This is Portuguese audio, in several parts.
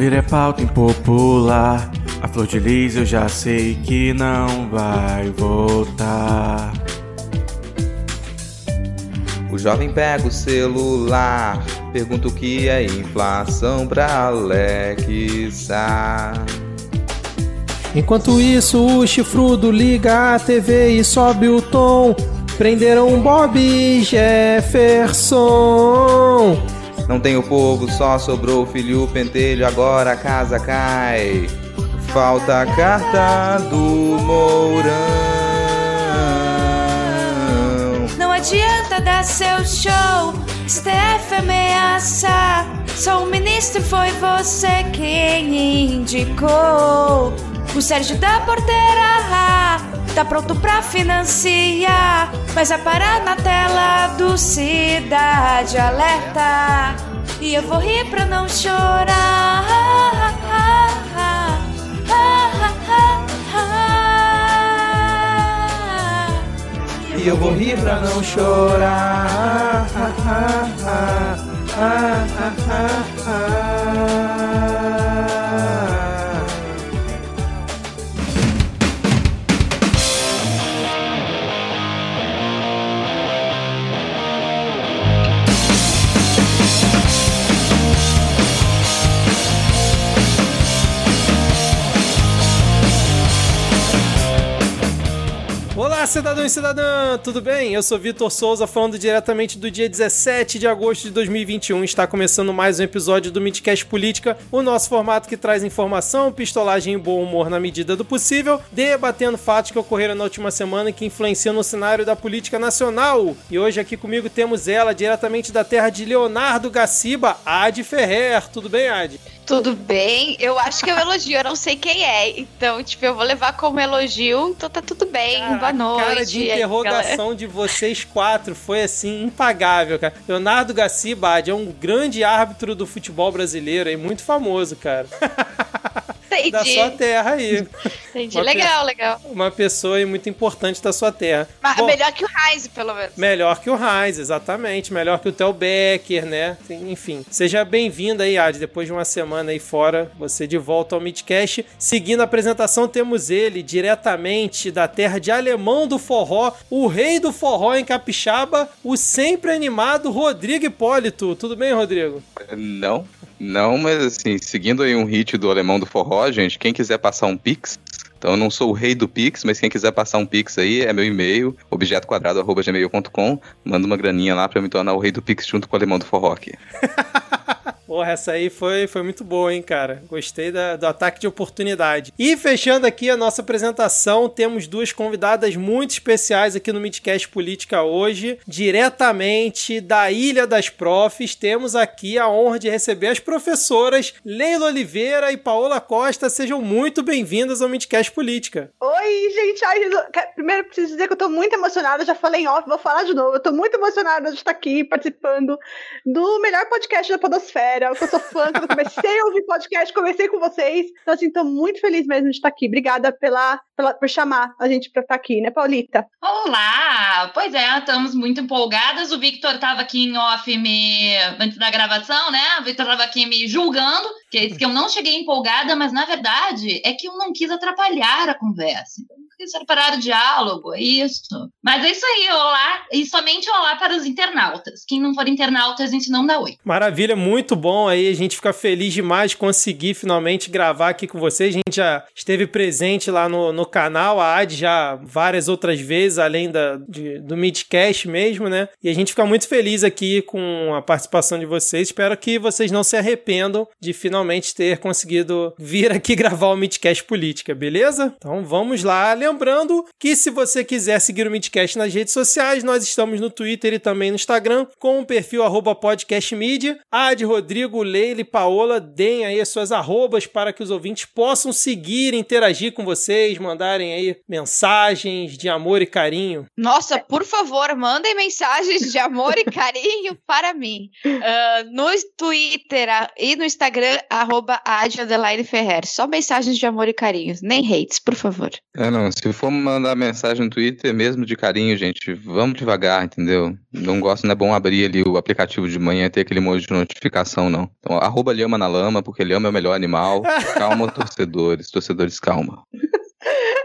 Colher é pauta impopular. A flor de lis eu já sei que não vai voltar. O jovem pega o celular, pergunta o que é inflação pra Alexar. Enquanto isso, o chifrudo liga a TV e sobe o tom. Prenderam Bob Jefferson. Não tem o povo, só sobrou o filho pentelho, agora a casa cai. Falta a carta do Mourão. Não adianta dar seu show, STF ameaça. Só o ministro foi você quem indicou. O Sérgio da Porteira tá pronto pra financiar, mas vai parar na tela do Cidade Alerta. E eu vou rir pra não chorar. E eu vou rir pra não chorar. Olá, cidadão e cidadã, tudo bem? Eu sou Vitor Souza, falando diretamente do dia 17 de agosto de 2021. Está começando mais um episódio do Midcast Política, o nosso formato que traz informação, pistolagem e bom humor na medida do possível, debatendo fatos que ocorreram na última semana e que influenciam no cenário da política nacional. E hoje aqui comigo temos ela, diretamente da terra de Leonardo Gaciba, Ad Ferrer. Tudo bem, Ad? Tudo bem, eu acho que é um elogio, eu não sei quem é. Então, tipo, eu vou levar como elogio, então tá tudo bem, Cara, boa noite. A cara de interrogação de vocês quatro foi assim, impagável, cara. Leonardo Gacibad é um grande árbitro do futebol brasileiro e muito famoso, cara. Entendi. Da sua terra aí. Entendi, Uma legal, legal. Uma pessoa aí muito importante da sua terra. Mas Bom, melhor que o Heinz, pelo menos. Melhor que o Heinz, exatamente. Melhor que o Theo Becker, né? Enfim. Seja bem-vindo aí, Ad. Depois de uma semana aí fora, você de volta ao Midcast. Seguindo a apresentação, temos ele, diretamente da terra de Alemão do Forró, o rei do forró em Capixaba, o sempre animado Rodrigo Hipólito. Tudo bem, Rodrigo? Não, não, mas assim, seguindo aí um hit do Alemão do Forró, gente, quem quiser passar um Pix, então eu não sou o rei do Pix, mas quem quiser passar um Pix aí, é meu e-mail, objetoquadrado.gmail.com, manda uma graninha lá pra me tornar o rei do Pix junto com o Alemão do Forró aqui. Porra, essa aí foi, foi muito boa, hein, cara? Gostei da, do ataque de oportunidade. E fechando aqui a nossa apresentação, temos duas convidadas muito especiais aqui no Midcast Política hoje. Diretamente da Ilha das Profs, temos aqui a honra de receber as professoras Leila Oliveira e Paola Costa. Sejam muito bem-vindas ao Midcast Política. Oi, gente. Ai, primeiro, preciso dizer que eu tô muito emocionada. Já falei em off, vou falar de novo. Eu tô muito emocionada de estar aqui participando do melhor podcast da Podosfera. Eu sou fã, eu comecei a ouvir podcast, comecei com vocês. Então, assim, tô muito feliz mesmo de estar aqui. Obrigada pela, pela, por chamar a gente pra estar aqui, né, Paulita? Olá! Pois é, estamos muito empolgadas. O Victor estava aqui em off me... antes da gravação, né? O Victor estava aqui me julgando, que disse que eu não cheguei empolgada, mas na verdade é que eu não quis atrapalhar a conversa. Atrapalhar o diálogo, é isso. Mas é isso aí, olá. E somente olá para os internautas. Quem não for internauta, a gente não dá oi. Maravilha, muito bom aí. A gente fica feliz demais de conseguir finalmente gravar aqui com vocês. A gente já esteve presente lá no, no canal, a AD já várias outras vezes, além da, de- do Midcast mesmo, né? E a gente fica muito feliz aqui com a participação de vocês. Espero que vocês não se arrependam de finalmente ter conseguido vir aqui gravar o Midcast Política, beleza? Então vamos lá. Lembrando que se você quiser seguir o Midcast nas redes sociais, nós estamos no Twitter e também no Instagram com o perfil arroba podcastmedia. Ad, Rodrigo, Leila e Paola, deem aí as suas arrobas para que os ouvintes possam seguir, interagir com vocês, mandarem aí mensagens de amor e carinho. Nossa, por favor, mandem mensagens de amor e carinho para mim. Ah, no Twitter ah, e no Instagram, arroba Ferrer. Só mensagens de amor e carinho, nem hates, por favor. É, não, se for mandar mensagem no Twitter, mesmo de carinho, gente, vamos devagar, entendeu? Não gosto, não é bom abrir ali o aplicativo de manhã e ter aquele emoji de notificação, não. Então, arroba Lhama na lama, porque Lhama é o melhor animal. Calma, torcedores. Torcedores, calma.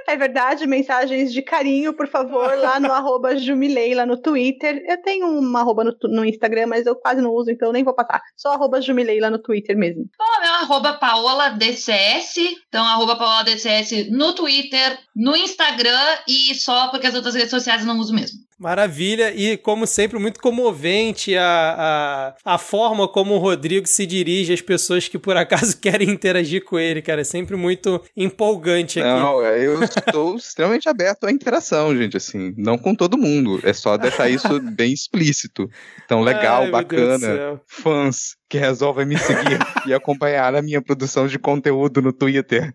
É verdade, mensagens de carinho, por favor, lá no arroba Jumileila no Twitter. Eu tenho uma arroba no, no, Instagram, mas eu quase não uso, então nem vou passar. Só arroba Jumileila no Twitter mesmo. Bom, meu arroba PaolaDCS. Então, arroba PaolaDCS no Twitter, no Instagram e só porque as outras redes sociais eu não uso mesmo. Maravilha, e como sempre, muito comovente a, a, a forma como o Rodrigo se dirige às pessoas que por acaso querem interagir com ele, cara. É sempre muito empolgante aqui. Não, eu estou extremamente aberto à interação, gente, assim. Não com todo mundo, é só deixar isso bem explícito. Então, legal, Ai, bacana. Fãs que resolvem me seguir e acompanhar a minha produção de conteúdo no Twitter.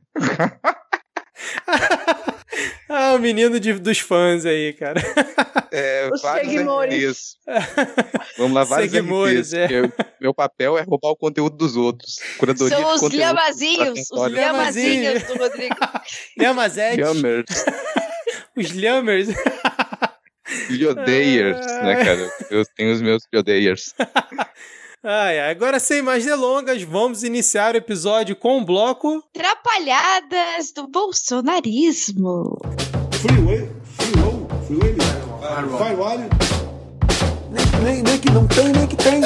Ah, o menino de, dos fãs aí, cara. É, Os seguimores. Vamos lá, vários seguimores, é. Meu papel é roubar o conteúdo dos outros. Curadoria São os lhamazinhos, os lhamazinhos do Rodrigo. Lhamazete. Lhamers. os lhamers. Liodeiers, né, cara? Eu tenho os meus liodeiers. Ai, agora sem mais delongas, vamos iniciar o episódio com um bloco Trapalhadas do bolsonarismo. Freeway, freeway, freeway, firewall. Nem, nem, nem que não tem, nem que tem.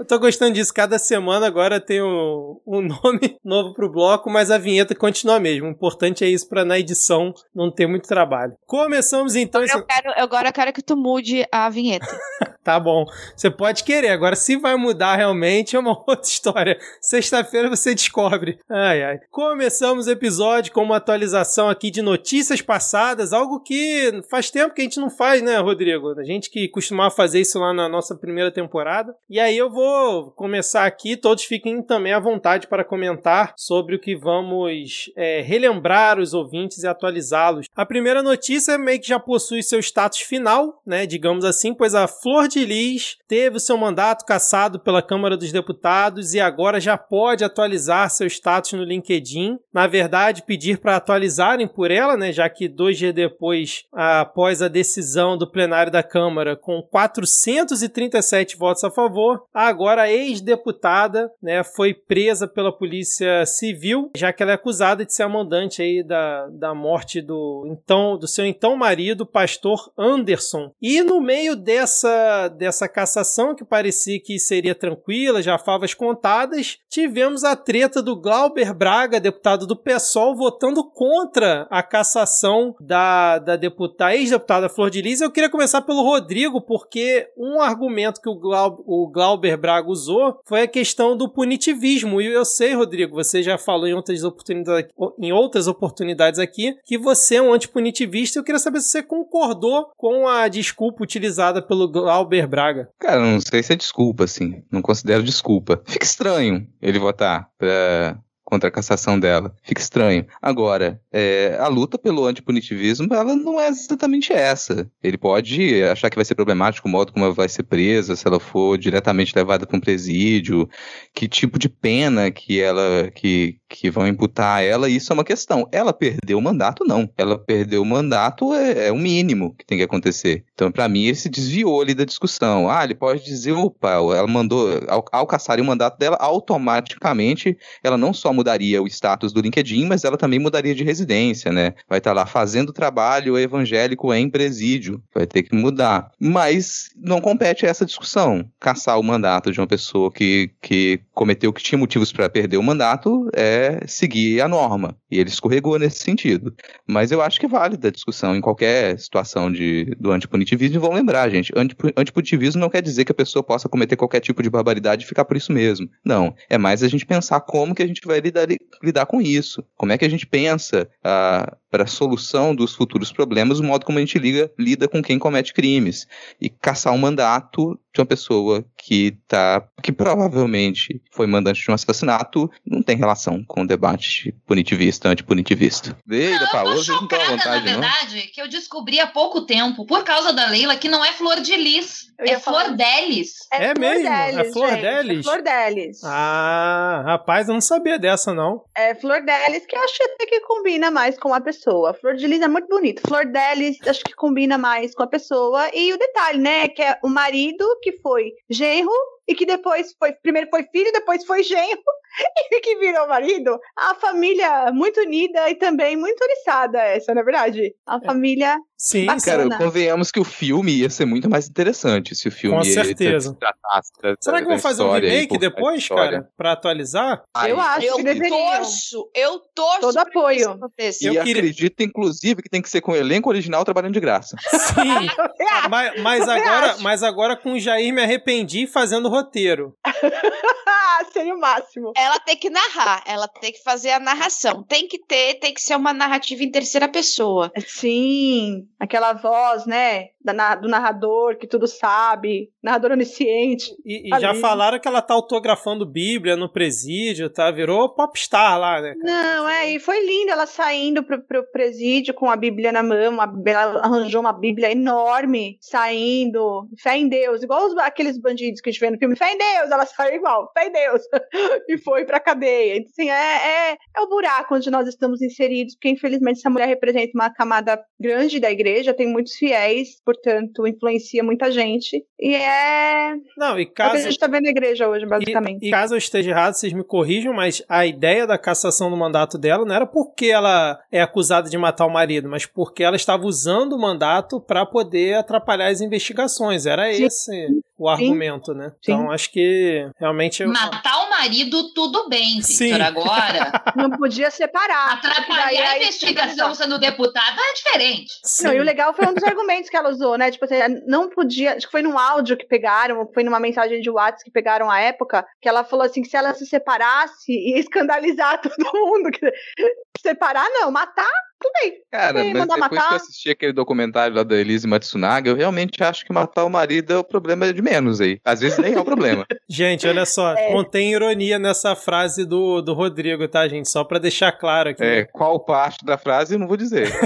Eu tô gostando disso. Cada semana agora tem um, um nome novo pro bloco, mas a vinheta continua mesmo. O importante é isso pra na edição não ter muito trabalho. Começamos então. Agora, esse... eu, quero, agora eu quero que tu mude a vinheta. tá bom. Você pode querer. Agora, se vai mudar realmente, é uma outra história. Sexta-feira você descobre. Ai, ai. Começamos o episódio com uma atualização aqui de notícias passadas, algo que faz tempo que a gente não faz, né, Rodrigo? A gente que costumava fazer isso lá na nossa primeira temporada. E aí eu vou vou começar aqui, todos fiquem também à vontade para comentar sobre o que vamos é, relembrar os ouvintes e atualizá-los. A primeira notícia meio que já possui seu status final, né, digamos assim, pois a Flor de Lis teve o seu mandato cassado pela Câmara dos Deputados e agora já pode atualizar seu status no LinkedIn. Na verdade, pedir para atualizarem por ela, né, já que dois dias depois, após a decisão do plenário da Câmara, com 437 votos a favor, agora agora ex-deputada, né, foi presa pela polícia civil, já que ela é acusada de ser a mandante aí da, da morte do então do seu então marido, pastor Anderson. E no meio dessa dessa cassação que parecia que seria tranquila, já favas contadas, tivemos a treta do Glauber Braga, deputado do PSOL, votando contra a cassação da, da deputada, ex-deputada Flor de Lis. Eu queria começar pelo Rodrigo, porque um argumento que o, Glau, o Glauber Braga Braga usou foi a questão do punitivismo. E eu sei, Rodrigo, você já falou em outras oportunidades, em outras oportunidades aqui que você é um antipunitivista. Eu queria saber se você concordou com a desculpa utilizada pelo Glauber Braga. Cara, não sei se é desculpa, assim. Não considero desculpa. Fica estranho ele votar pra contra a cassação dela. Fica estranho. Agora, é, a luta pelo antipunitivismo, ela não é exatamente essa. Ele pode achar que vai ser problemático o modo como ela vai ser presa, se ela for diretamente levada para um presídio, que tipo de pena que ela que, que vão imputar a ela, isso é uma questão. Ela perdeu o mandato, não. Ela perdeu o mandato é, é o mínimo que tem que acontecer. Então, para mim, ele se desviou ali da discussão. Ah, ele pode dizer, opa, ela mandou, ao, ao caçar o mandato dela, automaticamente ela não só mudaria o status do LinkedIn, mas ela também mudaria de residência, né? Vai estar tá lá fazendo trabalho evangélico em presídio, vai ter que mudar. Mas não compete essa discussão. Caçar o mandato de uma pessoa que, que cometeu que tinha motivos para perder o mandato é seguir a norma. E ele escorregou nesse sentido. Mas eu acho que é válida a discussão em qualquer situação de, do antipunitivismo. E vão lembrar, gente, antipunitivismo não quer dizer que a pessoa possa cometer qualquer tipo de barbaridade e ficar por isso mesmo. Não. É mais a gente pensar como que a gente vai lidar, lidar com isso. Como é que a gente pensa ah, para a solução dos futuros problemas o modo como a gente liga, lida com quem comete crimes. E caçar um mandato de uma pessoa que tá, que provavelmente foi mandante de um assassinato, não tem relação com o debate punitivista, antipunitivista. Leila, não, Paola, vocês não estão à vontade, na verdade, não? que eu descobri há pouco tempo, por causa da Leila, que não é flor de lis. É falar- Flor Delis. É Flor mesmo? É Delis, Flor gente, Delis? É Flor Delis. Ah, rapaz, eu não sabia dessa, não. É Flor Delis que eu acho até que combina mais com a pessoa. Flor de Lis é muito bonito. Flor Delis acho que combina mais com a pessoa. E o detalhe, né, que é o marido que foi genro e que depois foi, primeiro foi filho, depois foi genro e que virou marido. A família muito unida e também muito oriçada essa, não é verdade? A família Sim, Bacana. Cara, convenhamos que o filme ia ser muito mais interessante se o filme Com ia- certeza. se tratasse Será que vão fazer um história remake depois, cara? Pra atualizar? Ai, eu acho Eu que deveriam. torço, eu torço Todo apoio. E Eu queria- acredito, inclusive, que tem que ser com o elenco original trabalhando de graça. Sim. É, mas, mas também agora, mas agora com o Jair me arrependi fazendo roteiro. Seria o máximo. Ela tem que narrar, ela tem que fazer a narração. Tem que ter, tem que ser uma narrativa em terceira pessoa. Sim, aquela voz, né, da na- do narrador que tudo sabe, narrador onisciente. E, e já falaram que ela tá autografando Bíblia no presídio, tá? Virou popstar lá, né? cara? Não, é, e foi lindo ela saindo pro, pro presídio com a Bíblia na mão, uma, ela arranjou uma Bíblia enorme, saindo, fé em Deus, igual os- aqueles bandidos que a gente vê no filme, fé em Deus, ela saiu igual, fé em Deus, e foi pra cadeia. Então, assim, é, é, é o buraco onde nós estamos inseridos, porque infelizmente essa mulher representa uma camada grande da igreja, tem muitos fiéis, portanto, influencia muita gente, e é, Não, e é caso. a gente tá vendo na igreja hoje, basicamente. E, e caso eu esteja errado, vocês me corrijam, mas a ideia da cassação do mandato dela não era porque ela é acusada de matar o marido, mas porque ela estava usando o mandato para poder atrapalhar as investigações. Era Sim. esse o argumento, né? Sim. Então acho que realmente. eu- Matar o marido, tudo bem, Sim. Victor. Agora, Não podia separar. porque daí atrapalhar a aí- investigação sendo deputada é diferente. Sim. Não, e o legal foi um dos argumentos que ela usou, né? Tipo assim, não podia. Acho que foi num áudio que pegaram, foi numa mensagem de WhatsApp que pegaram à época, que ela falou assim: que se ela se separasse, ia escandalizar todo mundo. Que separar, não, matar, tudo bem. Cara, Sim, mas depois que matar. eu assisti aquele documentário lá da Elise Matsunaga, eu realmente acho que matar o marido é o problema de menos aí. Às vezes nem é o problema. Gente, olha só, É. contém ironia nessa frase do, do Rodrigo, tá, gente? Só pra deixar claro aqui. É, qual parte da frase eu não vou dizer.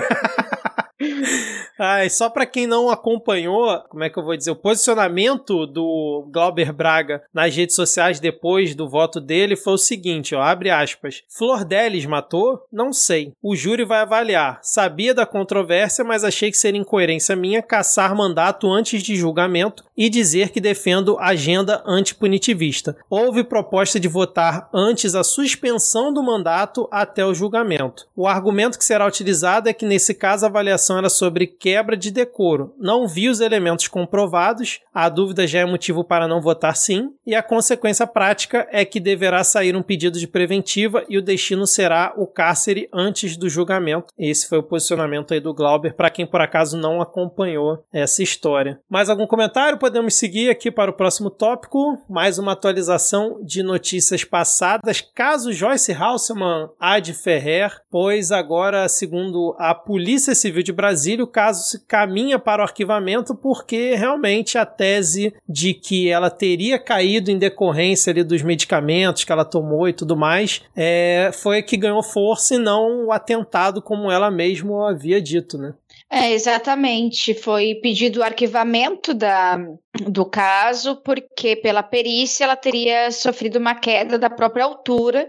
Ah, e só pra quem não acompanhou, como é que eu vou dizer, o posicionamento do Glauber Braga nas redes sociais depois do voto dele foi o seguinte, ó, abre aspas. Flor Delis matou? Não sei. O júri vai avaliar. Sabia da controvérsia, mas achei que seria incoerência minha caçar mandato antes de julgamento e dizer que defendo agenda antipunitivista. Houve proposta de votar antes a suspensão do mandato até o julgamento. O argumento que será utilizado é que nesse caso a avaliação era sobre quebra de decoro. Não vi os elementos comprovados, a dúvida já é motivo para não votar sim, e a consequência prática é que deverá sair um pedido de preventiva e o destino será o cárcere antes do julgamento. Esse foi o posicionamento aí do Glauber, para quem por acaso não acompanhou essa história. Mais algum comentário? Podemos seguir aqui para o próximo tópico. Mais uma atualização de notícias passadas. Caso Joyce Halseman Ad Ferrer, pois agora, segundo a Polícia Civil de Brasília, o caso se caminha para o arquivamento porque realmente a tese de que ela teria caído em decorrência ali dos medicamentos que ela tomou e tudo mais é, foi que ganhou força e não o atentado como ela mesma havia dito, né? É, exatamente. Foi pedido o arquivamento da, do caso, porque pela perícia ela teria sofrido uma queda da própria altura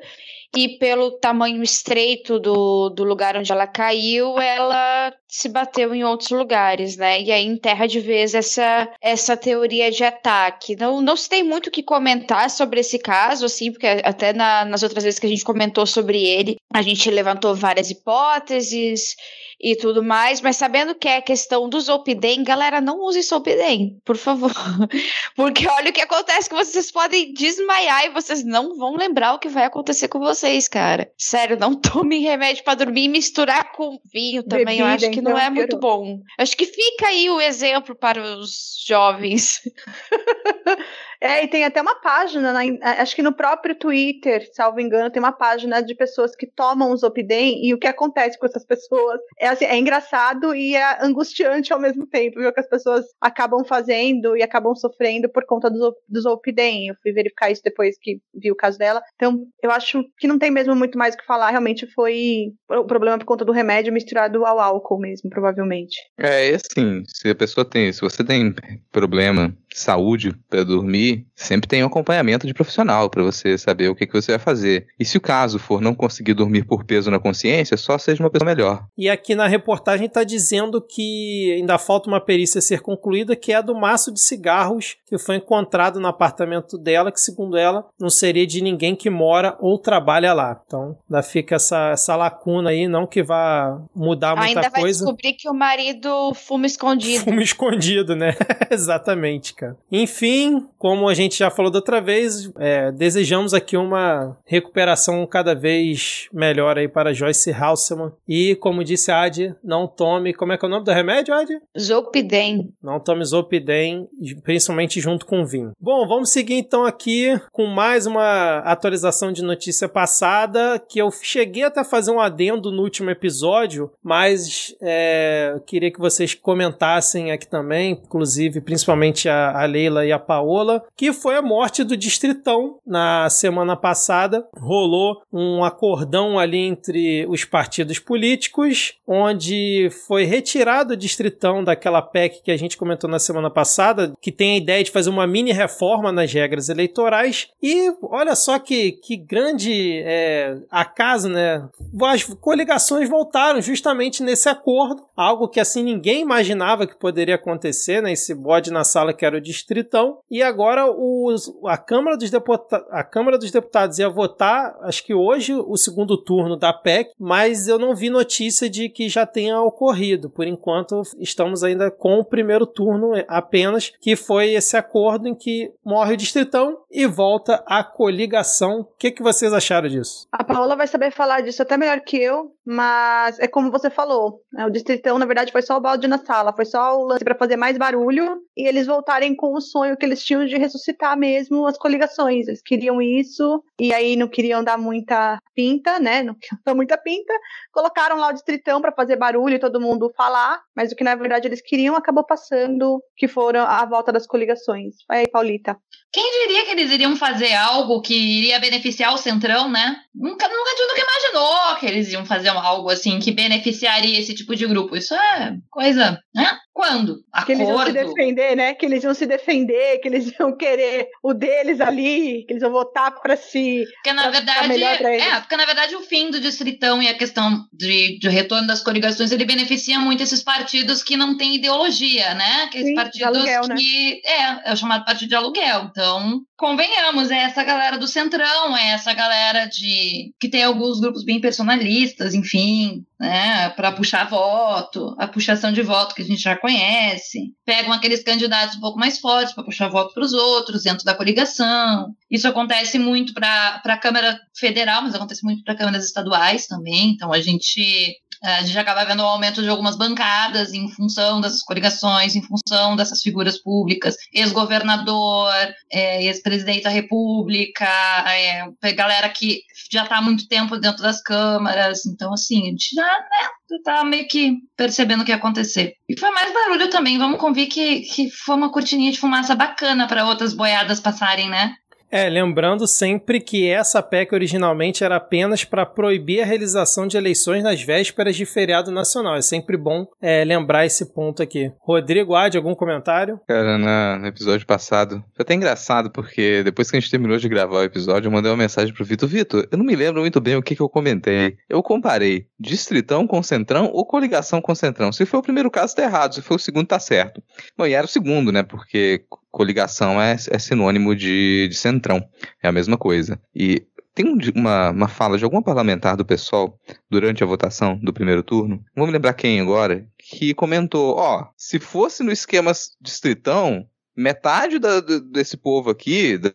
e pelo tamanho estreito do, do lugar onde ela caiu, ela se bateu em outros lugares, né? E aí enterra de vez essa, essa teoria de ataque. Não, não se tem muito o que comentar sobre esse caso, assim, porque até na, nas outras vezes que a gente comentou sobre ele, a gente levantou várias hipóteses e tudo mais, mas sabendo que é a questão do Zolpidem, galera, não use Zolpidem, por favor. Porque olha o que acontece, que vocês podem desmaiar e vocês não vão lembrar o que vai acontecer com vocês, cara. Sério, não tomem remédio pra dormir e misturar com vinho também, eu Bebida, acho que não então, é muito bom. Acho que fica aí o exemplo para os jovens. É, e tem até uma página, na in- acho que no próprio Twitter, salvo engano, tem uma página de pessoas que tomam o Zopidem e o que acontece com essas pessoas. É, assim, é engraçado e é angustiante ao mesmo tempo, viu? Que as pessoas acabam fazendo e acabam sofrendo por conta do, do Zopidem. Eu fui verificar isso depois que vi o caso dela. Então, eu acho que não tem mesmo muito mais o que falar. Realmente foi o problema por conta do remédio misturado ao álcool mesmo, provavelmente. É, e assim, se a pessoa tem, se você tem problema saúde para dormir, sempre tem um acompanhamento de profissional para você saber o que, que você vai fazer. E se o caso for não conseguir dormir por peso na consciência, só seja uma pessoa melhor. E aqui na reportagem está dizendo que ainda falta uma perícia ser concluída, que é a do maço de cigarros que foi encontrado no apartamento dela, que segundo ela não seria de ninguém que mora ou trabalha lá. Então ainda fica essa, essa lacuna aí, não que vá mudar muita Ainda vai coisa. descobrir que o marido fuma escondido. Fumo escondido, né? Exatamente, cara. Enfim, como a gente já falou da outra vez, é, desejamos aqui uma recuperação cada vez melhor aí para Joyce Halseman. E, como disse a Adi, não tome. Como é que é o nome do remédio, Adi? Zolpidem. Não tome Zolpidem, principalmente junto com vinho. Bom, vamos seguir então aqui com mais uma atualização de notícia passada, que eu cheguei até a fazer um adendo no último episódio, mas é, eu queria que vocês comentassem aqui também, inclusive principalmente a, a Leila e a Paola, que foi a morte do Distritão na semana passada. Rolou um acordão ali entre os partidos políticos, onde foi retirado o Distritão daquela PEC que a gente comentou na semana passada, que tem a ideia de fazer uma mini reforma nas regras eleitorais. E olha só que, que grande é, acaso, né? As coligações voltaram justamente nesse acordo, algo que assim ninguém imaginava que poderia acontecer, né? Esse bode na sala que era o Distritão. E agora os, a, Câmara dos Deputa a Câmara dos Deputados ia votar, acho que hoje, o segundo turno da PEC, mas eu não vi notícia de que já tenha ocorrido. Por enquanto, estamos ainda com o primeiro turno apenas, que foi esse acordo em que morre o Distritão e volta a coligação. O que, que vocês acharam disso? A Paola vai saber falar disso até melhor que eu, mas é como você falou. Né? O Distritão, na verdade, foi só o balde na sala, foi só o lance para fazer mais barulho e eles voltarem com o sonho que eles tinham de ressuscitar mesmo as coligações. Eles queriam isso e aí não queriam dar muita pinta, né? Não queriam dar muita pinta. Colocaram lá o Distritão para fazer barulho e todo mundo falar, mas o que na verdade eles queriam acabou passando, que foram a volta das coligações. Vai aí, Paulita. Quem diria que eles iriam fazer algo que iria beneficiar o Centrão, né? Nunca, nunca, nunca imaginou que eles iam fazer algo assim que beneficiaria esse tipo de grupo. Isso é coisa, né? Quando? Que eles se Acordo. defender, né? Que eles iam se defender, que eles iam querer o deles ali, que eles iam votar para si. Porque na verdade, é, porque na verdade o fim do distritão e a questão de, de retorno das coligações, ele beneficia muito esses partidos que não têm ideologia, né? Aqueles Sim, partidos aluguel, né? que é, é o chamado partido de aluguel. Então, convenhamos, é essa galera do centrão, é essa galera de que tem alguns grupos bem personalistas, enfim, né, para puxar voto, a puxação de voto que a gente já conhece. Pegam aqueles candidatos um pouco mais fortes para puxar voto para os outros dentro da coligação. Isso acontece muito para a Câmara Federal, mas acontece muito para câmaras estaduais também. Então a gente a gente acaba vendo o aumento de algumas bancadas em função dessas coligações, em função dessas figuras públicas, ex-governador, é, ex-presidente da República, é, galera que já está há muito tempo dentro das câmaras. Então, assim, a gente já né, tá meio que percebendo o que ia acontecer. E foi mais barulho também. Vamos convir que, que foi uma cortininha de fumaça bacana para outras boiadas passarem, né? É, lembrando sempre que essa PEC originalmente era apenas para proibir a realização de eleições nas vésperas de feriado nacional. É sempre bom é, lembrar esse ponto aqui. Rodrigo, Adi, algum comentário? Cara, na- no episódio passado, foi até engraçado, porque depois que a gente terminou de gravar o episódio, eu mandei uma mensagem pro Vitor. Vitor, eu não me lembro muito bem o que, que eu comentei. Eu comparei distritão com centrão ou coligação com centrão. Se foi o primeiro caso, tá errado. Se foi o segundo, tá certo. Bom, e era o segundo, né? Porque coligação é, é sinônimo de, de centrão. É a mesma coisa. E tem um uma, uma fala de alguma parlamentar do pessoal durante a votação do primeiro turno, não vou me lembrar quem agora, que comentou: ó, se fosse no esquema distritão, metade da- desse povo aqui, da-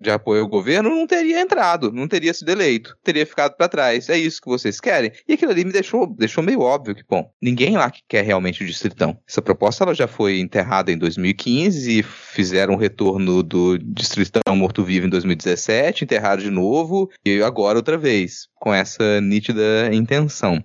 de apoio ao governo, não teria entrado, não teria sido eleito, teria ficado pra trás. É isso que vocês querem? E aquilo ali me deixou, deixou meio óbvio que, bom, ninguém lá que quer realmente o distritão. Essa proposta ela já foi enterrada em 2015 e fizeram o retorno do distritão morto-vivo em 2017, enterraram de novo e agora outra vez. Com essa nítida intenção.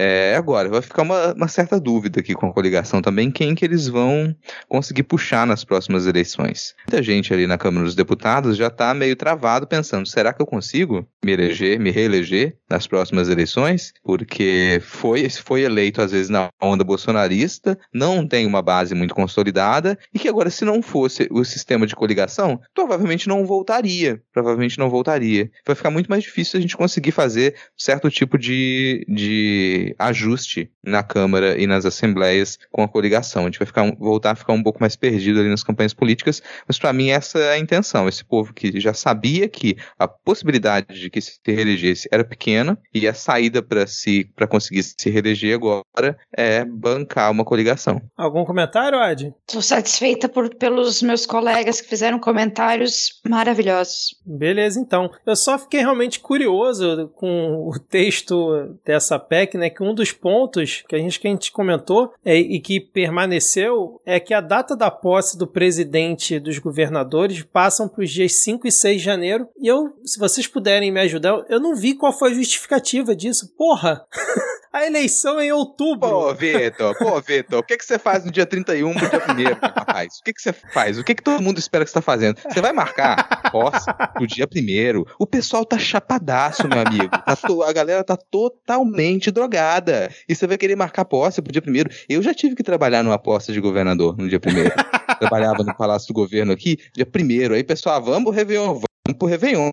É, agora, vai ficar uma, uma, certa dúvida aqui com a coligação também, quem que eles vão conseguir puxar nas próximas eleições. Muita gente ali na Câmara dos Deputados já está meio travado pensando, será que eu consigo me eleger, me reeleger nas próximas eleições? Porque foi, foi eleito às vezes na onda bolsonarista, não tem uma base muito consolidada, e que agora se não fosse o sistema de coligação, provavelmente não voltaria, provavelmente não voltaria. Vai ficar muito mais difícil a gente conseguir fazer certo tipo de, de ajuste na Câmara e nas assembleias com a coligação. A gente vai ficar, voltar a ficar um pouco mais perdido ali nas campanhas políticas, mas para mim essa é a intenção. Esse povo que já sabia que a possibilidade de que se reelegesse era pequena e a saída para si para conseguir se reeleger agora é bancar uma coligação. Algum comentário, Ed? Estou satisfeita por, pelos meus colegas que fizeram comentários maravilhosos. Beleza, então. Eu só fiquei realmente curioso com o texto dessa PEC, né? que um dos pontos que a gente, que a gente comentou é, e que permaneceu é que a data da posse do presidente e dos governadores passam para os dias 5 e 6 de janeiro. E eu, se vocês puderem me ajudar, eu não vi qual foi a justificativa disso. Porra! a eleição é em outubro. Pô, Vitor, pô, Vitor, o que, que você faz no dia 31 pro dia 1 rapaz? O que, que você faz? O que, que todo mundo espera que você tá fazendo? Você vai marcar posse no dia 1 O pessoal tá chapadaço, meu amigo. Tá to... a galera tá totalmente drogada. E você vai querer marcar posse pro dia primeiro. Eu já tive que trabalhar numa posse de governador no dia primeiro. Trabalhava no Palácio do Governo aqui, dia primeiro. Aí, pessoal, ah, vamos Réveillon, pro Réveillon.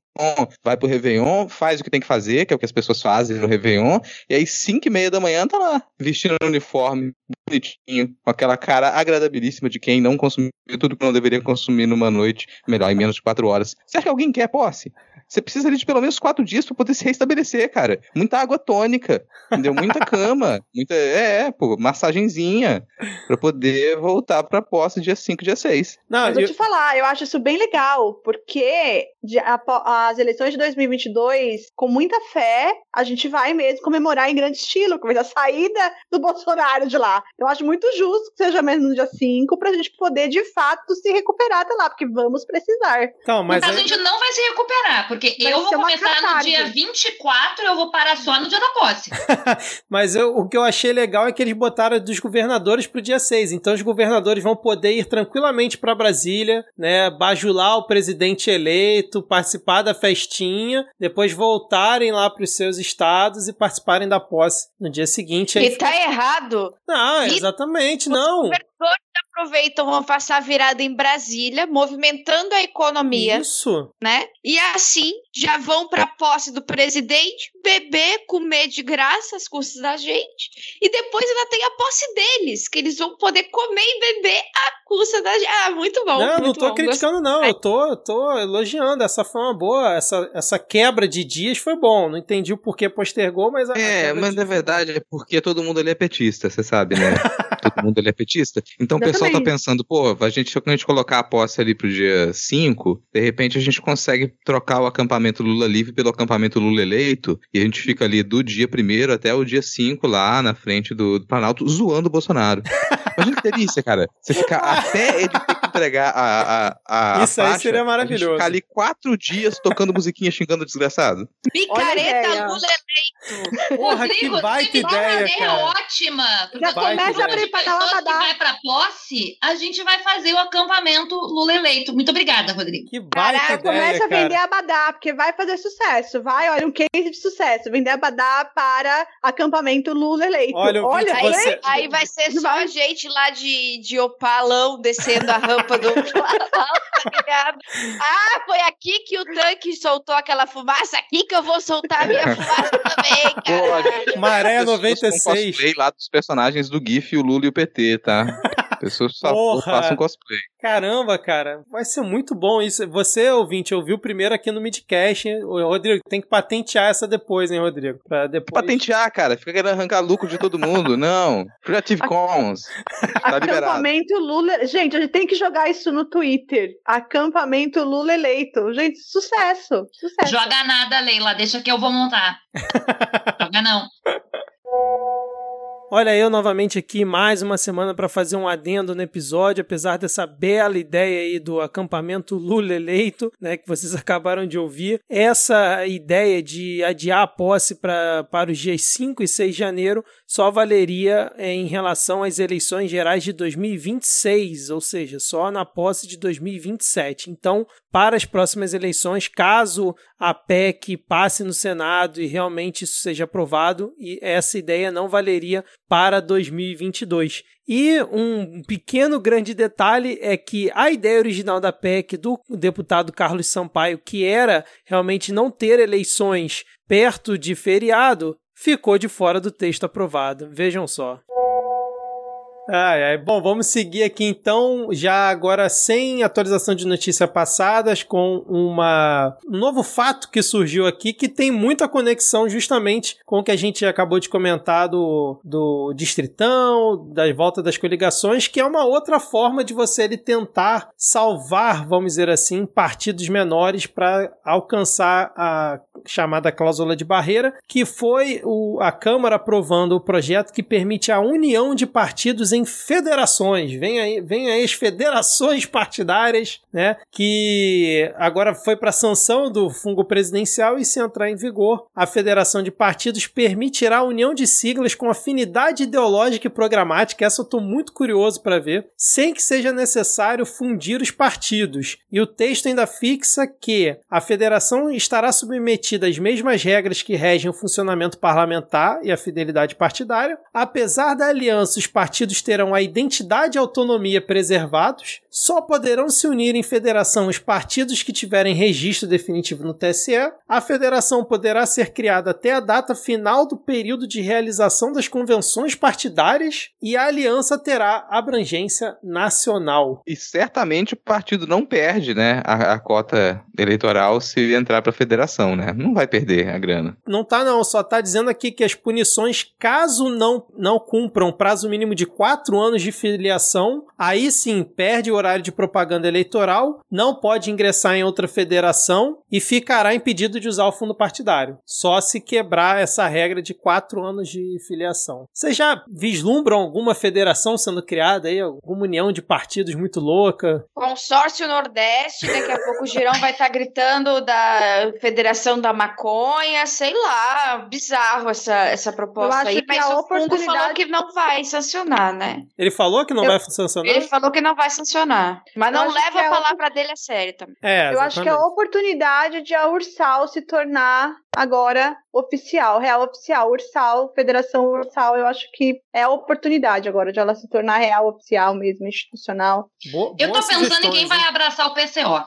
Vai pro Réveillon, faz o que tem que fazer, que é o que as pessoas fazem no Réveillon. E aí, cinco e meia da manhã, tá lá, vestindo o uniforme, bonitinho, com aquela cara agradabilíssima de quem não consumiu tudo que não deveria consumir numa noite, melhor, em menos de quatro horas. Você acha que alguém quer posse? Você precisa de pelo menos quatro dias para poder se restabelecer, cara. Muita água tônica, entendeu? Muita cama, muita. É, pô, massagenzinha, para poder voltar pra posse dia 5, dia 6. Não, Mas eu vou te falar, eu acho isso bem legal, porque de, a, as eleições de 2022, com muita fé, a gente vai mesmo comemorar em grande estilo, com a saída do Bolsonaro de lá. Eu acho muito justo que seja mesmo no dia 5, pra gente poder, de fato, se recuperar até lá, porque vamos precisar. Então, mas a gente não vai se recuperar, porque Vai eu vou começar no dia 24 e eu vou parar só no dia da posse. Mas eu, o que eu achei legal é que eles botaram dos governadores pro dia 6. Então os governadores vão poder ir tranquilamente para Brasília, né? Bajular o presidente eleito, participar da festinha, depois voltarem lá para os seus estados e participarem da posse no dia seguinte. E tá errado. Não, exatamente, não aproveitam, vão passar a virada em Brasília, movimentando a economia. Isso. Né? E assim já vão para a posse do presidente, beber, comer de graça às custas da gente. E depois ainda tem a posse deles, que eles vão poder comer e beber à custa da gente. Ah, muito bom. Não, muito não tô bom. criticando, não. Eu tô, eu tô elogiando. Essa foi uma boa. Essa, essa quebra de dias foi bom. Não entendi o porquê postergou, mas. é, mas na verdade é porque todo mundo ali é petista, você sabe, né? todo mundo ali é petista. Então o pessoal tá pensando, pô, a gente, quando a gente colocar a posse ali pro dia 5, de repente a gente consegue trocar o acampamento Lula livre pelo acampamento Lula eleito, e a gente fica ali do dia 1 até o dia 5 lá na frente do, do Planalto zoando o Bolsonaro. Imagina que delícia, cara. Você ficar até ele ter entregar a, a, a Isso a aí faixa, seria maravilhoso. ficar ali quatro dias tocando musiquinha xingando o desgraçado. Picareta Lula eleito. Porra, Rodrigo, que baita ideia, é cara. ótima. Já começa a preparar uma pessoas que vai pra posse, a gente vai fazer o acampamento Lula eleito. Muito obrigada, Rodrigo. Que baita Caraca, ideia, começa a vender abadá, porque vai fazer sucesso. Vai, olha, um case de sucesso. Vender abadá para acampamento Lula eleito. Olha, olha Aí, você- aí vai ser só a gente lá de, de opalão descendo a rampa do ligado? Ah, foi aqui que o tanque soltou aquela fumaça, aqui que eu vou soltar a minha fumaça também, cara. Maré pessoas com 96. cosplay lá dos personagens do GIF, o Lula e o PT, tá? Pessoas Porra. façam cosplay. Caramba, cara, vai ser muito bom isso. Você, ouvinte, ouviu primeiro aqui no Midcast. hein? Ô, Rodrigo, tem que patentear essa depois, hein, Rodrigo? Pra depois. Patentear, cara. Fica querendo arrancar lucro de todo mundo. Não. Creative Commons. Tá liberado. Acampamento Lula. Gente, a gente tem que jogar isso no Twitter. Acampamento Lula eleito. Gente, sucesso. Sucesso. Joga nada, Leila. Deixa que eu vou montar. Joga não. Olha eu novamente aqui mais uma semana para fazer um adendo no episódio, apesar dessa bela ideia aí do acampamento Lula eleito, né, que vocês acabaram de ouvir. Essa ideia de adiar a posse pra, para os dias 5 e 6 de janeiro só valeria eh, em relação às eleições gerais de 2026, ou seja, só na posse de 2027. Então, para as próximas eleições, caso a PEC passe no Senado e realmente isso seja aprovado, essa ideia não valeria para 2022. E um pequeno grande detalhe é que a ideia original da PEC do deputado Carlos Sampaio, que era realmente não ter eleições perto de feriado, ficou de fora do texto aprovado. Vejam só. Ai, ai. Bom, vamos seguir aqui então, já agora sem atualização de notícias passadas, com uma, um novo fato que surgiu aqui que tem muita conexão justamente com o que a gente acabou de comentar do, do Distritão, da volta das coligações, que é uma outra forma de você ele tentar salvar, vamos dizer assim, partidos menores para alcançar a chamada cláusula de barreira, que foi o, a Câmara aprovando o projeto que permite a união de partidos em federações. Vem aí, vem aí as federações partidárias, né? Que agora foi para sanção do fungo presidencial e se entrar em vigor, a federação de partidos permitirá a união de siglas com afinidade ideológica e programática. Essa eu estou muito curioso para ver, sem que seja necessário fundir os partidos. E o texto ainda fixa que a federação estará submetida às mesmas regras que regem o funcionamento parlamentar e a fidelidade partidária. Apesar da aliança, os partidos terão a identidade e autonomia preservados, só poderão se unir em federação os partidos que tiverem registro definitivo no TSE. A federação poderá ser criada até a data final do período de realização das convenções partidárias e a aliança terá abrangência nacional. E certamente o partido não perde, né, a, a cota eleitoral se entrar para a federação, né? Não vai perder a grana. Não tá não, só tá dizendo aqui que as punições, caso não não cumpram prazo mínimo de quatro anos de filiação, aí sim perde o horário de propaganda eleitoral, não pode ingressar em outra federação e ficará impedido de usar o fundo partidário. Só se quebrar essa regra de quatro anos de filiação. Vocês já vislumbram alguma federação sendo criada aí? Alguma união de partidos muito louca? Consórcio Nordeste, daqui a pouco o Girão vai estar tá gritando da Federação da Maconha, sei lá, bizarro essa, essa proposta aí, mas o fundo falou que não vai sancionar, né? Ele falou que não Eu, vai funcionar? Ele falou que não vai sancionar. Mas não leva a palavra dele a sério também. É, Eu acho que é a oportunidade de a Ursal se tornar agora oficial, real oficial. Ursal, Federação Ursal, eu acho que é a oportunidade agora de ela se tornar real oficial mesmo, institucional. Boa, eu tô pensando em quem vai abraçar o PCO.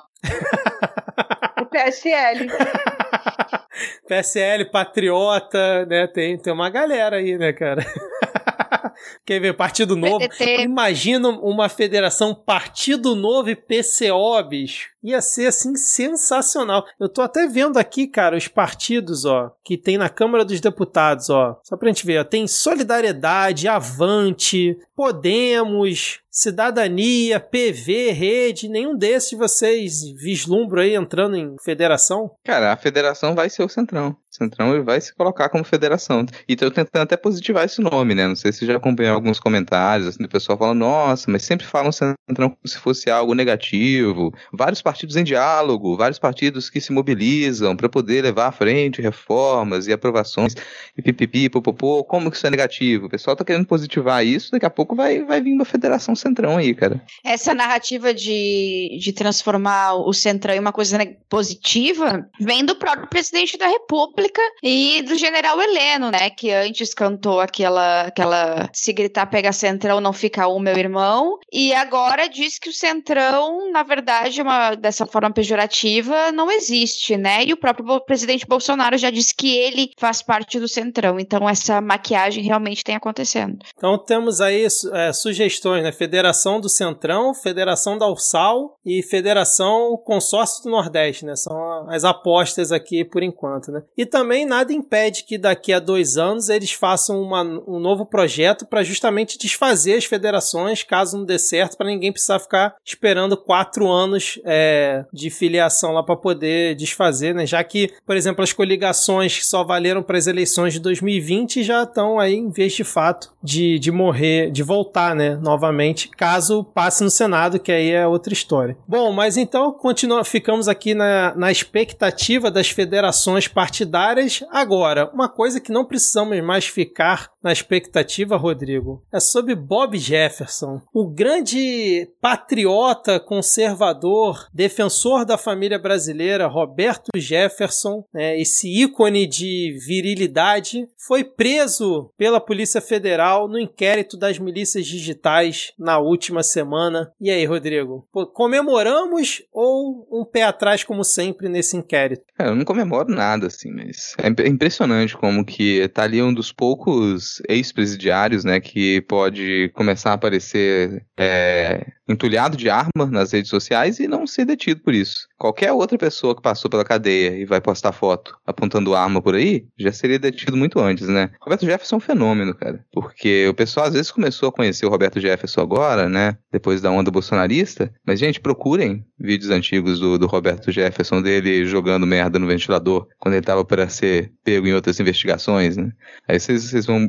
o PSL. PSL, Patriota, né? Tem, tem uma galera aí, né, cara? Quer ver? Partido Novo. PTT. Imagina uma federação Partido Novo e PCO, bicho. Ia ser assim sensacional. Eu tô até vendo aqui, cara, os partidos, ó, que tem na Câmara dos Deputados, ó. Só pra gente ver, ó. Tem Solidariedade, Avante, Podemos, Cidadania, PV, Rede, nenhum desses vocês vislumbram aí entrando em federação? Cara, a federação vai ser o Centrão. O Centrão vai se colocar como federação. E tô tentando até positivar esse nome, né? Não sei se já acompanhou alguns comentários, assim, do pessoal falando, nossa, mas sempre falam Centrão como se fosse algo negativo. Vários partidos em diálogo, vários partidos que se mobilizam para poder levar à frente reformas e aprovações e pipipi, popopô. Como que isso é negativo? O pessoal tá querendo positivar isso, daqui a pouco vai, vai vir uma federação centrão aí, cara. Essa narrativa de, de transformar o centrão em uma coisa positiva vem do próprio presidente da República e do general Heleno, né? Que antes cantou aquela, aquela se gritar pega centrão, não fica um, meu irmão. E agora diz que o centrão, na verdade, é uma dessa forma pejorativa, não existe, né? E o próprio presidente Bolsonaro já disse que ele faz parte do Centrão. Então, essa maquiagem realmente tem acontecendo. Então, temos aí é, sugestões, né? Federação do Centrão, Federação da Ursal e Federação Consórcio do Nordeste, né? São as apostas aqui por enquanto, né? E também nada impede que daqui a dois anos eles façam uma, um novo projeto para justamente desfazer as federações, caso não dê certo, para ninguém precisar ficar esperando quatro anos. É, é, de filiação lá para poder desfazer, né? Já que, por exemplo, as coligações que só valeram para as eleições de 2020 já estão aí em vez de fato de, de morrer, de voltar, né? Novamente, caso passe no Senado, que aí é outra história. Bom, mas então continua, ficamos aqui na, na expectativa das federações partidárias. Agora, uma coisa que não precisamos mais ficar na expectativa, Rodrigo, é sobre Bob Jefferson, o grande patriota conservador, defensor da família brasileira, Roberto Jefferson, né, esse ícone de virilidade, foi preso pela Polícia Federal no inquérito das milícias digitais na última semana. E aí, Rodrigo, comemoramos ou um pé atrás, como sempre, nesse inquérito? É, eu não comemoro nada, assim, mas é impressionante como que tá ali um dos poucos ex-presidiários, né, que pode começar a aparecer é, entulhado de arma nas redes sociais e não ser detido por isso. Qualquer outra pessoa que passou pela cadeia e vai postar foto apontando arma por aí, já seria detido muito antes, né? Roberto Jefferson é um fenômeno, cara. Porque o pessoal às vezes começou a conhecer o Roberto Jefferson agora, né? Depois da onda bolsonarista. Mas, gente, procurem vídeos antigos do, do Roberto Jefferson dele jogando merda no ventilador quando ele tava para ser pego em outras investigações, né? Aí vocês vão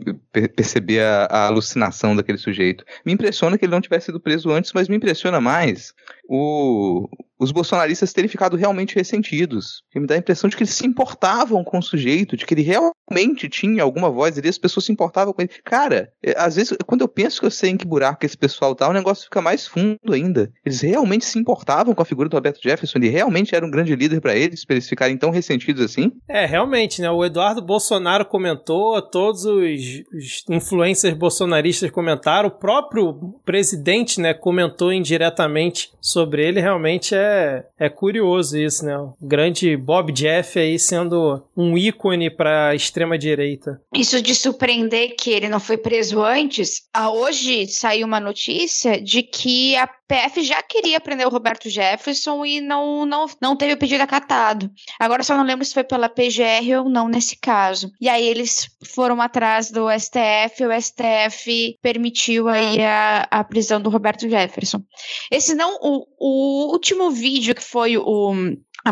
perceber a, a alucinação daquele sujeito. Me impressiona que ele não tivesse sido preso antes, mas me impressiona mais o, os bolsonaristas terem ficado realmente ressentidos. me dá a impressão de que eles se importavam com o sujeito, de que ele realmente tinha alguma voz ali, as pessoas se importavam com ele. Cara, é, às vezes, quando eu penso que eu sei em que buraco esse pessoal tá, o negócio fica mais fundo ainda. Eles realmente se importavam com a figura do Roberto Jefferson, ele realmente era um grande líder para eles, pra eles ficarem tão ressentidos assim. É, realmente, né? O Eduardo Bolsonaro comentou, todos os, os influencers bolsonaristas comentaram, o próprio presidente, né, comentou indiretamente sobre ele, realmente é é, é curioso isso, né? O grande Bob Jeff aí sendo um ícone para a extrema direita. Isso de surpreender que ele não foi preso antes. Ah, hoje saiu uma notícia de que a PF já queria prender o Roberto Jefferson e não, não, não teve o pedido acatado. Agora só não lembro se foi pela PGR ou não nesse caso. E aí eles foram atrás do STF, o STF permitiu aí a, a prisão do Roberto Jefferson. Esse não, o, o último vídeo que foi o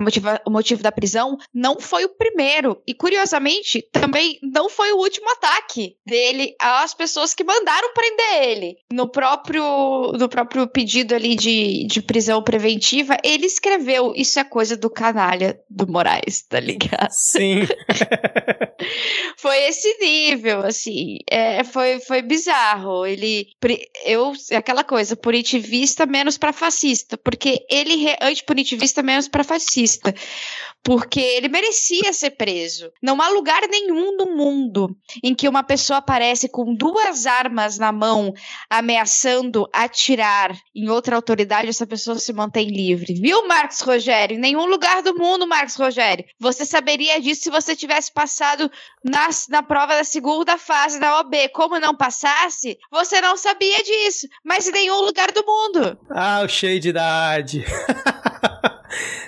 Motiva, o motivo da prisão não foi o primeiro. E, curiosamente, também não foi o último ataque dele às pessoas que mandaram prender ele. No próprio, no próprio pedido ali de, de prisão preventiva, ele escreveu: Isso é coisa do canalha do Moraes, tá ligado? Sim. foi esse nível, assim. É, foi, foi bizarro. Ele. Eu, aquela coisa, punitivista menos para fascista. Porque ele, antipunitivista menos para fascista racista, porque ele merecia ser preso. Não há lugar nenhum no mundo em que uma pessoa aparece com duas armas na mão, ameaçando atirar em outra autoridade, essa pessoa se mantém livre. Viu, Marcos Rogério? Em nenhum lugar do mundo, Marcos Rogério. Você saberia disso se você tivesse passado na, na prova da segunda fase da OB. Como não passasse, você não sabia disso. Mas em nenhum lugar do mundo. Ah, o cheio de idade.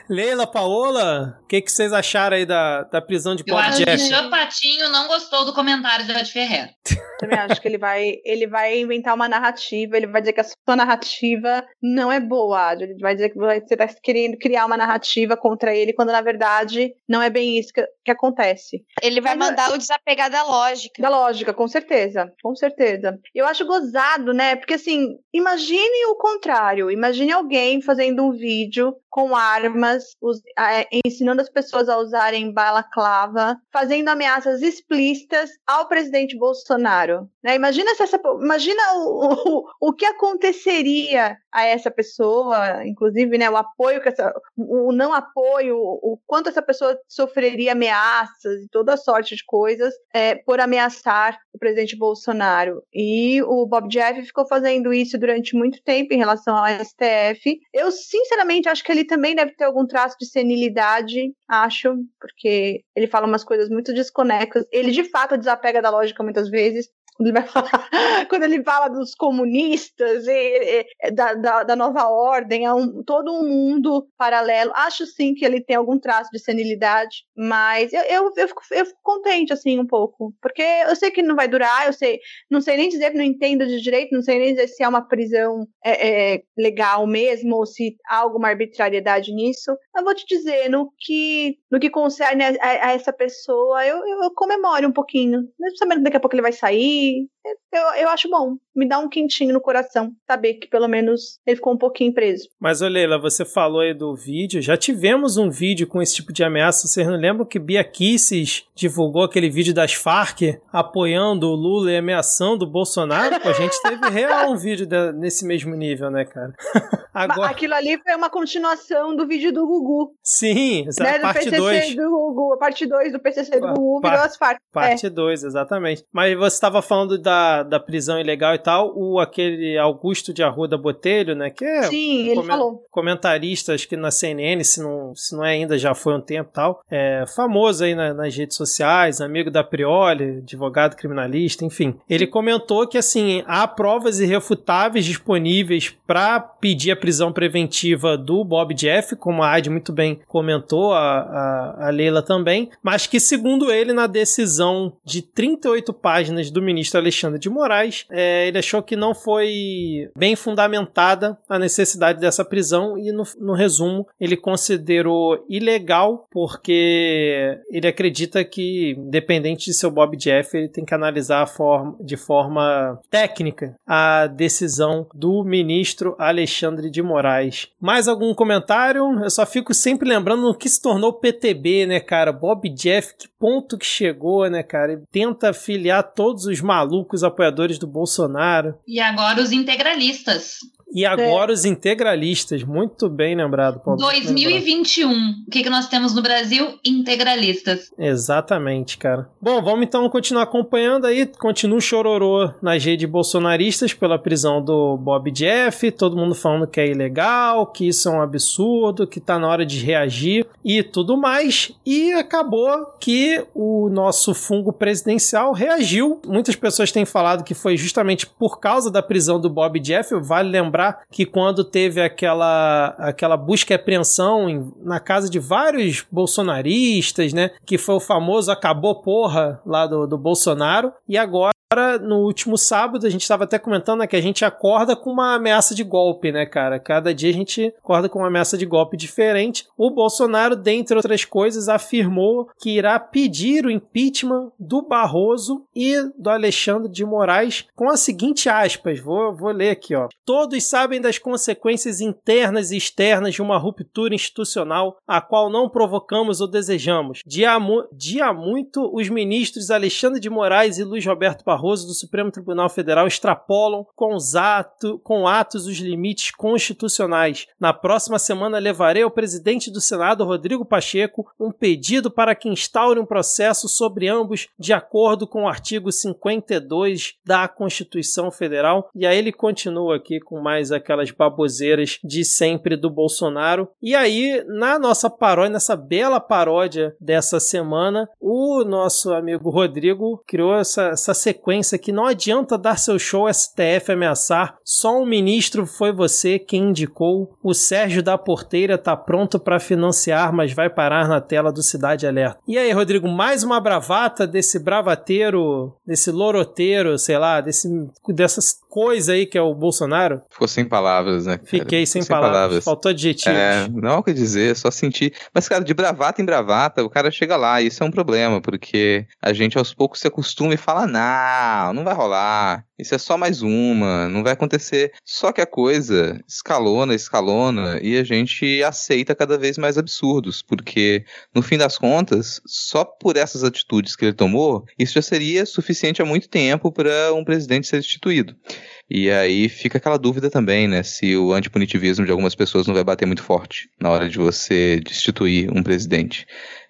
Leila, Paola, o que, que vocês acharam aí da, da prisão de Bob Jeff? Eu acho que o Patinho não gostou do comentário da Ed Ferreira. Também acho que ele vai, ele vai inventar uma narrativa, ele vai dizer que a sua narrativa não é boa, ele vai dizer que você está querendo criar uma narrativa contra ele, quando na verdade não é bem isso que, que acontece. Ele vai Mas, mandar o desapegar da lógica. Da lógica, com certeza, com certeza. Eu acho gozado, né? Porque assim, imagine o contrário, imagine alguém fazendo um vídeo com armas, us, é, ensinando as pessoas a usarem balaclava, fazendo ameaças explícitas ao presidente Bolsonaro. Né? Imagina se essa, imagina o, o, o que aconteceria a essa pessoa, inclusive, né, o apoio que essa, o não apoio, o quanto essa pessoa sofreria ameaças e toda sorte de coisas é, por ameaçar o presidente Bolsonaro. E o Bob Jeff ficou fazendo isso durante muito tempo em relação ao STF. Eu sinceramente acho que ele também deve ter algum traço de senilidade, acho, porque ele fala umas coisas muito desconexas. Ele de fato desapega da lógica muitas vezes. Quando ele, vai falar, quando ele fala dos comunistas e, e da, da, da, nova ordem, é um, todo um mundo paralelo. Acho sim que ele tem algum traço de senilidade, mas eu, eu, eu, fico, eu fico contente, assim, um pouco. Porque eu sei que não vai durar, eu sei, não sei nem dizer, não entendo de direito, não sei nem dizer se é uma prisão é, é, legal mesmo, ou se há alguma arbitrariedade nisso. Eu vou te dizer, no que, no que concerne a, a, a essa pessoa, eu, eu, eu comemoro um pouquinho. Mesmo sabendo que daqui a pouco ele vai sair, Bye. Eu, eu acho bom. Me dá um quentinho no coração saber que pelo menos ele ficou um pouquinho preso. Mas, ô Leila, você falou aí do vídeo. Já tivemos um vídeo com esse tipo de ameaça. Vocês não lembram que Bia Kisses divulgou aquele vídeo das Farc apoiando o Lula e ameaçando o Bolsonaro? Pô, a gente teve real um vídeo de, nesse mesmo nível, né, cara? Agora... Aquilo ali foi uma continuação do vídeo do Gugu. Sim, essa né, parte 2. do Gugu, a parte 2 do PCC do Gugu virou as Farc. Parte 2, é. exatamente. Mas você estava falando da, da prisão ilegal e tal, o aquele Augusto de Arruda Botelho, né, que é Sim, ele falou. comentarista, acho que na CNN, se não, se não é ainda, já foi um tempo e tal, é famoso aí na, nas redes sociais, amigo da Prioli, advogado criminalista, enfim. Ele comentou que, assim, há provas irrefutáveis disponíveis para pedir a prisão preventiva do Bob Jeff, como a Adi muito bem comentou, a, a, a Leila também, mas que, segundo ele, na decisão de 38 páginas do ministro Alexandre de Moraes, é, ele achou que não foi bem fundamentada a necessidade dessa prisão e, no, no resumo, ele considerou ilegal porque ele acredita que, independente de seu Bob Jeff, ele tem que analisar forma, de forma técnica a decisão do ministro Alexandre de Moraes. Mais algum comentário? Eu só fico sempre lembrando no que se tornou o PTB, né, cara? Bob Jeff, que ponto que chegou, né, cara? Ele tenta afiliar todos os malucos apoiadores do Bolsonaro. E agora os integralistas. E agora é. os integralistas, muito bem lembrado. Paulo, 2021. O que, que nós temos no Brasil? Integralistas. Exatamente, cara. Bom, vamos então continuar acompanhando aí. Continua o chororô nas redes bolsonaristas pela prisão do Bob Jeff. Todo mundo falando que é ilegal, que isso é um absurdo, que tá na hora de reagir e tudo mais. E acabou que o nosso fungo presidencial reagiu. Muitas pessoas têm falado que foi justamente por causa da prisão do Bob Jeff. Vale lembrar lembrar que quando teve aquela, aquela busca e apreensão em, na casa de vários bolsonaristas, né? Que foi o famoso acabou porra lá do, do Bolsonaro. E agora Agora, no último sábado, a gente estava até comentando né, que a gente acorda com uma ameaça de golpe, né, cara? Cada dia a gente acorda com uma ameaça de golpe diferente. O Bolsonaro, dentre outras coisas, afirmou que irá pedir o impeachment do Barroso e do Alexandre de Moraes com a seguinte aspas, vou, vou ler aqui, ó. Todos sabem das consequências internas e externas de uma ruptura institucional a qual não provocamos ou desejamos. De há, de há muito, os ministros Alexandre de Moraes e Luiz Roberto Barroso Barroso do Supremo Tribunal Federal extrapolam com, os ato, com atos os limites constitucionais. Na próxima semana levarei ao presidente do Senado, Rodrigo Pacheco, um pedido para que instaure um processo sobre ambos de acordo com o artigo 52 da Constituição Federal. E aí ele continua aqui com mais aquelas baboseiras de sempre do Bolsonaro. E aí, na nossa paródia, nessa bela paródia dessa semana, o nosso amigo Rodrigo criou essa, essa sequência sequência que não adianta dar seu show STF ameaçar, só um ministro foi você quem indicou. O Sérgio da Porteira tá pronto para financiar, mas vai parar na tela do Cidade Alerta. E aí, Rodrigo, mais uma bravata desse bravateiro, desse loroteiro, sei lá, desse, dessas coisa aí que é o Bolsonaro? Ficou sem palavras, né? Cara? Fiquei sem, sem palavras. palavras. Faltou adjetivos. É, não é o que dizer, só sentir. Mas, cara, de bravata em bravata, o cara chega lá, e isso é um problema, porque a gente aos poucos se acostuma e fala, não, não vai rolar. Isso é só mais uma, não vai acontecer. Só que a coisa escalona, escalona, e a gente aceita cada vez mais absurdos, porque, no fim das contas, só por essas atitudes que ele tomou, isso já seria suficiente há muito tempo para um presidente ser destituído. E aí fica aquela dúvida também, né? Se o antipunitivismo de algumas pessoas não vai bater muito forte na hora de você destituir um presidente.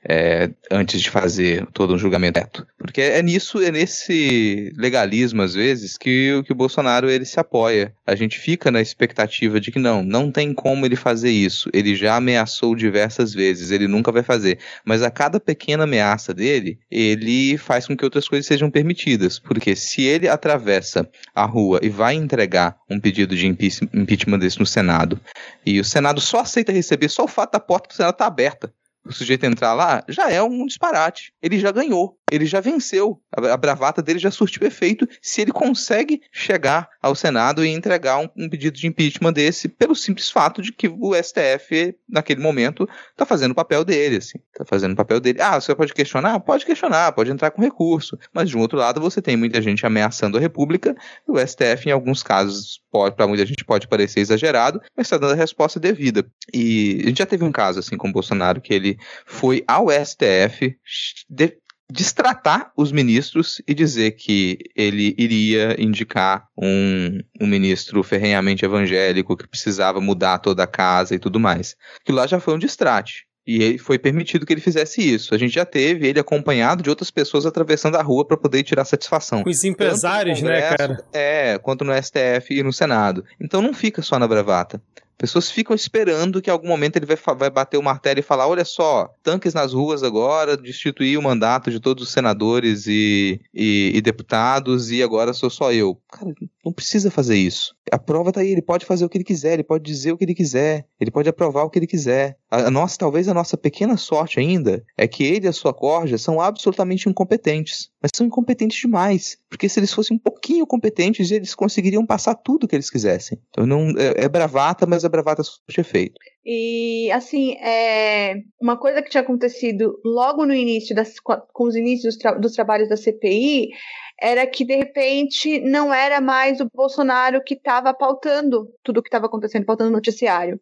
É, antes de fazer todo um julgamento reto. Porque é nisso, é nesse legalismo, às vezes, que, que o Bolsonaro ele se apoia. A gente fica na expectativa de que não, não tem como ele fazer isso. Ele já ameaçou diversas vezes, ele nunca vai fazer. Mas a cada pequena ameaça dele, ele faz com que outras coisas sejam permitidas. Porque se ele atravessa a rua e vai entregar um pedido de impeachment desse no Senado, e o Senado só aceita receber só o fato da porta do Senado estar tá aberta, o sujeito entrar lá, já é um disparate. Ele já ganhou, ele já venceu. A, bravata dele já surtiu efeito se ele consegue chegar ao Senado e entregar um, um, pedido de impeachment desse pelo simples fato de que o STF, naquele momento, está fazendo o papel dele, assim. Tá fazendo o papel dele. Ah, você pode questionar? Pode questionar, pode entrar com recurso. Mas, de um outro lado, você tem muita gente ameaçando a República e o STF, em alguns casos, pode, para muita gente pode parecer exagerado, mas está dando a resposta devida. E a gente já teve um caso, assim, com o Bolsonaro, que ele foi ao STF de, destratar os ministros e dizer que ele iria indicar um, um ministro ferrenhamente evangélico que precisava mudar toda a casa e tudo mais. Que lá já foi um distrate. E foi permitido que ele fizesse isso. A gente já teve ele acompanhado de outras pessoas atravessando a rua para poder tirar satisfação. Os empresários, né, cara? É, quanto no STF e no Senado. Então não fica só na bravata. Pessoas ficam esperando que em algum momento ele vai, vai bater o martelo e falar: olha só, tanques nas ruas agora, destituir o mandato de todos os senadores e, e, e deputados, e agora sou só eu. Cara, não precisa fazer isso. A prova tá aí, ele pode fazer o que ele quiser, ele pode dizer o que ele quiser, ele pode aprovar o que ele quiser. A, nossa, talvez a nossa pequena sorte ainda é que ele e a sua corja são absolutamente incompetentes. Mas são incompetentes demais. Porque se eles fossem um pouquinho competentes, eles conseguiriam passar tudo que eles quisessem. Então não é, é bravata, mas a bravata surte efeito. E, assim, é, uma coisa que tinha acontecido logo no início, das, com os inícios dos, tra dos trabalhos da CPI, era que de repente não era mais o Bolsonaro que estava pautando tudo o que estava acontecendo, pautando o noticiário.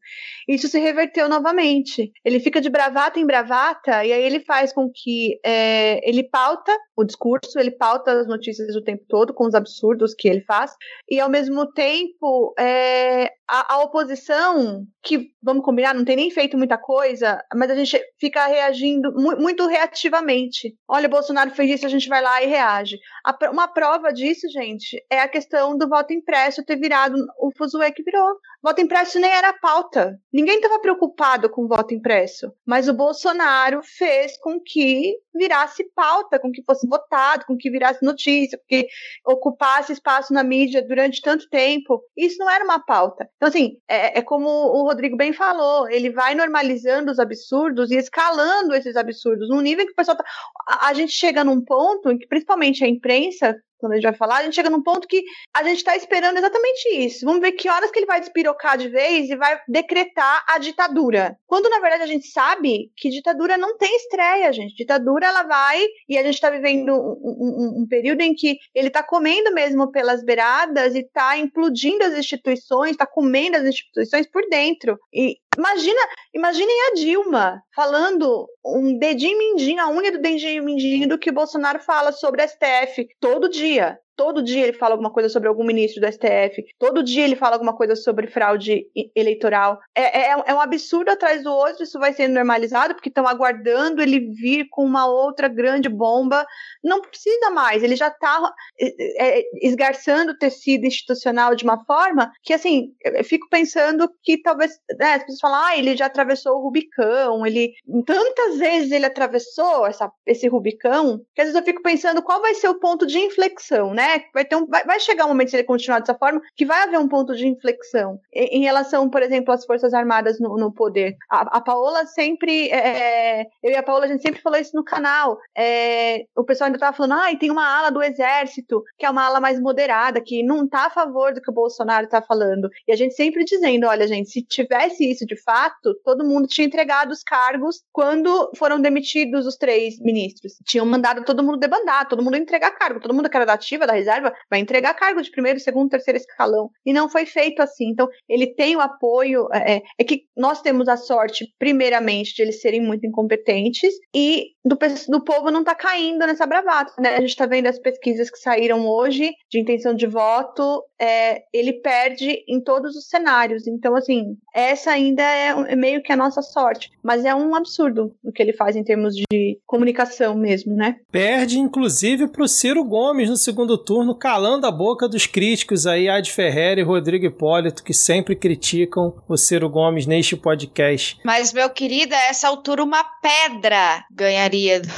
Isso se reverteu novamente. Ele fica de bravata em bravata e aí ele faz com que é, ele pauta o discurso, ele pauta as notícias o tempo todo com os absurdos que ele faz e ao mesmo tempo é, a, a, oposição que vamos combinar não tem nem feito muita coisa, mas a gente fica reagindo mu muito reativamente. Olha, o Bolsonaro fez isso, a gente vai lá e reage. A, uma prova disso, gente, é a questão do voto impresso ter virado o fuzuê que virou. Voto impresso nem era pauta. Ninguém estava preocupado com voto impresso. Mas o Bolsonaro fez com que virasse pauta, com que fosse votado, com que virasse notícia, com que ocupasse espaço na mídia durante tanto tempo. Isso não era uma pauta. Então, assim, é, é como o Rodrigo bem falou, ele vai normalizando os absurdos e escalando esses absurdos num nível que o pessoal tá. A, a gente chega num ponto em que, principalmente a imprensa, quando a gente vai falar, a gente chega num ponto que a gente está esperando exatamente isso. Vamos ver que horas que ele vai despirocar de vez e vai decretar a ditadura. Quando, na verdade, a gente sabe que ditadura não tem estreia, gente. Ditadura, ela vai, e a gente está vivendo um, um, um, período em que ele está comendo mesmo pelas beiradas e está implodindo as instituições, está comendo as instituições por dentro. E Imagina, imaginem a Dilma falando um dedinho mindinho, a unha do dedinho mindinho do que o Bolsonaro fala sobre STF todo dia. Todo dia ele fala alguma coisa sobre algum ministro do STF. Todo dia ele fala alguma coisa sobre fraude eleitoral. É, é, é um absurdo atrás do outro. Isso vai sendo normalizado porque estão aguardando ele vir com uma outra grande bomba. Não precisa mais. Ele já está é, é, esgarçando o tecido institucional de uma forma que, assim, eu fico pensando que talvez né, as pessoas falam, ah, ele já atravessou o Rubicão. Ele tantas vezes ele atravessou essa, esse Rubicão que às vezes eu fico pensando qual vai ser o ponto de inflexão, né? Né? Vai, ter um, vai, vai, chegar um momento, se ele continuar dessa forma, que vai haver um ponto de inflexão em, em relação, por exemplo, às Forças Armadas no, no poder. A, a Paola sempre. É, é, eu e a Paola, a gente sempre falou isso no canal. É, o pessoal ainda tava falando, ah, e tem uma ala do Exército, que é uma ala mais moderada, que não tá a favor do que o Bolsonaro tá falando. E a gente sempre dizendo, olha, gente, se tivesse isso de fato, todo mundo tinha entregado os cargos quando foram demitidos os três ministros. Tinham mandado todo mundo debandar, todo mundo entregar cargo, todo mundo que era da ativa, da reserva vai entregar cargo de primeiro, segundo, terceiro escalão. E não foi feito assim. Então, ele tem o apoio. É, é que nós temos a sorte, primeiramente, de eles serem muito incompetentes, e do, do povo não tá caindo nessa bravata, né? A gente tá vendo as pesquisas que saíram hoje de intenção de voto, é, ele perde em todos os cenários. Então, assim, essa ainda é, é meio que a nossa sorte. Mas é um absurdo o que ele faz em termos de comunicação mesmo, né? Perde, inclusive, pro Ciro Gomes no segundo turno, calando a boca dos críticos aí, Ad Ferreira e Rodrigo Hipólito, que sempre criticam o Ciro Gomes neste podcast. Mas, meu querido, a essa altura uma pedra ganharia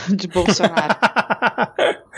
de Bolsonaro.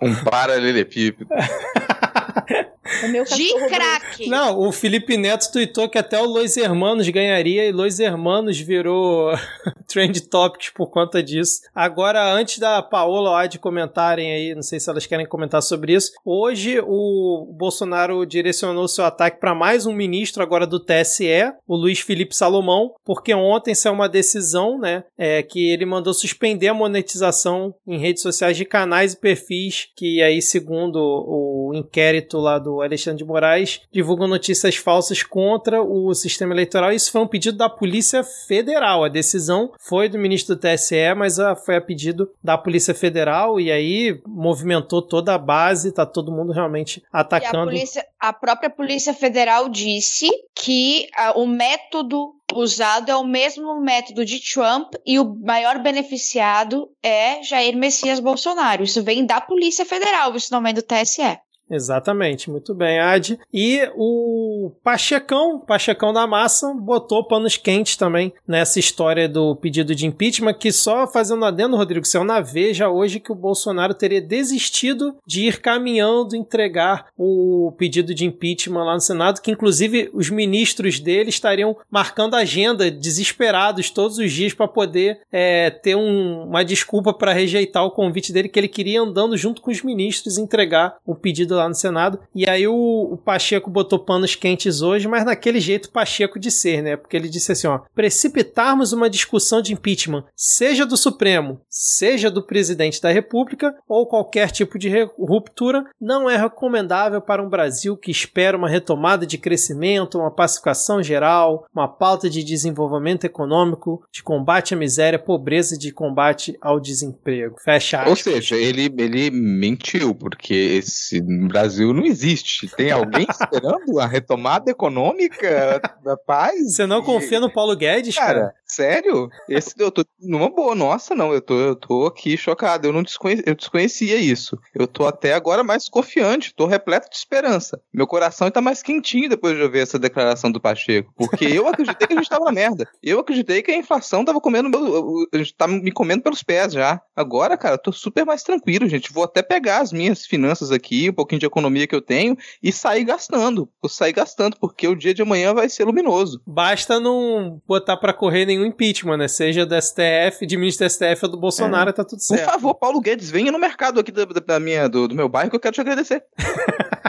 Um paralelepípedo. O meu de craque. Não, o Felipe Neto tweetou que até o Los Hermanos ganharia e Los Hermanos virou trend topics por conta disso. Agora, antes da Paola ou Ad comentarem aí, não sei se elas querem comentar sobre isso, hoje o Bolsonaro direcionou seu ataque para mais um ministro agora do TSE, o Luiz Felipe Salomão, porque ontem saiu uma decisão, né, é, que ele mandou suspender a monetização em redes sociais de canais e perfis que aí, segundo o inquérito lá do Alexandre de Moraes, divulgam notícias falsas contra o sistema eleitoral. Isso foi um pedido da Polícia Federal. A decisão foi do ministro do TSE, mas a, foi a pedido da Polícia Federal e aí movimentou toda a base, tá todo mundo realmente E a, atacando. polícia, a própria Polícia Federal disse que ah, o método usado é o mesmo método de Trump e o maior beneficiado é Jair Messias Bolsonaro. Isso vem da Polícia Federal, isso não vem do TSE. Exatamente, muito bem, Ad. E o Pachecão, Pachecão da Massa, botou panos quentes também nessa história do pedido de impeachment, que só fazendo adendo, Rodrigo, saiu na Veja hoje que o Bolsonaro teria desistido de ir caminhando entregar o pedido de impeachment lá no Senado, que inclusive os ministros dele estariam marcando agenda, desesperados todos os dias para poder é, ter um- uma desculpa para rejeitar o convite dele, que ele queria andando junto com os ministros entregar o pedido lá no Senado. E aí o, o Pacheco botou panos quentes hoje, mas naquele jeito Pacheco de ser, né? Porque ele disse assim, ó, precipitarmos uma discussão de impeachment, seja do Supremo, seja do presidente da República ou qualquer tipo de ruptura, não é recomendável para um Brasil que espera uma retomada de crescimento, uma pacificação geral, uma pauta de desenvolvimento econômico, de combate à miséria, pobreza e de combate ao desemprego. Fecha Ou aspas. seja, ele, ele mentiu, porque esse Brasil não existe. Tem alguém esperando a retomada econômica da paz? Você não E- confia no Paulo Guedes, cara? Cara, sério? Esse eu tô numa boa. Nossa, não, eu tô, eu tô aqui chocado. Eu não desconhe- eu desconhecia isso. Eu tô até agora mais confiante, tô repleto de esperança. Meu coração tá mais quentinho depois de eu ver essa declaração do Pacheco. Porque eu acreditei que a gente tava na merda. Eu acreditei que a inflação tava comendo meu. A gente tá me comendo pelos pés já. Agora, cara, eu tô super mais tranquilo, gente. Vou até pegar as minhas finanças aqui, um pouquinho de economia que eu tenho, e sair gastando. Vou sair gastando, porque o dia de amanhã vai ser luminoso. Basta não botar pra correr nenhum impeachment, né? Seja do STF, de ministro do STF ou do Bolsonaro, tá tudo Por certo. favor, Paulo Guedes, venha no mercado aqui da- da minha, do, do meu bairro que eu quero te agradecer.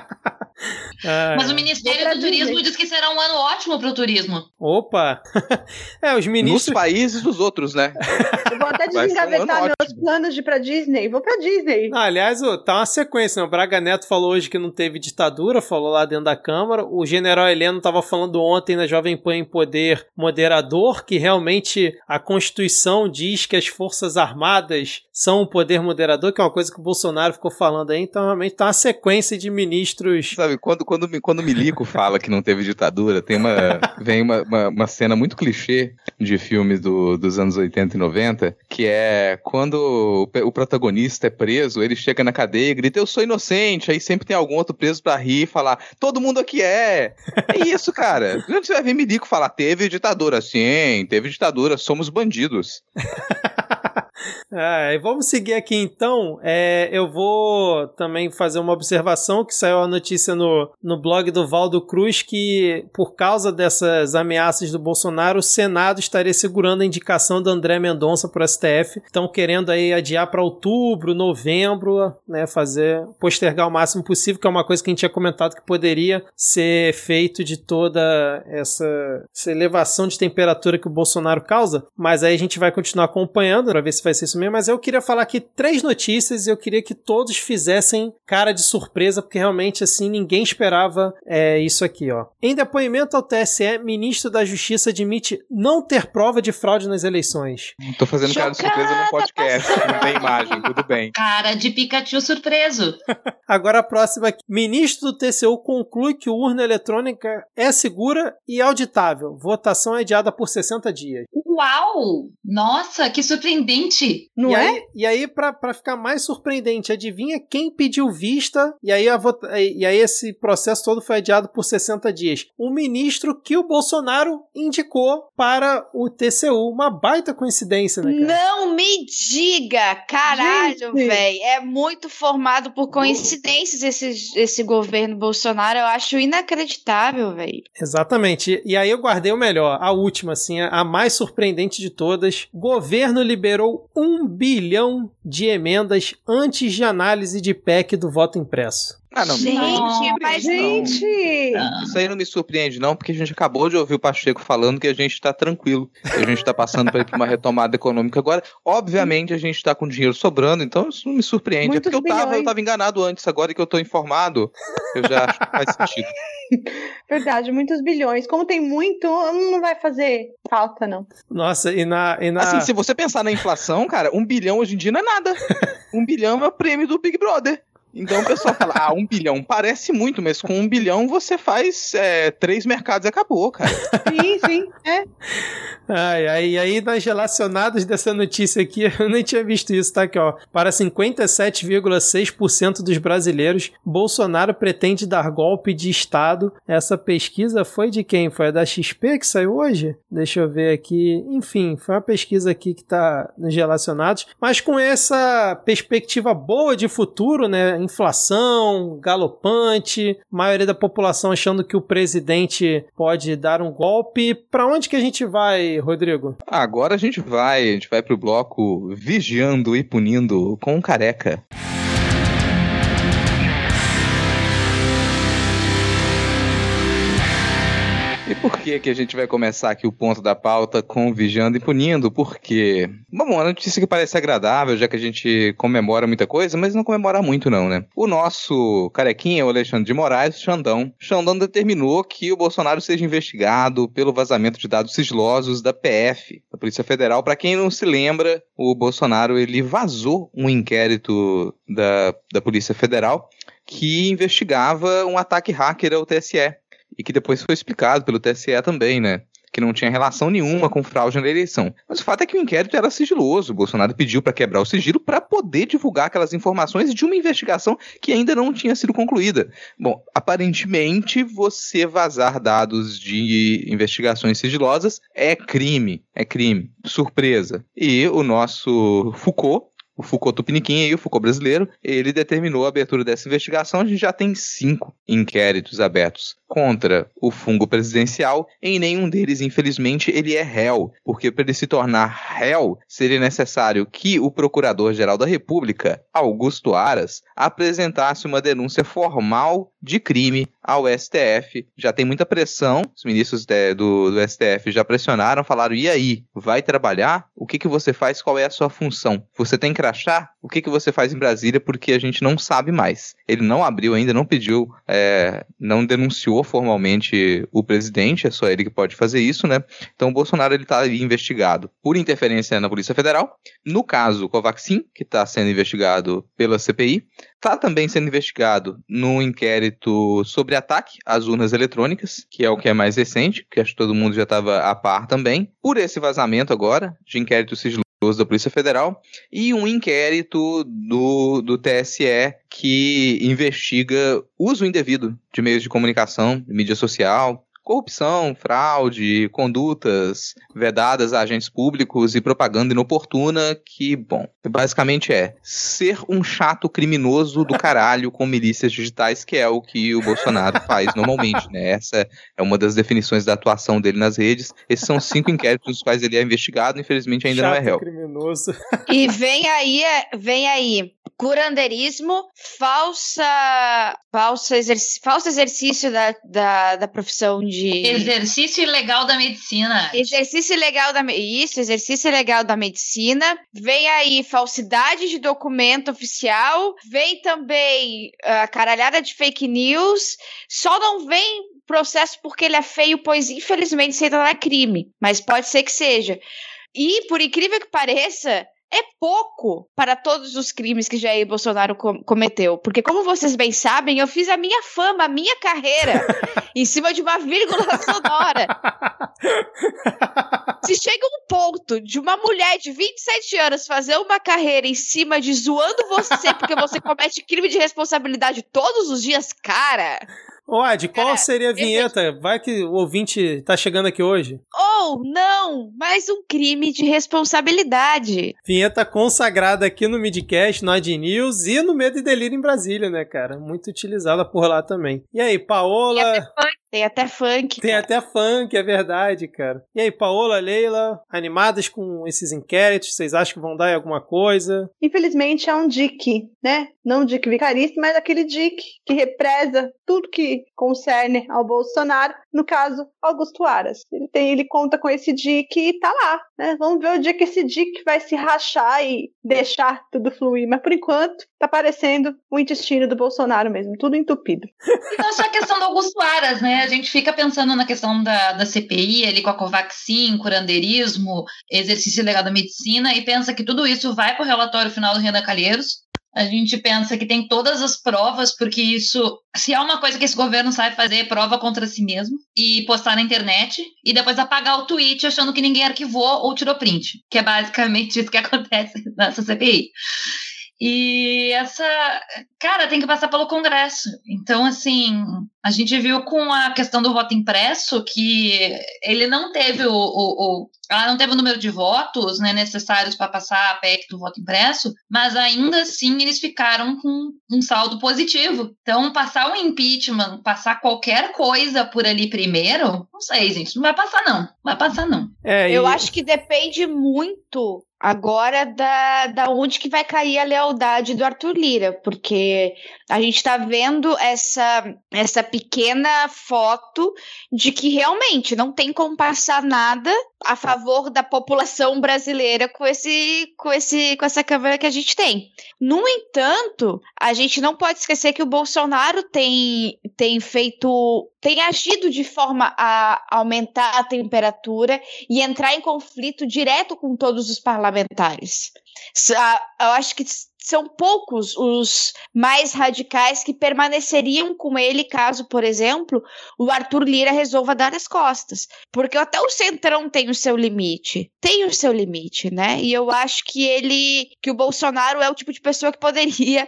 Ah, Mas o Ministério do Turismo diz que será um ano ótimo pro turismo. Opa! é, os Nos ministros. países dos outros, né? Eu vou até um desengavetar ano meus ótimo. planos de ir pra Disney. Vou pra Disney. Ah, aliás, tá uma sequência, né? O Braga Neto falou hoje que não teve ditadura, falou lá dentro da Câmara. O general Heleno tava falando ontem na Jovem Pan em Poder Moderador que realmente a Constituição diz que as Forças Armadas são um poder moderador, que é uma coisa que o Bolsonaro ficou falando aí. Então, realmente, tá uma sequência de ministros. Sabe, quando, quando, quando Milico fala que não teve ditadura, tem uma, vem uma, uma, uma cena muito clichê de filmes do, dos anos 80 e 90, que é quando o, o protagonista é preso, ele chega na cadeia e grita, eu sou inocente, aí sempre tem algum outro preso pra rir e falar, todo mundo aqui é. É isso, cara. Onde você vai ver Milico falar, teve ditadura? Sim, teve ditadura, somos bandidos. É, vamos seguir aqui então. É, eu vou também fazer uma observação que saiu a notícia no, no blog do Valdo Cruz que, por causa dessas ameaças do Bolsonaro, o Senado estaria segurando a indicação do André Mendonça para o STF. Estão querendo aí adiar para outubro, novembro, né? Fazer postergar o máximo possível, que é uma coisa que a gente tinha comentado que poderia ser feito de toda essa, essa elevação de temperatura que o Bolsonaro causa. Mas aí a gente vai continuar acompanhando para ver se vai ser isso assumir, mas eu queria falar aqui três notícias e eu queria que todos fizessem cara de surpresa, porque realmente, assim, ninguém esperava é, isso aqui, ó. Em depoimento ao TSE, ministro da Justiça admite não ter prova de fraude nas eleições. Tô fazendo cara de surpresa no podcast, não tem imagem, tudo bem. Cara de Pikachu surpreso. Agora a próxima aqui. Ministro do TCU conclui que urna eletrônica é segura e auditável. Votação é adiada por 60 dias. Uau! Nossa, que surpreendente! Não e é? Aí, e aí, pra, pra ficar mais surpreendente, adivinha quem pediu vista? E aí, a vota- e aí esse processo todo foi adiado por 60 dias. O ministro que o Bolsonaro indicou para o TCU. Uma baita coincidência, né, cara? Não me diga! Caralho, velho. É muito formado por coincidências esse, esse governo Bolsonaro. Eu acho inacreditável, velho. Exatamente. E aí eu guardei o melhor, a última, assim, a a mais surpreendente de todas. Governo liberou um bilhão de emendas antes de análise de PEC do voto impresso. Ah, não, Gente, não. mas Gente! Isso aí não me surpreende, não, porque a gente acabou de ouvir o Pacheco falando que a gente tá tranquilo, que a gente tá passando por uma retomada econômica agora. Obviamente, a gente tá com dinheiro sobrando, então isso não me surpreende. Muitos é porque eu tava, bilhões. eu tava enganado antes, agora que eu tô informado, eu já acho que faz sentido. Verdade, muitos bilhões. Como tem muito, não vai fazer falta, não. Nossa, e na. E na... Assim, se você pensar na inflação, cara, um bilhão hoje em dia não é nada. Um bilhão é o prêmio do Big Brother. Então o pessoal fala, ah, um bilhão parece muito, mas com um bilhão você faz é, três mercados e acabou, cara. Sim, sim. É. Ai, ai, e aí, nas relacionadas dessa notícia aqui, eu nem tinha visto isso, tá aqui, ó. Para 57,6% dos brasileiros, Bolsonaro pretende dar golpe de Estado. Essa pesquisa foi de quem? Foi a da XP que saiu hoje? Deixa eu ver aqui. Enfim, foi uma pesquisa aqui que tá nos relacionados. Mas com essa perspectiva boa de futuro, né? Inflação galopante, maioria da população achando que o presidente pode dar um golpe. Para onde que a gente vai, Rodrigo? Agora a gente vai, a gente vai pro bloco Vigiando e Punindo com Careca. E por que que a gente vai começar aqui o ponto da pauta com Vigiando e Punindo? Porque, bom, uma notícia que parece agradável, já que a gente comemora muita coisa, mas não comemora muito não, né? O nosso carequinha, o Alexandre de Moraes, Xandão, Xandão determinou que o Bolsonaro seja investigado pelo vazamento de dados sigilosos da PF, da Polícia Federal. Para quem não se lembra, o Bolsonaro ele vazou um inquérito da, da Polícia Federal que investigava um ataque hacker ao TSE e que depois foi explicado pelo TSE também, né? Que não tinha relação nenhuma com fraude na eleição. Mas o fato é que o inquérito era sigiloso. O Bolsonaro pediu para quebrar o sigilo para poder divulgar aquelas informações de uma investigação que ainda não tinha sido concluída. Bom, aparentemente você vazar dados de investigações sigilosas é crime. É crime. Surpresa. E o nosso Foucault o Foucault Tupiniquim e o Foucault brasileiro, ele determinou a abertura dessa investigação. A gente já tem cinco inquéritos abertos contra o fungo presidencial. Em nenhum deles, infelizmente, ele é réu, porque para ele se tornar réu, seria necessário que o Procurador-Geral da República, Augusto Aras, apresentasse uma denúncia formal de crime ao STF. Já tem muita pressão, os ministros de- do, do STF já pressionaram, falaram: e aí, vai trabalhar? O que, que você faz? Qual é a sua função? Você tem crachá? O que, que você faz em Brasília? Porque a gente não sabe mais. Ele não abriu ainda, não pediu, é, não denunciou formalmente o presidente, é só ele que pode fazer isso, né? Então o Bolsonaro ele está ali investigado por interferência na Polícia Federal. No caso Covaxin, que está sendo investigado pela CPI, Está também sendo investigado no inquérito sobre ataque às urnas eletrônicas, que é o que é mais recente, que acho que todo mundo já estava a par também, por esse vazamento agora de inquérito sigiloso da Polícia Federal, e um inquérito do, do TSE que investiga uso indevido de meios de comunicação, mídia social, corrupção, fraude, condutas vedadas a agentes públicos e propaganda inoportuna, que, bom, basicamente é ser um chato criminoso do caralho com milícias digitais, que é o que o Bolsonaro faz normalmente, né? Essa é uma das definições da atuação dele nas redes. Esses são cinco inquéritos nos quais ele é investigado, infelizmente ainda não é Chato réu. criminoso. E vem aí, vem aí, curandeirismo, falsa, falsa exerc- falso exercício da, da, da profissão de de. Exercício ilegal da medicina. Exercício ilegal da isso, exercício ilegal da medicina. Vem aí falsidade de documento oficial. Vem também a caralhada de fake news. Só não vem processo porque ele é feio, pois infelizmente isso ainda não é crime. Mas pode ser que seja. E, por incrível que pareça, é pouco para todos os crimes que Jair Bolsonaro com cometeu. Porque, como vocês bem sabem, eu fiz a minha fama, a minha carreira, em cima de uma vírgula sonora. Se chega um ponto de uma mulher de 27 anos fazer uma carreira em cima de zoando você porque você comete crime de responsabilidade todos os dias, cara. Ô, Ad, qual Cara, seria a vinheta? Vai que o ouvinte tá chegando aqui hoje. Ou oh, não, mais um crime de responsabilidade. Vinheta consagrada aqui no Midcast, no Ad News e no Medo e Delírio em Brasília, né, cara? Muito utilizada por lá também. E aí, Paola? Tem até funk. Tem cara. até funk, é verdade, cara. E aí, Paola, Leila, animadas com esses inquéritos? Vocês acham que vão dar em alguma coisa? Infelizmente é um Dick, né? Não um Dick vicarista, mas aquele Dick que represa tudo que concerne ao Bolsonaro. No caso, Augusto Aras. Ele, tem, ele conta com esse Dick e tá lá, né? Vamos ver o dia que esse Dick vai se rachar e deixar tudo fluir. Mas por enquanto, tá parecendo o intestino do Bolsonaro mesmo, tudo entupido. Então, só a questão do Augusto Aras, né? A gente fica pensando na questão da, da CPI, ali com a Covaxin, curandeirismo, exercício legal da medicina, e pensa que tudo isso vai para o relatório final do Renan Calheiros. A gente pensa que tem todas as provas, porque isso, se é uma coisa que esse governo sabe fazer, é prova contra si mesmo e postar na internet e depois apagar o tweet achando que ninguém arquivou ou tirou print, que é basicamente isso que acontece nessa CPI. E essa, cara, tem que passar pelo Congresso. Então, assim, a gente viu com a questão do voto impresso que ele não teve o, o, o ela não teve o número de votos né, necessários para passar a PEC do voto impresso, mas ainda assim eles ficaram com um saldo positivo. Então, passar o impeachment, passar qualquer coisa por ali primeiro, não sei, gente, não vai passar não, vai passar não. É, e... Eu acho que depende muito agora da, da onde que vai cair a lealdade do Arthur Lira, porque a gente está vendo essa, essa pequena foto de que realmente não tem como passar nada a favor da população brasileira com esse com esse com essa câmera que a gente tem. No entanto, a gente não pode esquecer que o Bolsonaro tem tem feito tem agido de forma a aumentar a temperatura e entrar em conflito direto com todos os parlamentares. Eu acho que são poucos os mais radicais que permaneceriam com ele caso, por exemplo, o Arthur Lira resolva dar as costas. Porque até o Centrão tem o seu limite. Tem o seu limite, né? E eu acho que ele, que o Bolsonaro é o tipo de pessoa que poderia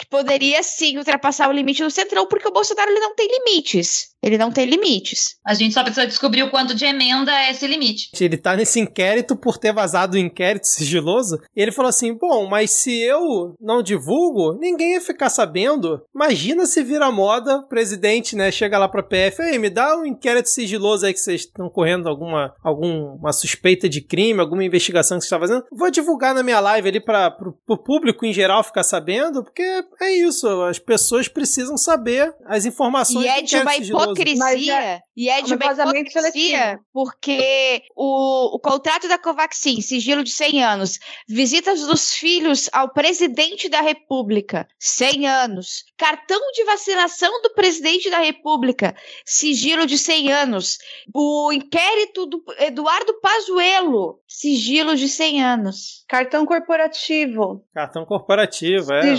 que poderia sim ultrapassar o limite do Centrão, porque o Bolsonaro ele não tem limites. Ele não tem limites. A gente só precisa descobrir o quanto de emenda é esse limite. Ele tá nesse inquérito por ter vazado o inquérito sigiloso. E ele falou assim: bom, mas se eu não divulgo, ninguém ia ficar sabendo. Imagina se vira moda, o presidente, né, chega lá pra PF, aí, me dá um inquérito sigiloso aí que vocês estão correndo alguma, alguma suspeita de crime, alguma investigação que você está fazendo. Vou divulgar na minha live ali para o público em geral ficar sabendo, porque é isso, as pessoas precisam saber as informações. E é de uma hipocrisia, é, e é de uma hipocrisia, seletivo. porque o, o contrato da Covaxin, sigilo de 100 anos, visitas dos filhos ao presidente da República, 100 anos, cartão de vacinação do presidente da República, sigilo de 100 anos, o inquérito do Eduardo Pazuello, sigilo de 100 anos. Cartão corporativo. Cartão corporativo, é.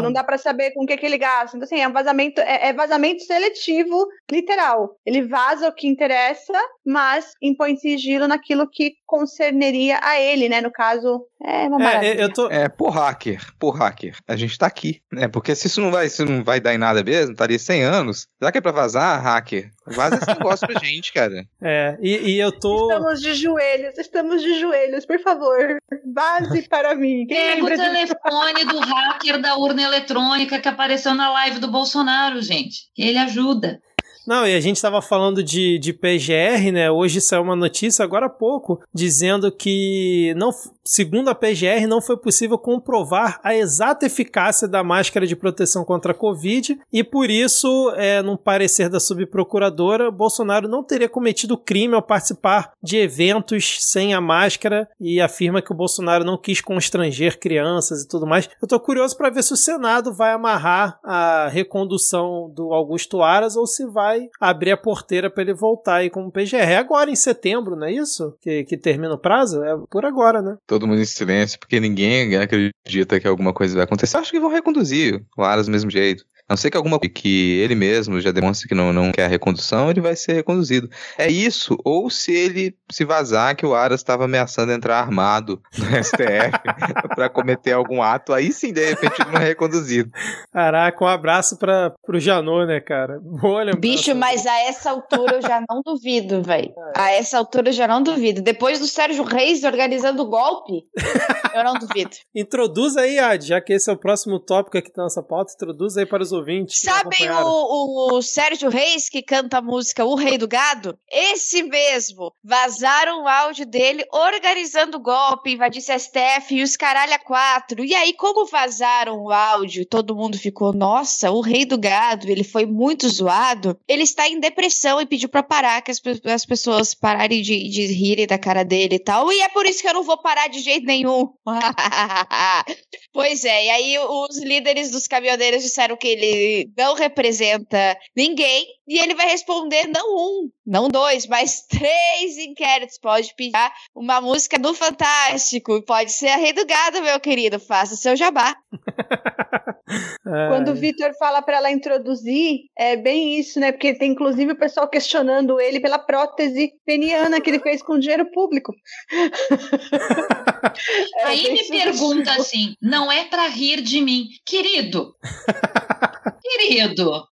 Não dá para saber com o que, que ele gasta. Então, assim, é um vazamento, é, é vazamento seletivo, literal. Ele vaza o que interessa, mas impõe sigilo naquilo que concerneria a ele, né? No caso, é uma é, maravilha. É, eu tô... é por hacker, por hacker. A gente tá aqui, né? Porque se isso não vai, se não vai dar em nada mesmo, estaria 100 anos. Será que é pra vazar, hacker? Vaza esse negócio pra gente, cara. É, e, e, eu tô... Estamos de joelhos, estamos de joelhos, por favor. Vaze para mim. Quem Pega o telefone do hacker da urna eletrônica que apareceu na live do Bolsonaro, gente. Ele ajuda. Não, e a gente estava falando de, de PGR, né? Hoje saiu uma notícia agora há pouco dizendo que não, segundo a PGR, não foi possível comprovar a exata eficácia da máscara de proteção contra a Covid e por isso, é, num parecer da subprocuradora, Bolsonaro não teria cometido crime ao participar de eventos sem a máscara e afirma que o Bolsonaro não quis constranger crianças e tudo mais. Eu tô curioso para ver se o Senado vai amarrar a recondução do Augusto Aras ou se vai abrir a porteira para ele voltar aí como PGR. É agora em setembro, não é isso? Que, que termina o prazo? É por agora, né? Todo mundo em silêncio, porque ninguém acredita que alguma coisa vai acontecer. Acho que vão reconduzir o Aras do mesmo jeito. A não ser que alguma que ele mesmo já demonstre que não, não quer a recondução, ele vai ser reconduzido. É isso, ou se ele se vazar que o Aras estava ameaçando entrar armado no STF para cometer algum ato, aí sim, de repente, ele não é reconduzido. Caraca, um abraço para pro Janô, né, cara? Boa lembrança. Bicho, mas a essa altura eu já não duvido, velho. A essa altura eu já não duvido. Depois do Sérgio Reis organizando o golpe, eu não duvido. Introduz aí, Ad, já que esse é o próximo tópico aqui da nossa pauta, introduz aí para os ouvintes. Sabem o, o Sérgio Reis que canta a música O Rei do Gado? Esse mesmo. Vazaram o áudio dele organizando o golpe, invadisse STF e os caralho a quatro. E aí, como vazaram o áudio, todo mundo ficou, nossa, o Rei do Gado, ele foi muito zoado. Ele está em depressão e pediu pra parar, que as, as pessoas pararem de, de rirem da cara dele e tal. E é por isso que eu não vou parar de jeito nenhum. Pois é, e aí os líderes dos caminhoneiros disseram que ele não representa ninguém e ele vai responder não um, não dois, mas três inquéritos. Pode pedir uma música do Fantástico, pode ser a Rei do Gado, meu querido, faça seu jabá. Quando o Vitor fala para ela introduzir, é bem isso, né? Porque tem inclusive o pessoal questionando ele pela prótese peniana que ele fez com dinheiro público. É Aí me sugestivo. pergunta assim: não é pra rir de mim, querido? querido,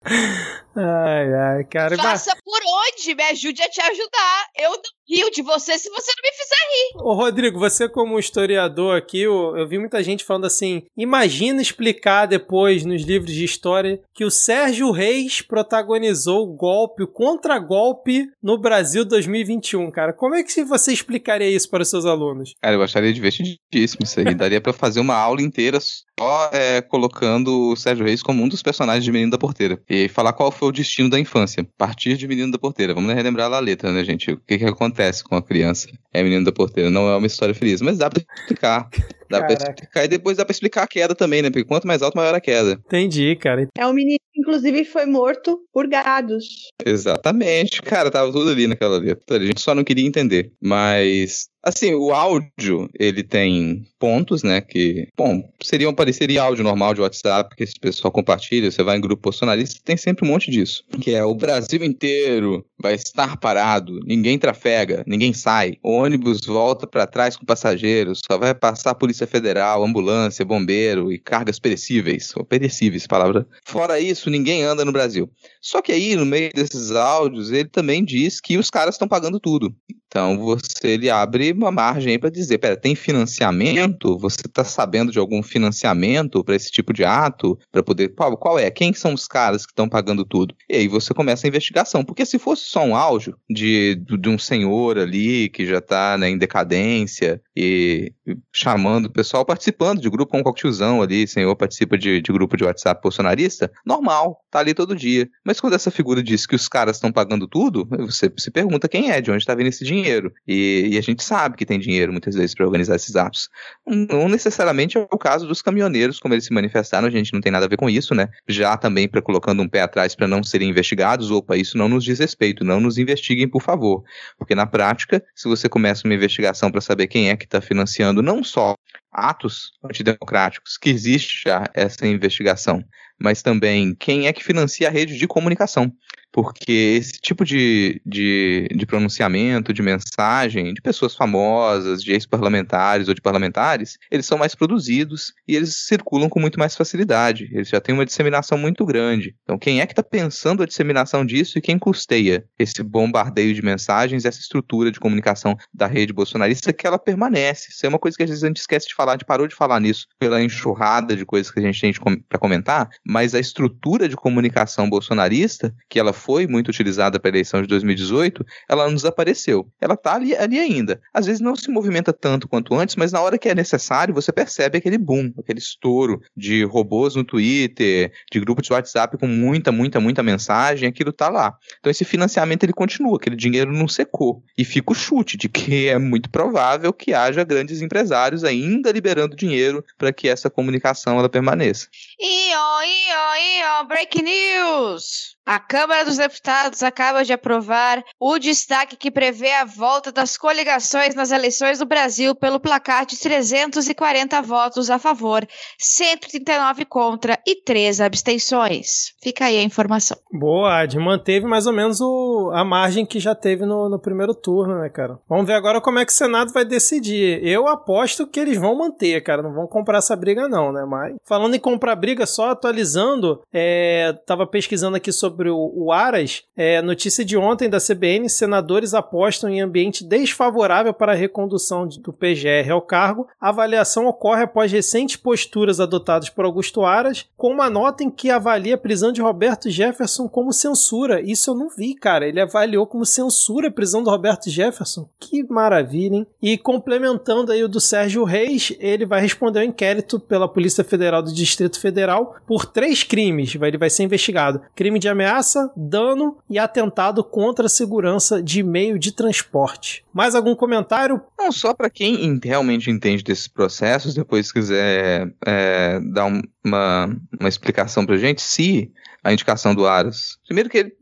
Ai, ai, cara. Mas, Faça por onde, me ajude a te ajudar. Eu não rio de você se você não me fizer. Ô, Rodrigo, você como historiador aqui, eu, eu vi muita gente falando assim, imagina explicar depois nos livros de história que o Sérgio Reis protagonizou o golpe, o contragolpe no Brasil 2021, cara. Como é que você explicaria isso para os seus alunos? Cara, eu acharia divertidíssimo isso aí. Daria pra fazer uma aula inteira só é, colocando o Sérgio Reis como um dos personagens de Menino da Porteira. E falar qual foi o destino da infância. Partir de Menino da Porteira. Vamos relembrar lá a letra, né, gente? O que que acontece com a criança? É Menino da Porteira. Não é uma história feliz. Mas dá pra explicar. Dá pra explicar. E depois dá pra explicar a queda também, né? Porque quanto mais alto, maior a queda. Entendi, cara. É um menino que, inclusive, foi morto por gados. Exatamente. Cara, tava tudo ali naquela letra. A gente só não queria entender. Mas, assim, o áudio, ele tem pontos, né? Que, bom, seriam, pareceria áudio normal de WhatsApp, que esse pessoal compartilha. Você vai em grupo bolsonarista, tem sempre um monte disso. Que é o Brasil inteiro vai estar parado, ninguém trafega, ninguém sai. O ônibus volta pra trás com passageiros, só vai passar Polícia Federal, ambulância, bombeiro e cargas perecíveis. Ou perecíveis, palavra. Fora isso, ninguém anda no Brasil. Só que aí, no meio desses áudios, ele também diz que os caras estão pagando tudo. Então, você ele abre uma margem aí para dizer, pera, tem financiamento? Você está sabendo de algum financiamento para esse tipo de ato? Para poder, qual, qual é? Quem são os caras que estão pagando tudo? E aí você começa a investigação, porque se fosse só um áudio de, de um senhor ali que já está né, em decadência e chamando o pessoal, participando de grupo com um tiozão ali, senhor participa de, de grupo de WhatsApp bolsonarista, normal, tá ali todo dia. Mas quando essa figura diz que os caras estão pagando tudo, você se pergunta quem é, de onde está vindo esse dinheiro. E, e a gente sabe que tem dinheiro muitas vezes para organizar esses atos. Não necessariamente é o caso dos caminhoneiros, como eles se manifestaram, a gente não tem nada a ver com isso, né? Já também para colocando um pé atrás para não serem investigados, opa, isso não nos diz respeito, não nos investiguem, por favor. Porque na prática, se você começa uma investigação para saber quem é que está financiando não só atos antidemocráticos, que existe já essa investigação, mas também quem é que financia a rede de comunicação. Porque esse tipo de, de, de pronunciamento, de mensagem, de pessoas famosas, de ex-parlamentares ou de parlamentares, eles são mais produzidos e eles circulam com muito mais facilidade. Eles já têm uma disseminação muito grande. Então, quem é que está pensando a disseminação disso e quem custeia esse bombardeio de mensagens, essa estrutura de comunicação da rede bolsonarista que ela permanece? Isso é uma coisa que às vezes a gente esquece de falar, a gente parou de falar nisso pela enxurrada de coisas que a gente tem para comentar, mas a estrutura de comunicação bolsonarista, que ela foi muito utilizada para a eleição de 2018, ela não desapareceu. Ela está ali, ali ainda. Às vezes não se movimenta tanto quanto antes, mas na hora que é necessário, você percebe aquele boom, aquele estouro de robôs no Twitter, de grupos de WhatsApp com muita, muita, muita mensagem, aquilo tá lá. Então esse financiamento ele continua, aquele dinheiro não secou. E fica o chute de que é muito provável que haja grandes empresários ainda liberando dinheiro para que essa comunicação ela permaneça. Ió, ió, ió, break news! A Câmara dos Deputados acaba de aprovar o destaque que prevê a volta das coligações nas eleições do Brasil pelo placar de 340 votos a favor, 139 contra e 3 abstenções. Fica aí a informação. Boa, Ad. Manteve mais ou menos o, a margem que já teve no, no primeiro turno, né, cara? Vamos ver agora como é que o Senado vai decidir. Eu aposto que eles vão manter, cara. Não vão comprar essa briga, não, né? Mas falando em comprar briga, só atualizando, é, tava pesquisando aqui sobre sobre o, o Aras, é, notícia de ontem da CBN: senadores apostam em ambiente desfavorável para a recondução do PGR ao cargo. A avaliação ocorre após recentes posturas adotadas por Augusto Aras, com uma nota em que avalia a prisão de Roberto Jefferson como censura. Isso eu não vi, cara. Ele avaliou como censura a prisão do Roberto Jefferson. Que maravilha, hein? E complementando aí o do Sérgio Reis, ele vai responder ao inquérito pela Polícia Federal do Distrito Federal por três crimes. Ele vai ser investigado: crime de ameaça ameaça, dano e atentado contra a segurança de meio de transporte. Mais algum comentário? Não, só para quem realmente entende desses processos, depois quiser é, dar um, uma, uma explicação pra gente, se a indicação do Aras. Primeiro que ele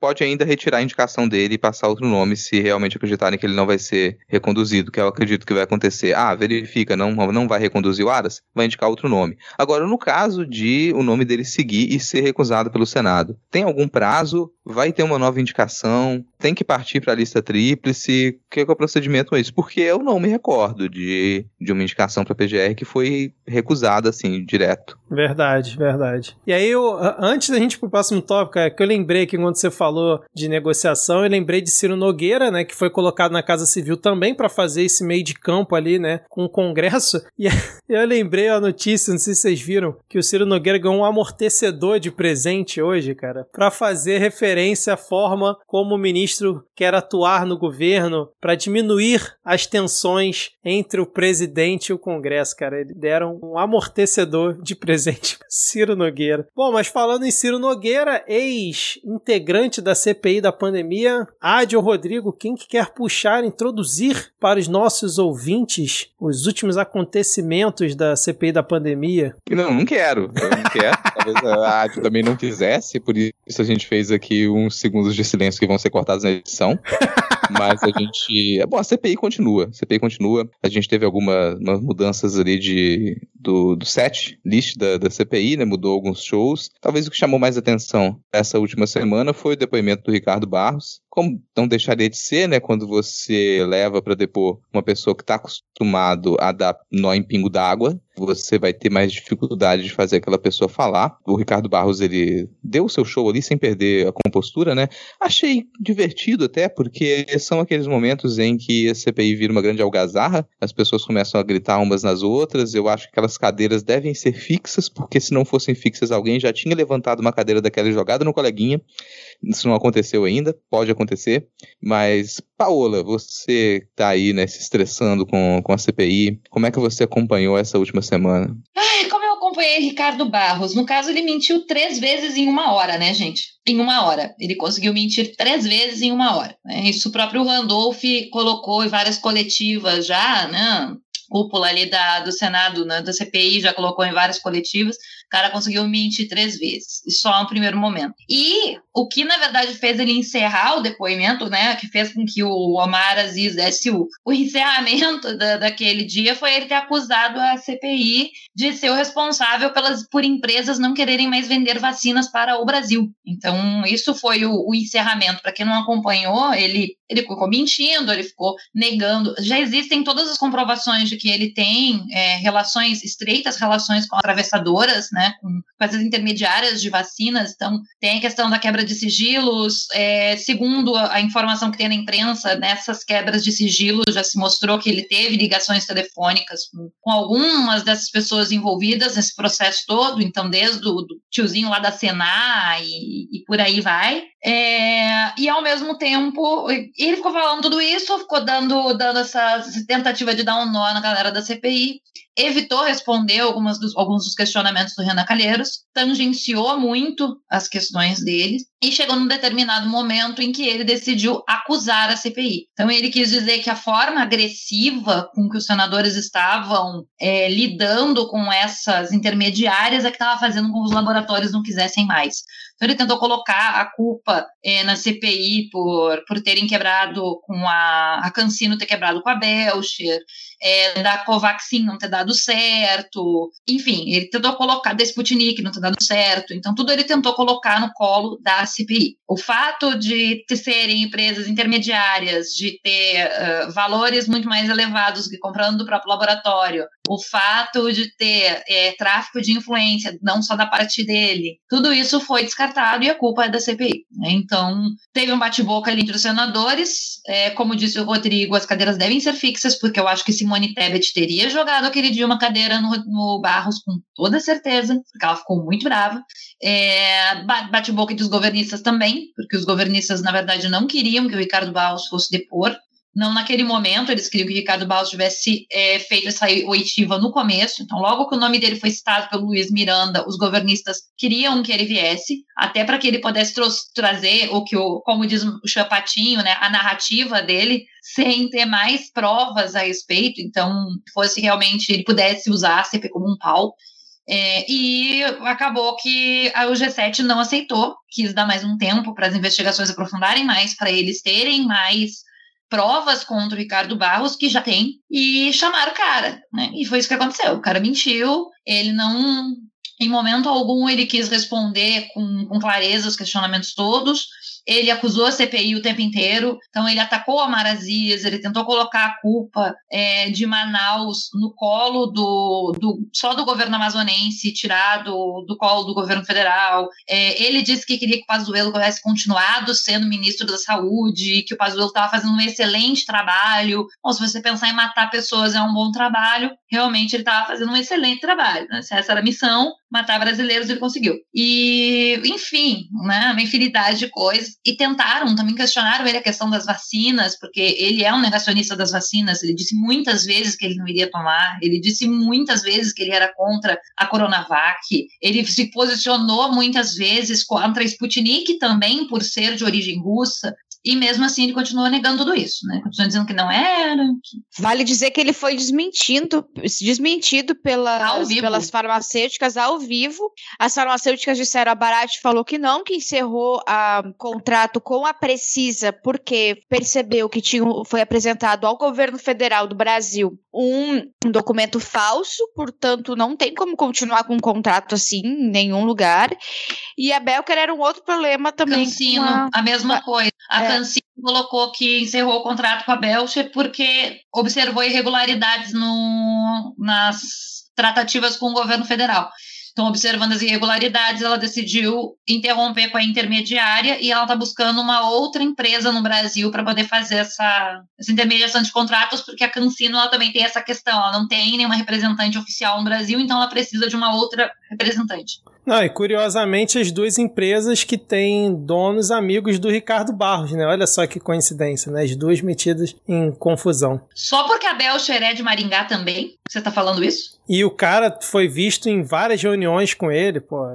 pode ainda retirar a indicação dele e passar outro nome se realmente acreditarem que ele não vai ser reconduzido, que eu acredito que vai acontecer. Ah, verifica, não, não vai reconduzir o Aras, vai indicar outro nome. Agora, no caso de o nome dele seguir e ser recusado pelo Senado, tem algum prazo? Vai ter uma nova indicação? Tem que partir para a lista tríplice? O que é, que é o procedimento com isso? Porque eu não me recordo de, de uma indicação para PGR que foi recusada assim, direto. Verdade, verdade. E aí, eu, antes da gente ir pro próximo tópico, é que eu lembrei que quando você falou de negociação, eu lembrei de Ciro Nogueira, né, que foi colocado na Casa Civil também para fazer esse meio de campo ali, né, com o Congresso. E eu lembrei a notícia, não sei se vocês viram, que o Ciro Nogueira ganhou um amortecedor de presente hoje, cara, para fazer referência à forma como o ministro quer atuar no governo para diminuir as tensões entre o presidente e o Congresso, cara. Eles deram um amortecedor de presente Ciro Nogueira. Bom, mas falando em Ciro Nogueira, ex-integrante da CPI da pandemia, Adio Rodrigo, quem que quer puxar, introduzir para os nossos ouvintes os últimos acontecimentos da CPI da pandemia? Não, não quero. Eu não quero. Talvez a Adio também não quisesse, por isso a gente fez aqui uns segundos de silêncio que vão ser cortados na edição. Mas a gente. É bom, a CPI continua. A CPI continua. A gente teve algumas mudanças ali de, do, do set list da, da CPI, né? Mudou alguns shows. Talvez o que chamou mais atenção essa última semana foi o depoimento do Ricardo Barros, como não deixaria de ser, né, quando você leva para depor uma pessoa que está acostumado a dar nó em pingo d'água, você vai ter mais dificuldade de fazer aquela pessoa falar. O Ricardo Barros, ele deu o seu show ali sem perder a compostura, né? Achei divertido até, porque são aqueles momentos em que a CPI vira uma grande algazarra, as pessoas começam a gritar umas nas outras, eu acho que aquelas cadeiras devem ser fixas, porque se não fossem fixas, alguém já tinha levantado uma cadeira daquela jogada no coleguinha. Isso não aconteceu ainda, pode acontecer. Mas, Paola, você tá aí, né, se estressando com, com a CPI. Como é que você acompanhou essa última semana? Ai, como eu acompanhei Ricardo Barros. No caso, ele mentiu três vezes em uma hora, né, gente? Em uma hora. Ele conseguiu mentir três vezes em uma hora. Né? Isso o próprio Randolph colocou em várias coletivas já, né? Cúpula ali da, do Senado, né, da CPI, já colocou em várias coletivas cara conseguiu mentir três vezes, só no primeiro momento. E o que, na verdade, fez ele encerrar o depoimento, né, que fez com que o Omar Aziz desse o, o encerramento da, daquele dia, foi ele ter acusado a CPI de ser o responsável pelas, por empresas não quererem mais vender vacinas para o Brasil. Então, isso foi o, o encerramento. Para quem não acompanhou, ele ele ficou mentindo, ele ficou negando. Já existem todas as comprovações de que ele tem é, relações, estreitas relações com atravessadoras, né, com, com intermediárias de vacinas. Então, tem a questão da quebra de sigilos. É, segundo a, a, informação que tem na imprensa, nessas quebras de sigilos já se mostrou que ele teve ligações telefônicas com, com algumas dessas pessoas envolvidas nesse processo todo. Então, desde o tiozinho lá da Senar e, e por aí vai. É, e ao mesmo tempo, ele ficou falando tudo isso, ficou dando, dando essa tentativa de dar um nó na galera da CPI, evitou responder algumas dos, alguns dos questionamentos do Renan Calheiros, tangenciou muito as questões dele, e chegou num determinado momento em que ele decidiu acusar a CPI. Então, ele quis dizer que a forma agressiva com que os senadores estavam é, lidando com essas intermediárias é que estava fazendo com que os laboratórios não quisessem mais. Então, ele tentou colocar a culpa é, na CPI por, por terem quebrado com a, a Cancino ter quebrado com a Belcher, é, da Covaxin não ter dado certo, enfim, ele tentou colocar da Sputnik não ter dado certo, então tudo ele tentou colocar no colo da CPI. O fato de serem empresas intermediárias, de ter uh, valores muito mais elevados que comprando do próprio laboratório, o fato de ter é, tráfico de influência, não só da parte dele, tudo isso foi descartado e a culpa é da CPI. Né? Então, teve um bate-boca ali entre os senadores. É, como disse o Rodrigo, as cadeiras devem ser fixas, porque eu acho que Simone Tebet teria jogado aquele dia uma cadeira no, no Barros com toda certeza, porque ela ficou muito brava. É, bate-boca entre os governistas também, porque os governistas, na verdade, não queriam que o Ricardo Barros fosse depor não naquele momento, eles queriam que o Ricardo Barros tivesse é, feito essa oitiva no começo. Então, logo que o nome dele foi citado pelo Luiz Miranda, os governistas queriam que ele viesse, até para que ele pudesse trazer o que, o, como diz o Chapatinho, né, a narrativa dele, sem ter mais provas a respeito. Então, fosse realmente ele pudesse usar a CP como um pau. É, e acabou que o G7 não aceitou, quis dar mais um tempo para as investigações aprofundarem mais, para eles terem mais provas contra o Ricardo Barros, que já tem, e chamaram o cara, né? E foi isso que aconteceu. O cara mentiu, ele não. Em momento algum ele quis responder com, com clareza os questionamentos todos, ele acusou a CPI o tempo inteiro, então ele atacou a Marazias, ele tentou colocar a culpa é, de Manaus no colo do, do, só do governo amazonense, tirar do, colo do governo federal. É, ele disse que queria que o Pazuello tivesse continuado sendo ministro da Saúde, que o Pazuello estava fazendo um excelente trabalho. Ou se você pensar em matar pessoas é um bom trabalho, realmente ele estava fazendo um excelente trabalho. Né? Se essa era a missão, matar brasileiros, ele conseguiu. E, enfim, né, uma infinidade de coisas. E tentaram, também questionaram ele a questão das vacinas, porque ele é um negacionista das vacinas. Ele disse muitas vezes que ele não iria tomar, ele disse muitas vezes que ele era contra a Coronavac, ele se posicionou muitas vezes contra a Sputnik também, por ser de origem russa. E mesmo assim ele continua negando tudo isso, né? Continua dizendo que não era. Que... Vale dizer que ele foi desmentido, desmentido pelas, pelas farmacêuticas ao vivo. As farmacêuticas disseram, a Barat falou que não, que encerrou o contrato com a Precisa porque percebeu que tinha, foi apresentado ao governo federal do Brasil um, um documento falso, portanto não tem como continuar com um contrato assim em nenhum lugar. E a Belker era um outro problema também. Cancino, a... a mesma coisa. A é. Cancino colocou que encerrou o contrato com a Belcher porque observou irregularidades no, nas tratativas com o governo federal. Então, observando as irregularidades, ela decidiu interromper com a intermediária e ela está buscando uma outra empresa no Brasil para poder fazer essa, essa intermediação de contratos, porque a Cancino ela também tem essa questão, ela não tem nenhuma representante oficial no Brasil, então ela precisa de uma outra representante. Não, e curiosamente as duas empresas que têm donos amigos do Ricardo Barros, né? Olha só que coincidência, né? As duas metidas em confusão. Só porque a Belcher é de Maringá também? Você tá falando isso? E o cara foi visto em várias reuniões com ele, pô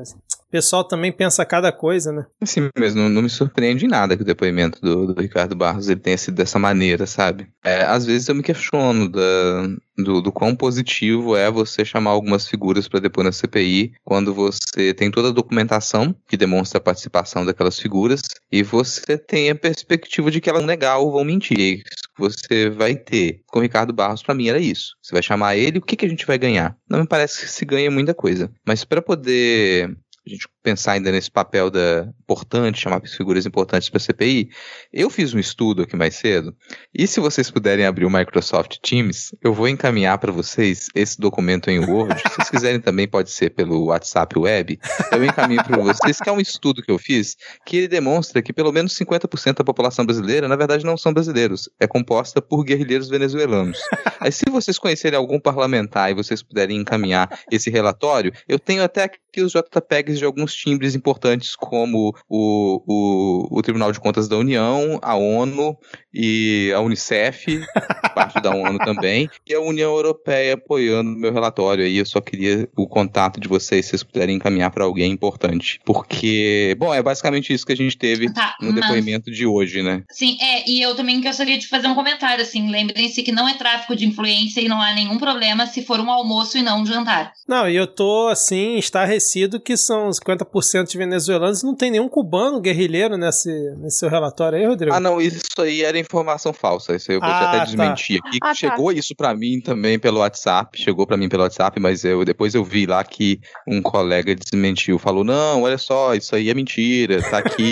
pessoal também pensa cada coisa, né? Sim, mas não, não me surpreende em nada que o depoimento do, do, Ricardo Barros ele tenha sido dessa maneira, sabe? É, às vezes eu me questiono da, do, do quão positivo é você chamar algumas figuras para depor na CPI quando você tem toda a documentação que demonstra a participação daquelas figuras e você tem a perspectiva de que elas vão negar ou vão mentir. Você vai ter com o Ricardo Barros, para mim, era isso. Você vai chamar ele, o que, que a gente vai ganhar? Não me parece que se ganha muita coisa. Mas para poder a gente pensar ainda nesse papel da importante, chamar figuras importantes para a CPI, eu fiz um estudo aqui mais cedo, e se vocês puderem abrir o Microsoft Teams, eu vou encaminhar para vocês esse documento em Word. se vocês quiserem também pode ser pelo WhatsApp Web, eu encaminho para vocês que é um estudo que eu fiz, que ele demonstra que pelo menos 50% da população brasileira, na verdade, não são brasileiros, é composta por guerrilheiros venezuelanos. Aí se vocês conhecerem algum parlamentar e vocês puderem encaminhar esse relatório, eu tenho até aqui os JPEGs de alguns timbres importantes, como o, o, o Tribunal de Contas da União, a ONU e a Unicef, parte da ONU também, e a União Europeia apoiando o meu relatório aí. Eu só queria o contato de vocês, se vocês puderem encaminhar para alguém importante. Porque, bom, é basicamente isso que a gente teve Tá, no mas- depoimento de hoje, né? Sim, é, e eu também gostaria de fazer um comentário, assim, lembrem-se que não é tráfico de influência e não há nenhum problema se for um almoço e não um jantar. Não, e eu tô, assim, estarrecido que são 50% de venezuelanos não tem nenhum cubano guerrilheiro nesse, nesse seu relatório aí, Rodrigo? Ah, não, isso aí era informação falsa. Isso aí eu vou Ah, até tá. desmentir aqui. Ah, tá. chegou isso pra mim também pelo WhatsApp, chegou pra mim pelo WhatsApp, mas eu depois eu vi lá que um colega desmentiu, falou: "Não, olha só, isso aí é mentira, tá aqui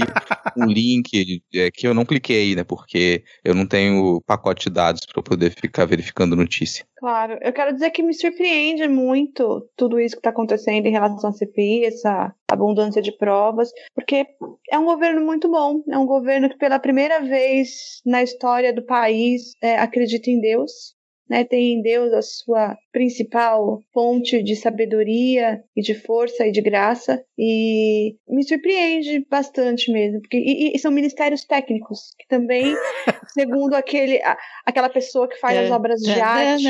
um link é, que eu não cliquei, né, porque eu não tenho pacote de dados pra poder ficar verificando notícia". Claro, eu quero dizer que me surpreende muito tudo isso que está acontecendo em relação à CPI, essa abundância de provas, porque é um governo muito bom, é um governo que pela primeira vez na história do país é, acredita em Deus, né, tem em Deus a sua principal fonte de sabedoria e de força e de graça, e me surpreende bastante mesmo, porque e, e são ministérios técnicos que também, segundo aquele, a- aquela pessoa que faz as obras de arte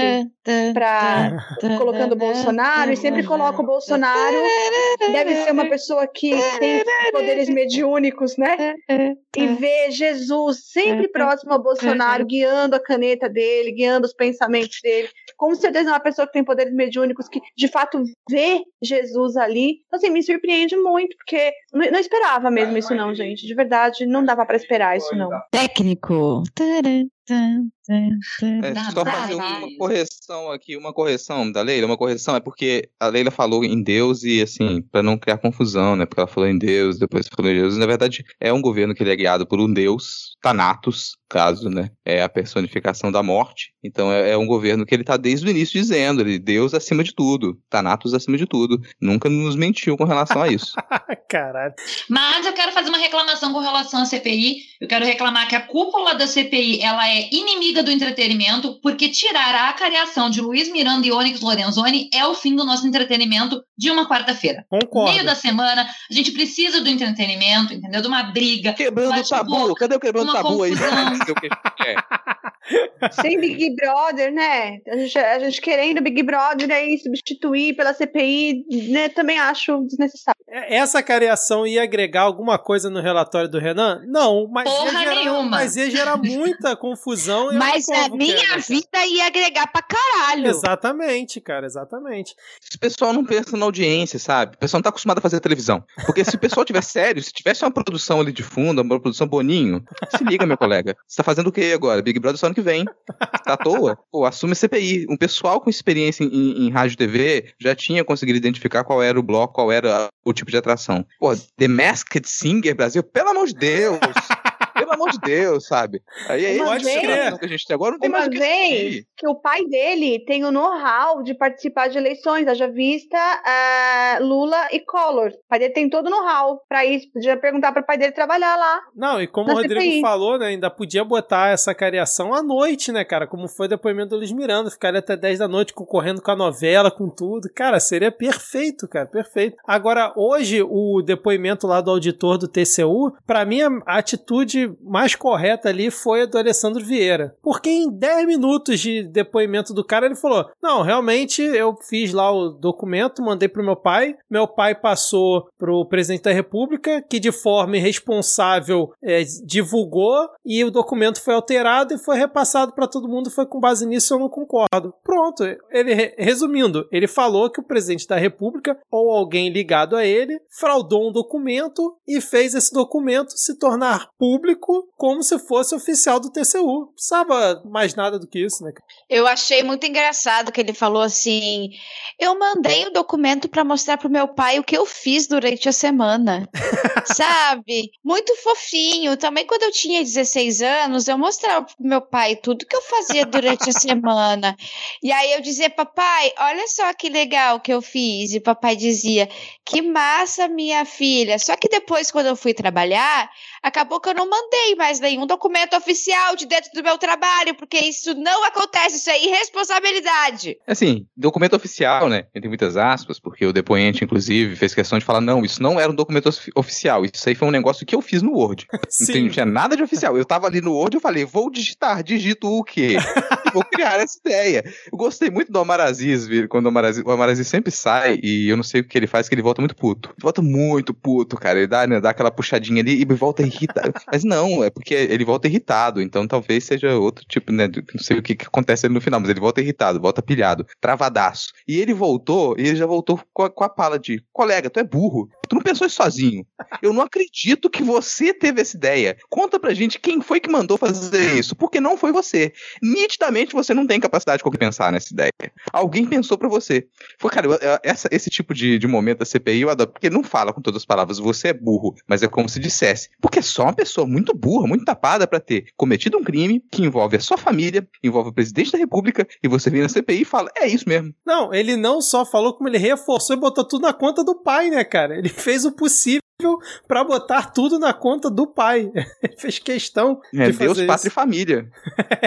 para colocando o Bolsonaro e sempre coloca o Bolsonaro deve ser uma pessoa que tem poderes mediúnicos, né? E vê Jesus sempre próximo ao Bolsonaro, guiando a caneta dele, guiando os pensamentos dele. Com certeza é uma pessoa que tem poderes mediúnicos que de fato vê Jesus ali. Então, assim, me surpreende muito, porque não, não esperava mesmo isso, não, gente. De verdade, não dava para esperar isso, não. Técnico. É, só fazer uma correção aqui, uma correção da Leila, uma correção é porque a Leila falou em Deus e assim, pra não criar confusão, né? Porque ela falou em Deus, depois falou em Jesus. Na verdade, é um governo que ele é guiado por um Deus, Thanatos, caso, né? É a personificação da morte. Então é, é um governo que ele tá desde o início dizendo, ele, Deus acima de tudo, Thanatos acima de tudo. Nunca nos mentiu com relação a isso. Caralho. Mas eu quero fazer uma reclamação com relação à CPI. Eu quero reclamar que a cúpula da CPI ela é inimiga do entretenimento, porque tirar a acariação de Luiz Miranda e Onyx Lorenzoni é o fim do nosso entretenimento de uma quarta-feira. Concordo. Meio da semana, a gente precisa do entretenimento, entendeu? De uma briga. Quebrando o tabu, boca, cadê o quebrando tabu aí? confusão. Sei o que é. Sem Big Brother, né? A gente, a gente querendo Big Brother aí substituir pela CPI, né? Também acho desnecessário. É, Essa cariação ia agregar alguma coisa no relatório do Renan? Não, mas ia Porra gerar, nenhuma. mas ia gerar muita confusão. e Mas a minha vida ia agregar pra caralho. cara? Exatamente, cara, exatamente. Esse pessoal não pensa na audiência, sabe? O pessoal não tá acostumado a fazer televisão. Porque se o pessoal tiver sério, se tivesse uma produção ali de fundo, uma produção boninho, se liga, meu colega. Você tá fazendo o que agora? Big Brother só ano que vem. Tá à toa? Pô, assume CPI. Um pessoal com experiência em, em, em rádio e TV já tinha conseguido identificar qual era o bloco, qual era o tipo de atração. Pô, The Masked Singer Brasil, pelo amor de Deus! Pelo amor de Deus, sabe? Aí essa vez- geração que a gente tem agora não tem mais Uma o que vez que o pai dele tem o know-how de participar de eleições, haja vista ah, Lula e Collor. O pai dele tem todo o know-how pra isso. Podia perguntar pro pai dele trabalhar lá. Não, e como o Rodrigo CPI. falou, né, ainda podia botar essa cariação à noite, né, cara? Como foi o depoimento do Luiz Miranda, ficaria até 10 da noite concorrendo com a novela, com tudo. Cara, seria perfeito, cara, perfeito. Agora, hoje, o depoimento lá do auditor do TCU, pra mim, a atitude mais correta ali foi a do Alessandro Vieira. Porque em 10 minutos de depoimento do cara, ele falou: Não, realmente eu fiz lá o documento, mandei pro meu pai. Meu pai passou pro presidente da República, que de forma irresponsável é, divulgou, e o documento foi alterado e foi repassado para todo mundo. Foi com base nisso, eu não concordo. Pronto, ele, re- resumindo, ele falou que o presidente da República ou alguém ligado a ele fraudou um documento e fez esse documento se tornar público público como se fosse oficial do TCU. Não precisava mais nada do que isso, né? Eu achei muito engraçado que ele falou assim: eu mandei o documento para mostrar pro meu pai o que eu fiz durante a semana. Sabe? Muito fofinho. Também quando eu tinha 16 anos, eu mostrava pro meu pai tudo que eu fazia durante a semana. E aí eu dizia, papai, olha só que legal que eu fiz. E papai dizia, que massa, minha filha. Só que depois, quando eu fui trabalhar, acabou que eu não mandei mais nenhum documento oficial de dentro do meu trabalho, porque isso não acontece, isso é irresponsabilidade. Assim, documento oficial, né? Tem muitas aspas, porque o depoente, inclusive, fez questão de falar: não, isso não era um documento oficial, isso aí foi um negócio que eu fiz no Word. Não, não tinha nada de oficial. Eu tava ali no Word e falei: vou digitar, digito o quê? vou criar essa ideia. Eu gostei muito do Omar Aziz, quando o Omar Aziz, o Omar Aziz sempre sai e eu não sei o que ele faz, que ele volta muito puto. Ele volta muito puto, cara. Ele dá, né, dá aquela puxadinha ali e volta irritado. Mas não, é porque ele volta irritado, então talvez seja outro tipo, né? Não sei o que, que acontece no final, mas ele volta irritado, volta pilhado, travadaço. E ele voltou, e ele já voltou com a, com a pala de: colega, tu é burro. Tu não pensou isso sozinho. Eu não acredito que você teve essa ideia. Conta pra gente quem foi que mandou fazer isso, porque não foi você. Nitidamente você não tem capacidade de pensar nessa ideia. Alguém pensou pra você. Foi, cara, essa, esse tipo de, de momento da CPI eu adoro, porque não fala com todas as palavras, você é burro, mas é como se dissesse. Porque é só uma pessoa muito burra, muito tapada para ter cometido um crime que envolve a sua família, envolve o presidente da república, e você vem na CPI e fala, é isso mesmo. Não, ele não só falou como ele reforçou e botou tudo na conta do pai, né, cara? Ele fez o possível para botar tudo na conta do pai. Ele fez questão é, de fazer Deus, pátria e família.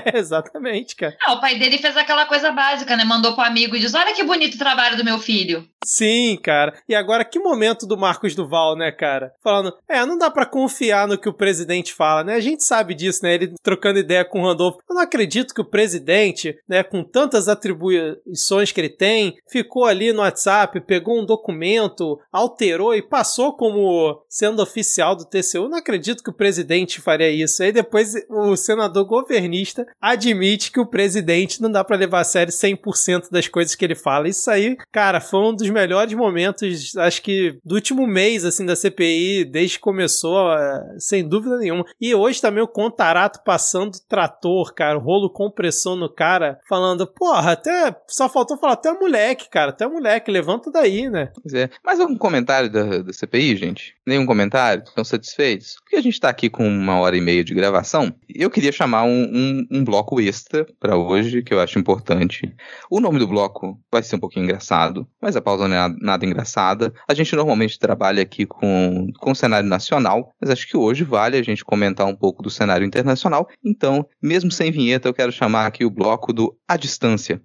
é, exatamente, cara. Ah, o pai dele fez aquela coisa básica, né? Mandou pro amigo e diz: Olha que bonito o trabalho do meu filho. Sim, cara. E agora, que momento do Marcos Duval, né, cara? Falando, é, não dá para confiar no que o presidente fala, né? A gente sabe disso, né? Ele trocando ideia com o Randolfo. Eu não acredito que o presidente, né, com tantas atribuições que ele tem, ficou ali no WhatsApp, pegou um documento, alterou e passou como sendo oficial do TCU. Não acredito que o presidente faria isso. Aí depois o senador governista admite que o presidente não dá para levar a sério 100% das coisas que ele fala. Isso aí, cara, foi um dos melhores momentos, acho que do último mês, assim, da CPI, desde que começou, é, sem dúvida nenhuma. E hoje também o Contarato passando trator, cara, rolo compressor no cara, falando, porra, até, só faltou falar, até moleque, cara, até moleque, levanta daí, né? Pois é. Mais algum comentário da, da CPI, gente? Nenhum comentário? Estão satisfeitos? Porque a gente tá aqui com uma hora e meia de gravação, eu queria chamar um, um, um bloco extra para hoje, que eu acho importante. O nome do bloco vai ser um pouquinho engraçado, mas a pausa não é nada engraçada. A gente normalmente trabalha aqui com, com o cenário nacional, mas acho que hoje vale a gente comentar um pouco do cenário internacional. Então, mesmo sem vinheta, eu quero chamar aqui o bloco do A Distância.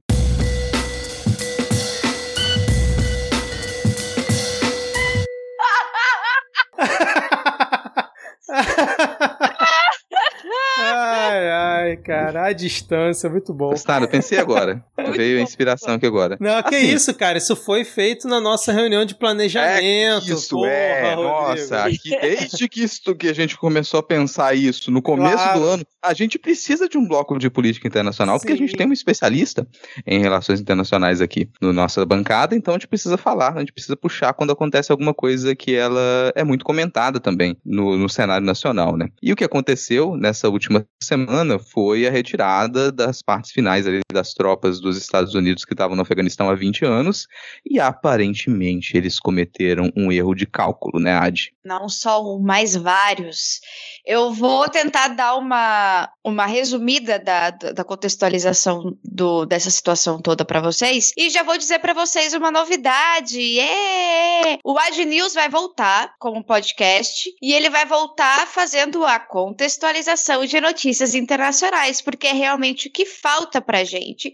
Ai, cara, a distância, muito bom. Gostaram? Pensei agora. Veio a inspiração aqui agora. Não, que Assim, isso, cara, isso foi feito na nossa reunião de planejamento. É, isso porra, é, Rodrigo. nossa, aqui, desde que, isso, que a gente começou a pensar isso no começo Claro. do ano, a gente precisa de um bloco de política internacional, porque a gente Sim. tem um especialista em relações internacionais aqui na nossa bancada, então a gente precisa falar, a gente precisa puxar quando acontece alguma coisa que ela é muito comentada também no, no cenário nacional, né? E o que aconteceu nessa última semana foi a retirada das partes finais ali das tropas dos Estados Unidos que estavam no Afeganistão há 20 anos, e aparentemente eles cometeram um erro de cálculo, né, Adi? não só um, mas vários. Eu vou tentar dar uma, uma resumida da, da contextualização do, dessa situação toda para vocês e já vou dizer para vocês uma novidade. É! O Ad News vai voltar como podcast e ele vai voltar fazendo a contextualização de notícias internacionais, porque é realmente o que falta pra gente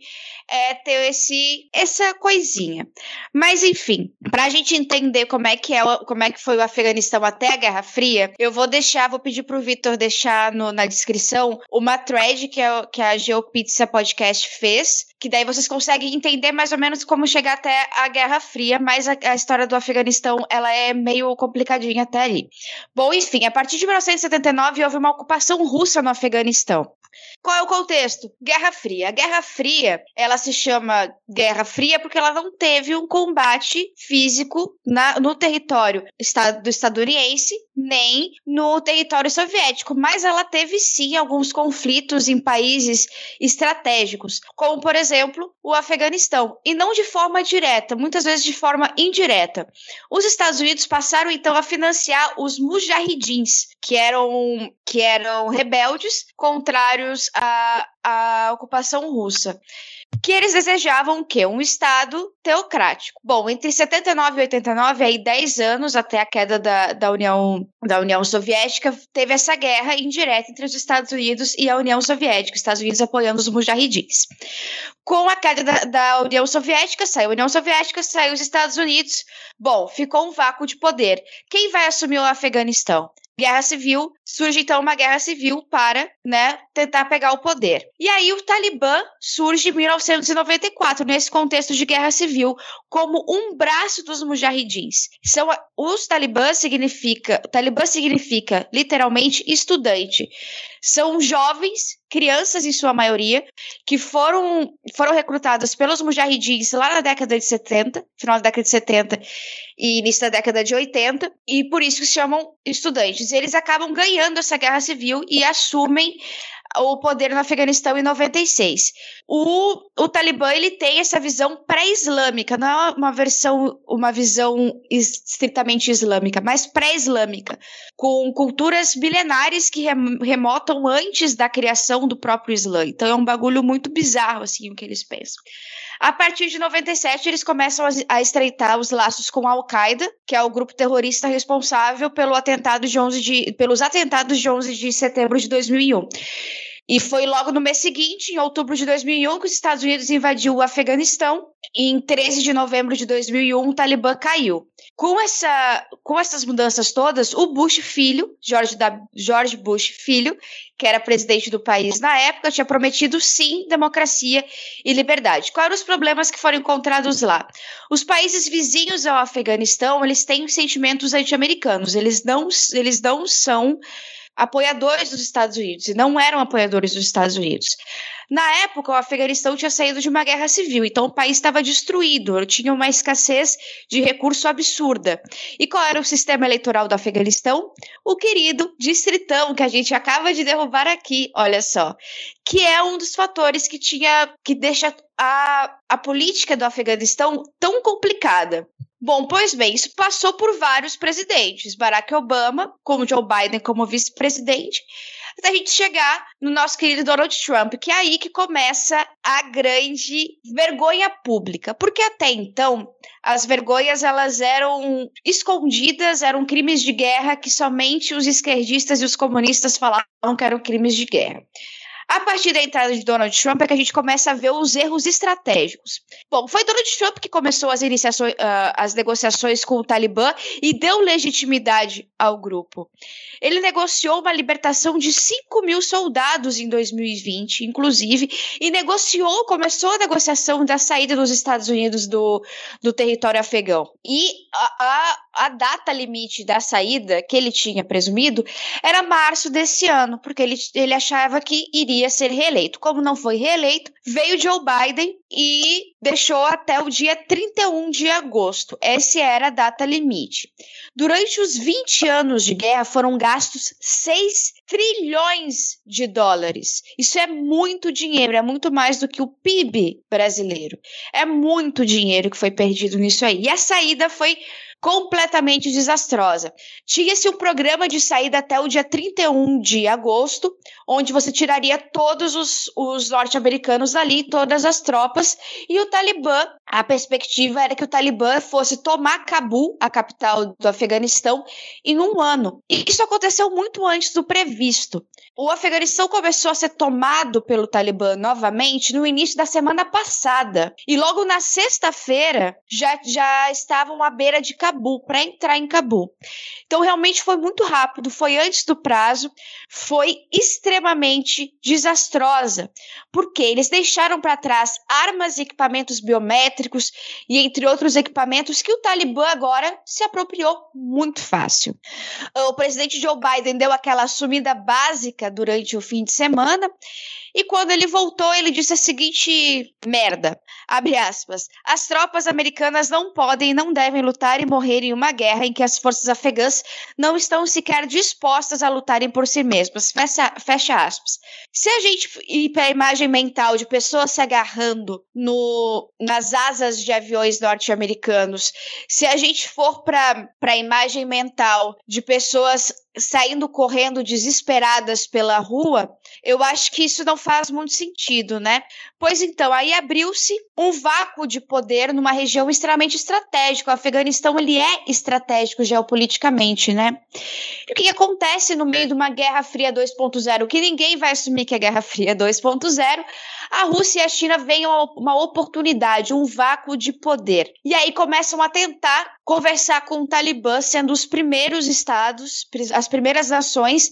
é ter esse essa coisinha. Mas enfim, para a gente entender como é que é, o- como é que foi o Afeganistão até a Guerra Fria, eu vou deixar, vou pedir pro Vitor deixar no- na descrição uma thread que, a- que a GeoPizza Podcast fez, que daí vocês conseguem entender mais ou menos como chegar até a Guerra Fria, mas a, a história do Afeganistão, ela é meio complicadinha até ali. Bom, enfim, a partir de 1979 houve uma ocupação russa no Afeganistão. Qual é o contexto? Guerra Fria. A Guerra Fria, ela se chama Guerra Fria porque ela não teve um combate físico na, no território do estadunidense nem no território soviético, mas ela teve sim alguns conflitos em países estratégicos, como por exemplo o Afeganistão, e não de forma direta, muitas vezes de forma indireta. Os Estados Unidos passaram então a financiar os mujahidins, que eram que eram rebeldes contrários à ocupação russa que eles desejavam o quê? Um Estado teocrático. Bom, entre 79 e 89, aí 10 anos até a queda da, da, União, da União Soviética, teve essa guerra indireta entre os Estados Unidos e a União Soviética, os Estados Unidos apoiando os mujahidins. Com a queda da, da União Soviética, saiu a União Soviética, saiu os Estados Unidos. Bom, ficou um vácuo de poder. Quem vai assumir o Afeganistão? guerra civil, surge então uma guerra civil para, né, tentar pegar o poder. E aí o Talibã surge em 1994, nesse contexto de guerra civil, como um braço dos mujahidins. São os Talibã significa, Talibã significa literalmente estudante. São jovens, crianças em sua maioria, que foram, foram recrutadas pelos mujahidins lá na década de 70, final da década de 70 e início da década de 80, e por isso que se chamam estudantes. Eles acabam ganhando essa guerra civil e assumem o poder no Afeganistão em 96. O, o Talibã ele tem essa visão pré-islâmica, não é uma versão, uma visão estritamente islâmica, mas pré-islâmica, com culturas milenares que remotam antes da criação do próprio Islã. Então é um bagulho muito bizarro assim o que eles pensam. A partir de 97, eles começam a estreitar os laços com a Al-Qaeda, que é o grupo terrorista responsável pelo atentado de 11 de, pelos atentados de 11 de setembro de 2001. E foi logo no mês seguinte, em outubro de 2001, que os Estados Unidos invadiu o Afeganistão. E em 13 de novembro de 2001, o Talibã caiu. Com, essa, com essas mudanças todas, o Bush filho, George, da, George Bush filho, que era presidente do país na época, tinha prometido sim democracia e liberdade. Quais eram os problemas que foram encontrados lá? Os países vizinhos ao Afeganistão, eles têm sentimentos anti-americanos. Eles não, eles não são apoiadores dos Estados Unidos e não eram apoiadores dos Estados Unidos. Na época, o Afeganistão tinha saído de uma guerra civil, então o país estava destruído, tinha uma escassez de recurso absurda. E qual era o sistema eleitoral do Afeganistão? O querido distritão que a gente acaba de derrubar aqui, olha só, que é um dos fatores que tinha que deixa a, a política do Afeganistão tão complicada. Bom, pois bem, isso passou por vários presidentes. Barack Obama, como Joe Biden como vice-presidente, até a gente chegar no nosso querido Donald Trump, que é aí que começa a grande vergonha pública. Porque até então, as vergonhas elas eram escondidas, eram crimes de guerra que somente os esquerdistas e os comunistas falavam que eram crimes de guerra. A partir da entrada de Donald Trump é que a gente começa a ver os erros estratégicos. Bom, foi Donald Trump que começou as, iniciações, uh, as negociações com o Talibã e deu legitimidade ao grupo. Ele negociou uma libertação de 5 mil soldados em 2020, inclusive, e negociou, começou a negociação da saída dos Estados Unidos do, do território afegão. E a, a, a data limite da saída que ele tinha presumido era março desse ano, porque ele, ele achava que iria iria ser reeleito. Como não foi reeleito, veio Joe Biden e deixou até o dia 31 de agosto. Essa era a data limite. Durante os 20 anos de guerra foram gastos 6 trilhões de dólares. Isso é muito dinheiro, é muito mais do que o PIB brasileiro. É muito dinheiro que foi perdido nisso aí. E a saída foi completamente desastrosa. Tinha-se um programa de saída até o dia 31 de agosto, onde você tiraria todos os, os norte-americanos dali, todas as tropas, e o Talibã, a perspectiva era que o Talibã fosse tomar Cabul, a capital do Afeganistão, em um ano. E isso aconteceu muito antes do previsto. O Afeganistão começou a ser tomado pelo Talibã novamente no início da semana passada. E logo na sexta-feira já, já estavam à beira de Cabul, para entrar em Cabul. Então realmente foi muito rápido, foi antes do prazo, foi desastrosa, porque eles deixaram para trás armas e equipamentos biométricos e entre outros equipamentos que o Talibã agora se apropriou muito fácil. O presidente Joe Biden deu aquela sumida básica durante o fim de semana e quando ele voltou, ele disse a seguinte merda: abre aspas. As tropas americanas não podem e não devem lutar e morrer em uma guerra em que as forças afegãs não estão sequer dispostas a lutarem por si mesmas. Fecha, fecha aspas. Se a gente ir para a imagem mental de pessoas se agarrando no, nas asas de aviões norte-americanos, se a gente for para a imagem mental de pessoas saindo correndo desesperadas pela rua, eu acho que isso não faz muito sentido, né? Pois então, aí abriu-se um vácuo de poder numa região extremamente estratégica. O Afeganistão ele é estratégico geopoliticamente, né? E o que acontece no meio de uma Guerra Fria 2.0, que ninguém vai assumir que é Guerra Fria 2.0, a Rússia e a China veem uma oportunidade, um vácuo de poder. E aí começam a tentar conversar com o Talibã, sendo os primeiros estados, as primeiras nações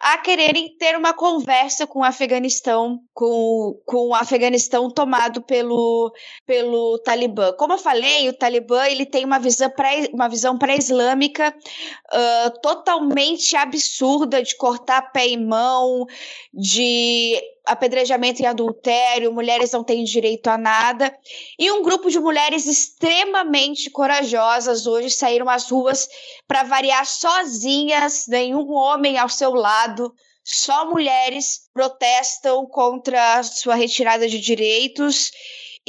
a quererem ter uma conversa com o Afeganistão, com, com o Afeganistão tomado pelo, pelo Talibã. Como eu falei, o Talibã ele tem uma visão pré, uma visão pré-islâmica uh, totalmente absurda de cortar pé e mão, de apedrejamento e adultério, mulheres não têm direito a nada. E um grupo de mulheres extremamente corajosas hoje saíram às ruas para variar sozinhas, nenhum homem ao seu lado. Só mulheres protestam contra a sua retirada de direitos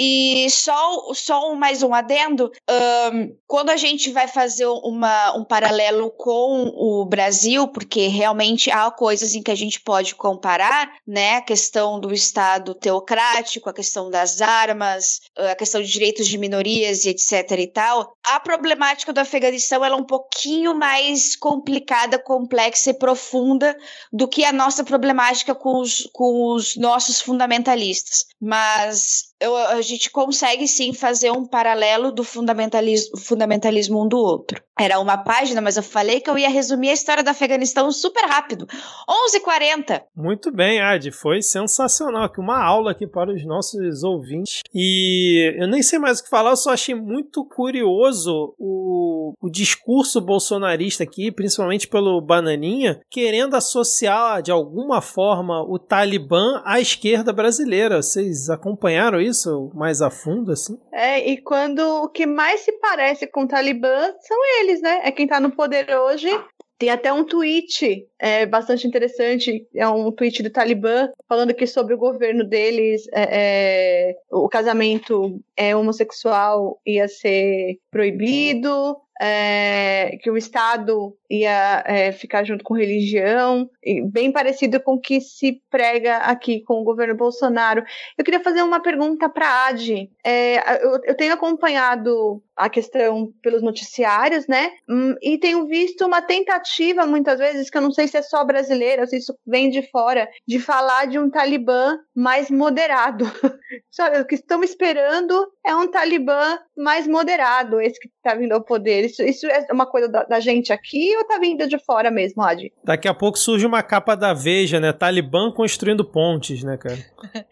e só, só mais um adendo: um, quando a gente vai fazer uma, um paralelo com o Brasil, porque realmente há coisas em que a gente pode comparar, né? A questão do Estado teocrático, a questão das armas, a questão de direitos de minorias e etc e tal. A problemática do Afeganistão é um pouquinho mais complicada, complexa e profunda do que a nossa problemática com os, com os nossos fundamentalistas. Mas eu, a gente consegue sim fazer um paralelo do fundamentalismo, fundamentalismo um do outro. Era uma página, mas eu falei que eu ia resumir a história do Afeganistão super rápido. 11h40. Muito bem, Ad. Foi sensacional. Aqui uma aula aqui para os nossos ouvintes. E eu nem sei mais o que falar, eu só achei muito curioso o, o discurso bolsonarista aqui, principalmente pelo Bananinha, querendo associar de alguma forma o Talibã à esquerda brasileira. Vocês acompanharam isso? Isso mais a fundo, assim? É, e quando o que mais se parece com o Talibã são eles, né? É quem tá no poder hoje. Tem até um tweet é, bastante interessante, é um tweet do Talibã falando que sobre o governo deles é, é, o casamento é homossexual ia ser proibido, é, que o Estado ia é, ficar junto com religião, bem parecido com o que se prega aqui com o governo Bolsonaro. Eu queria fazer uma pergunta para a Adi. É, eu, eu, tenho acompanhado a questão pelos noticiários, né? Hum, e tenho visto uma tentativa, muitas vezes, que eu não sei se é só brasileira, se isso vem de fora, de falar de um Talibã mais moderado. o que estão esperando é um Talibã mais moderado, esse que está vindo ao poder. Isso, isso é uma coisa da, da, gente aqui ou tá vindo de fora mesmo, Adi? Daqui a pouco surge uma capa da Veja, né? Talibã construindo pontes, né, cara?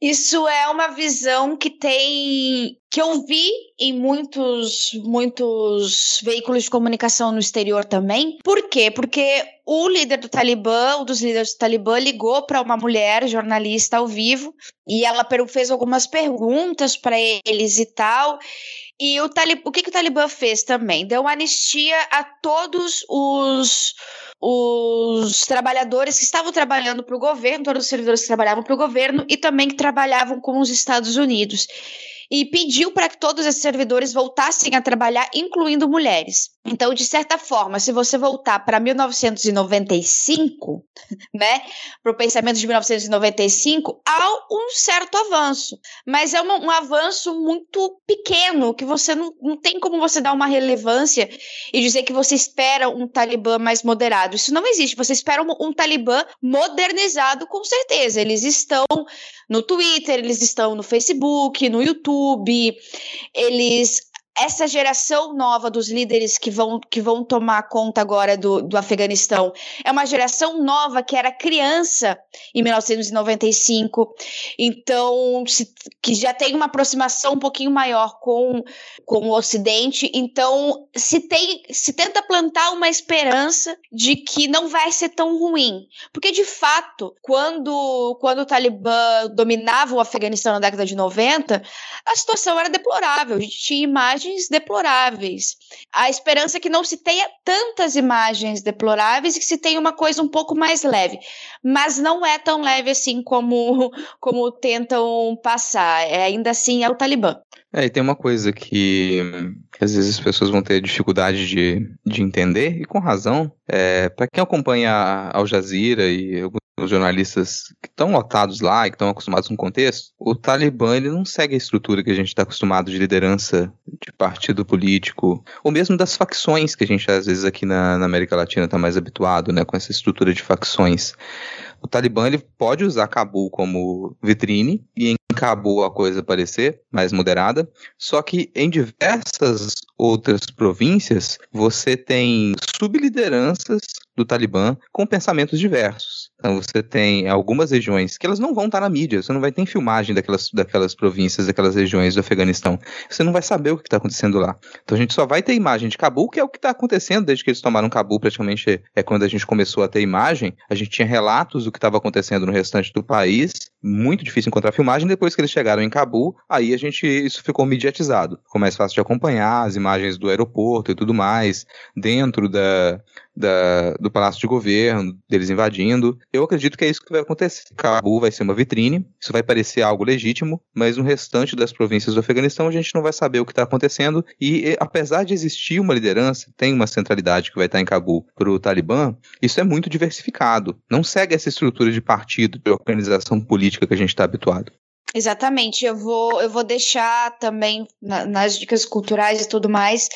Isso é uma visão que tem que eu vi em muitos muitos veículos de comunicação no exterior também. Por quê? Porque o líder do Talibã, um dos líderes do Talibã, ligou para uma mulher jornalista ao vivo e ela fez algumas perguntas para eles e tal. E o, Talib... o que, que o Talibã fez também? Deu uma anistia a todos os, os trabalhadores que estavam trabalhando para o governo, todos os servidores que trabalhavam para o governo e também que trabalhavam com os Estados Unidos e pediu para que todos esses servidores voltassem a trabalhar, incluindo mulheres. Então, de certa forma, se você voltar para 1995, né, para o pensamento de 1995, há um certo avanço, mas é um, avanço muito pequeno que você não, não tem como você dar uma relevância e dizer que você espera um Talibã mais moderado. Isso não existe. Você espera um, um Talibã modernizado, com certeza. Eles estão no Twitter, eles estão no Facebook, no YouTube, eles essa geração nova dos líderes que vão, que vão tomar conta agora do, do Afeganistão é uma geração nova que era criança em 1995, então se, que já tem uma aproximação um pouquinho maior com, com o Ocidente, então se tem se tenta plantar uma esperança de que não vai ser tão ruim, porque de fato quando quando o Talibã dominava o Afeganistão na década de 90, a situação era deplorável, a gente tinha imagens deploráveis. A esperança é que não se tenha tantas imagens deploráveis e que se tenha uma coisa um pouco mais leve, mas não é tão leve assim como como tentam passar. É, ainda assim é o Talibã. É, e tem uma coisa que, que às vezes as pessoas vão ter dificuldade de, de entender, e com razão. É, para quem acompanha Al Jazeera e alguns jornalistas que estão lotados lá e que estão acostumados com contexto, o Talibã ele não segue a estrutura que a gente está acostumado de liderança de partido político, ou mesmo das facções que a gente às vezes aqui na, na América Latina está mais habituado, né, com essa estrutura de facções. O Talibã ele pode usar Cabul como vitrine e em Cabul a coisa parecer mais moderada, só que em diversas outras províncias você tem sublideranças do Talibã com pensamentos diversos. Então você tem algumas regiões que elas não vão estar na mídia, você não vai ter filmagem daquelas, daquelas províncias, daquelas regiões do Afeganistão. Você não vai saber o que está acontecendo lá. Então a gente só vai ter imagem de Cabul, que é o que está acontecendo desde que eles tomaram Cabul, praticamente é quando a gente começou a ter imagem. A gente tinha relatos do que estava acontecendo no restante do país, muito difícil encontrar filmagem. Depois que eles chegaram em Cabul, aí a gente isso ficou mediatizado. Ficou mais fácil de acompanhar as imagens do aeroporto e tudo mais, dentro da, da, do Palácio de Governo, deles invadindo. Eu acredito que é isso que vai acontecer. Cabul vai ser uma vitrine, isso vai parecer algo legítimo, mas no restante das províncias do Afeganistão a gente não vai saber o que está acontecendo. E apesar de existir uma liderança, tem uma centralidade que vai estar em Cabul para o Talibã, isso é muito diversificado. Não segue essa estrutura de partido, de organização política que a gente está habituado. Exatamente, eu vou, eu vou deixar também na, nas dicas culturais e tudo mais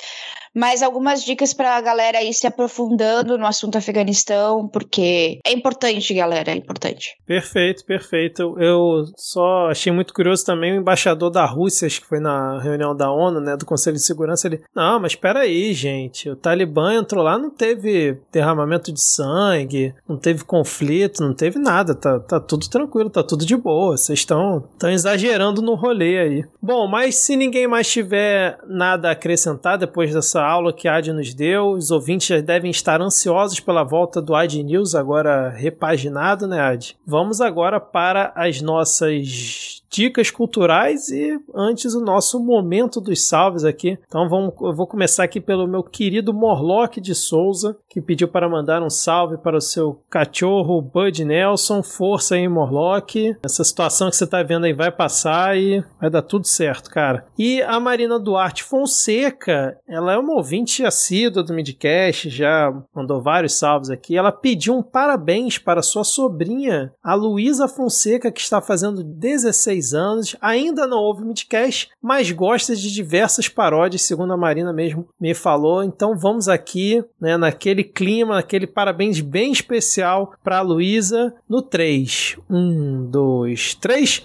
mas algumas dicas para a galera ir se aprofundando no assunto Afeganistão, porque é importante, galera, é importante. Perfeito, perfeito. Eu só achei muito curioso também o embaixador da Rússia, acho que foi na reunião da ONU, né, do Conselho de Segurança, ele, não, mas espera aí, gente, o Talibã entrou lá, não teve derramamento de sangue, não teve conflito, não teve nada, tá, tá tudo tranquilo, tá tudo de boa, vocês estão exagerando no rolê aí. Bom, mas se ninguém mais tiver nada a acrescentar depois dessa essa aula que a Ad nos deu. Os ouvintes já devem estar ansiosos pela volta do Ad News, agora repaginado, né, Ad? Vamos agora para as nossas dicas culturais e antes o nosso momento dos salves aqui. Então vamos, eu vou começar aqui pelo meu querido Morlock de Souza, que pediu para mandar um salve para o seu cachorro Bud Nelson. Força aí, Morlock. Essa situação que você está vendo aí vai passar e vai dar tudo certo, cara. E a Marina Duarte Fonseca, ela é uma ouvinte assídua do Midcast, já mandou vários salves aqui. Ela pediu um parabéns para sua sobrinha, a Luísa Fonseca, que está fazendo 16 anos, ainda não houve Midcast, mas gosta de diversas paródias, segundo a Marina mesmo me falou. Então vamos aqui, né, naquele clima, naquele parabéns bem especial para a Luísa no 3. 1, 2, 3.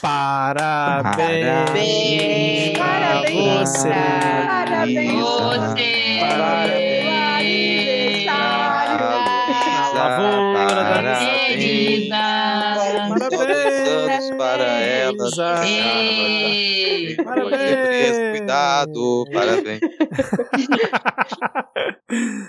Parabéns, parabéns, você. Parabéns. Você. Parabéns. Parabéns para ela. Isa. Ei. Parabéns. Cuidado, parabéns.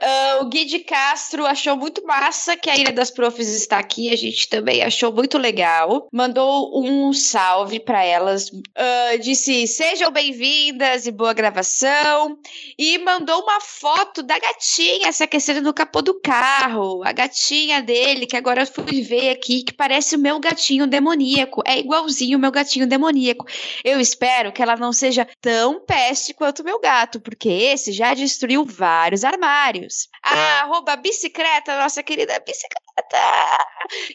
Ah, o Gui de Castro achou muito massa que a Ilha das Profs está aqui. A gente também achou muito legal. Mandou um salve para elas. Ah, disse: sejam bem-vindas e boa gravação. E mandou uma foto da gatinha se aquecendo no capô do carro. A gatinha dele, que agora eu fui ver aqui, que parece o meu gatinho demoníaco. É igualzinho o meu gatinho demoníaco. Eu espero que ela não seja tão peste quanto o meu gato, porque esse já destruiu vários armários. A arroba bicicleta, nossa querida bicicleta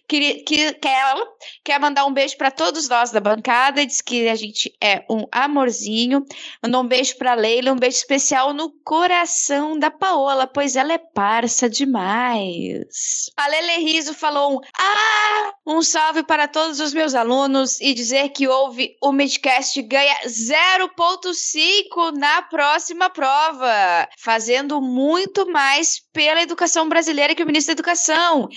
Queria, que, quer, quer mandar um beijo para todos nós da bancada. Diz que a gente é um amorzinho. Mandou um beijo para Leila, um beijo especial no coração da Paola, pois ela é parça demais. A Lele Riso falou um ah, um salve para todos os meus alunos e dizer que houve o Midcast ganha 0.5 na próxima prova, fazendo muito mais pela educação brasileira que o ministro da Educação.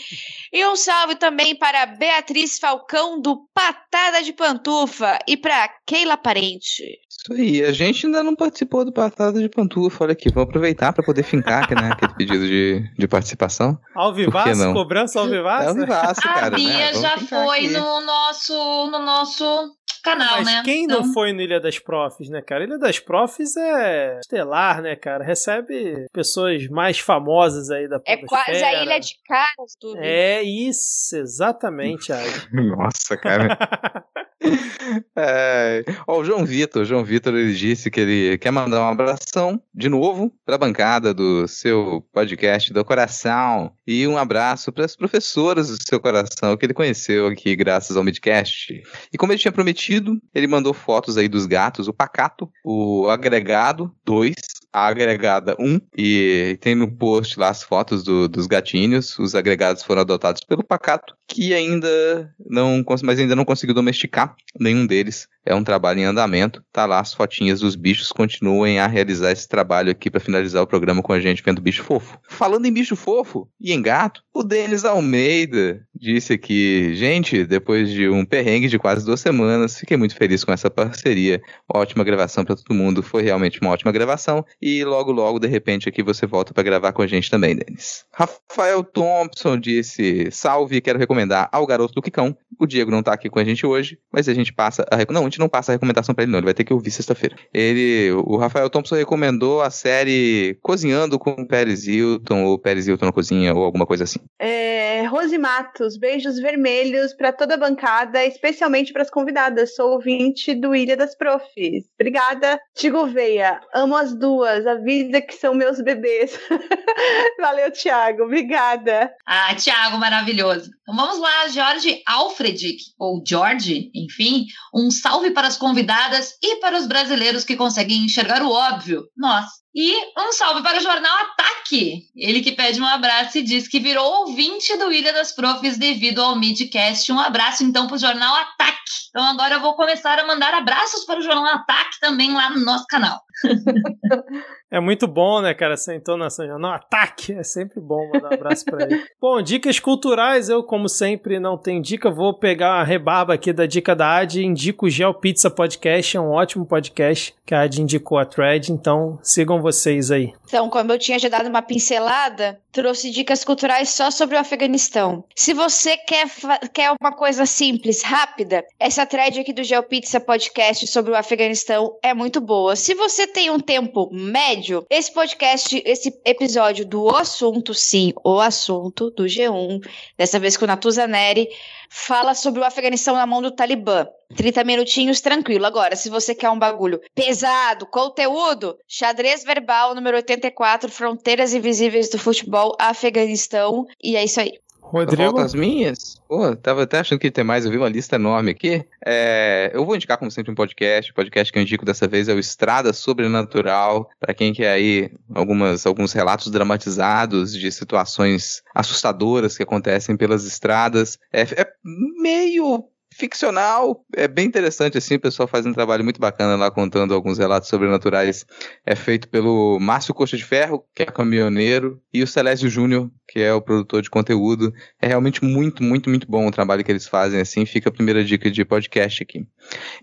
E um salve também para Beatriz Falcão do Patada de Pantufa e para Keila Parente. Isso aí, a gente ainda não participou do Patada de Pantufa, olha aqui, vamos aproveitar para poder fincar né, aquele pedido de, de participação. Ao vivaço, cobrança ao vivaço? É ao vivaço, cara. a Bia né? Já foi aqui. no nosso, no nosso canal, Mas né? quem não Então, foi no Ilha das Profs, né, cara? Ilha das Profs é estelar, né, cara? Recebe pessoas mais famosas aí da É quase a ilha de caras do É isso, exatamente. Nossa, cara. É, ó, o João Vitor, João Vitor, ele disse que ele quer mandar um abração de novo para a bancada do seu podcast do coração e um abraço para as professoras do seu coração que ele conheceu aqui graças ao Midcast. E como ele tinha prometido, ele mandou fotos aí dos gatos, o Pacato, o Agregado 2, a agregada 1 e tem no post lá as fotos do- dos gatinhos. Os agregados foram adotados pelo Pacato, que ainda não, mas ainda não conseguiu domesticar nenhum deles. É um trabalho em andamento. Tá lá as fotinhas dos bichos. Continuem a realizar esse trabalho aqui para finalizar o programa com a gente vendo bicho fofo. Falando em bicho fofo e em gato, o Denis Almeida disse aqui, gente, depois de um perrengue de quase duas semanas, fiquei muito feliz com essa parceria. Ótima gravação para todo mundo. Foi realmente uma ótima gravação. E logo, logo, de repente, aqui você volta para gravar com a gente também, Denis. Rafael Thompson disse: Salve, quero recomendar ao garoto do Quicão. O Diego não tá aqui com a gente hoje, mas a gente passa a Não, gente não passa a recomendação para ele, não. Ele vai ter que ouvir sexta-feira. Ele, o Rafael Thompson recomendou a série Cozinhando com o Pérez Hilton, ou Pérez Hilton na cozinha, ou alguma coisa assim. É, Rose Matos, beijos vermelhos para toda a bancada, especialmente para as convidadas. Sou ouvinte do Ilha das Profs. Obrigada. Tigo Veia, amo as duas, a vida que são meus bebês. Valeu, Thiago. Obrigada. Ah, Thiago, maravilhoso. Então vamos lá, Jorge Alfredic, ou George, enfim, um salve para as convidadas e para os brasileiros que conseguem enxergar o óbvio, nós. E um salve para o jornal Ataque, ele que pede um abraço e diz que virou ouvinte do Ilha das Profs devido ao Midcast. Um abraço então para o jornal Ataque. Então agora eu vou começar a mandar abraços para o jornal Ataque também lá no nosso canal. É muito bom, né, cara, essa entonação. Não, ataque! É sempre bom mandar um abraço pra ele. bom, dicas culturais, eu, como sempre, não tenho dica. Vou pegar a rebarba aqui da dica da Ad. Indico o Gel Pizza Podcast, é um ótimo podcast que a Ad indicou a thread. Então, sigam vocês aí. Então, como eu tinha já dado uma pincelada, trouxe dicas culturais só sobre o Afeganistão. Se você quer, quer uma coisa simples, rápida, essa thread aqui do GeoPizza Podcast sobre o Afeganistão é muito boa. Se você tem um tempo médio, esse podcast, esse episódio do O Assunto, sim, O Assunto, do G1, dessa vez com o Natuza Neri, fala sobre o Afeganistão na mão do Talibã. 30 minutinhos tranquilo. Agora, se você quer um bagulho pesado, conteúdo, xadrez verbal número 84, Fronteiras Invisíveis do Futebol, Afeganistão. E é isso aí. Rodrigo? Volta as minhas? Pô, tava até achando que ia ter mais, eu vi uma lista enorme aqui. É, eu vou indicar, como sempre, um podcast. O podcast que eu indico dessa vez é o Estrada Sobrenatural. Pra quem quer aí algumas, alguns relatos dramatizados de situações assustadoras que acontecem pelas estradas. É, é meio ficcional, é bem interessante assim, o pessoal faz um trabalho muito bacana lá contando alguns relatos sobrenaturais. É feito pelo Márcio Coxa de Ferro, que é caminhoneiro, e o Celésio Júnior, que é o produtor de conteúdo. É realmente muito, muito, muito bom o trabalho que eles fazem assim. Fica a primeira dica de podcast aqui.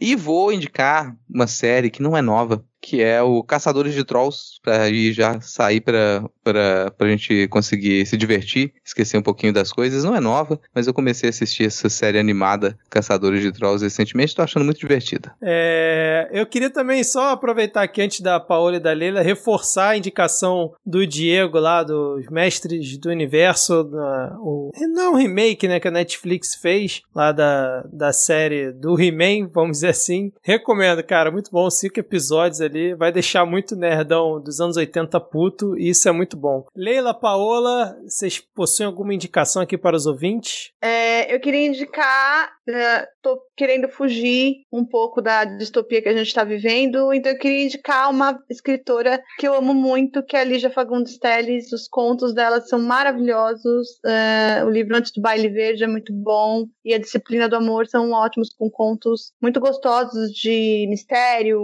E vou indicar uma série que não é nova, que é o Caçadores de Trolls, para ir já sair para a gente conseguir se divertir, esquecer um pouquinho das coisas. Não é nova, mas eu comecei a assistir essa série animada, Caçadores de Trolls, recentemente, estou achando muito divertida. É, eu queria também só aproveitar aqui antes da Paola e da Leila, reforçar a indicação do Diego lá, dos Mestres do Universo, na- o, não um remake né, que a Netflix fez, lá da, da série do He-Man, vamos dizer assim. Recomendo, cara, muito bom, cinco episódios ali ali, vai deixar muito nerdão dos anos 80 puto, e isso é muito bom. Leila, Paola, vocês possuem alguma indicação aqui para os ouvintes? É, eu queria indicar, uh, tô querendo fugir um pouco da distopia que a gente está vivendo, então eu queria indicar uma escritora que eu amo muito, que é a Lígia Fagundes Telles. Os contos dela são maravilhosos, uh, o livro Antes do Baile Verde é muito bom, e a Disciplina do Amor são ótimos, com contos muito gostosos de mistério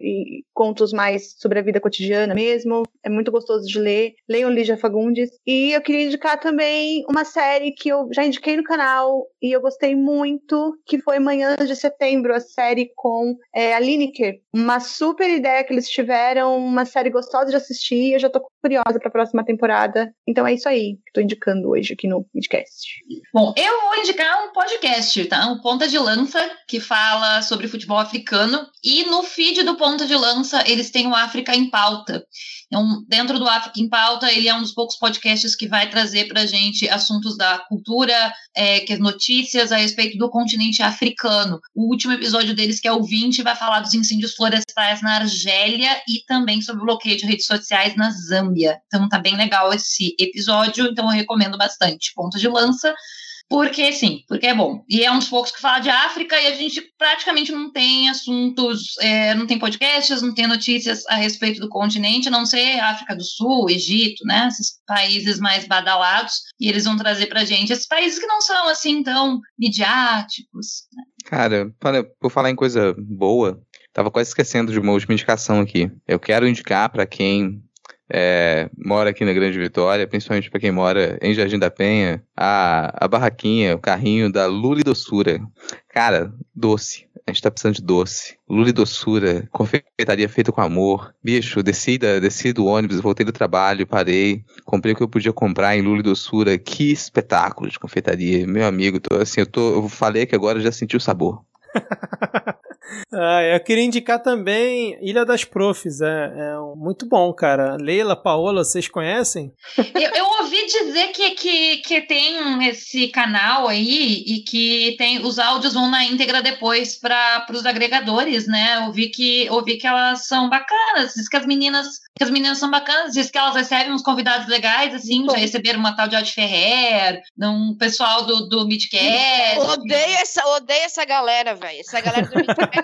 e contos mais sobre a vida cotidiana mesmo. É muito gostoso de ler. Leiam Lígia Fagundes. E eu queria indicar também uma série que eu já indiquei no canal e eu gostei muito, que foi Manhã de Setembro, a série com é, a Lineker. Uma super ideia que eles tiveram, uma série gostosa de assistir. Eu já tô curiosa para a próxima temporada. Então é isso aí que tô indicando hoje aqui no podcast. Bom, eu vou indicar um podcast, tá? Um Ponta de Lança, que fala sobre futebol africano. E no feed do Ponta de Lança, eles têm o África em Pauta. Então, dentro do África em Pauta, ele é um dos poucos podcasts que vai trazer para a gente assuntos da cultura, é, que notícias a respeito do continente africano. O último episódio deles, que é o 20, vai falar dos incêndios florestais na Argélia e também sobre o bloqueio de redes sociais na Zâmbia. Então, tá bem legal esse episódio, então eu recomendo bastante. Ponto de lança. Porque sim, porque é bom. E é um dos poucos que fala de África e a gente praticamente não tem assuntos, é, não tem podcasts, não tem notícias a respeito do continente, a não ser África do Sul, Egito, né? Esses países mais badalados. E eles vão trazer pra gente esses países que não são assim tão midiáticos. Né? Cara, por falar em coisa boa, tava quase esquecendo de uma última indicação aqui. Eu quero indicar para quem é, mora aqui na Grande Vitória, principalmente para quem mora em Jardim da Penha, a, a barraquinha, o carrinho da Lula e Doçura. Cara, doce. A gente tá precisando de doce. Lula e doçura, confeitaria feita com amor. Bicho, desci, da, desci do ônibus, voltei do trabalho, parei, comprei o que eu podia comprar em Lula e doçura. Que espetáculo de confeitaria. Meu amigo, tô, assim, eu, tô, eu falei que agora já senti o sabor. ah, eu queria indicar também Ilha das Profs, é, é muito bom, cara. Leila, Paola, vocês conhecem? Eu, eu, ouvi dizer que, que, que tem esse canal aí e que tem os áudios vão na íntegra depois para os agregadores, né? Eu vi que ouvi que elas são bacanas, diz que as meninas que as meninas são bacanas, diz que elas recebem uns convidados legais, assim, Bom. já receberam uma tal de Aud Ferrer, um pessoal do, do Midcast. Odeio essa, odeio essa galera, velho. Essa galera do Midcast.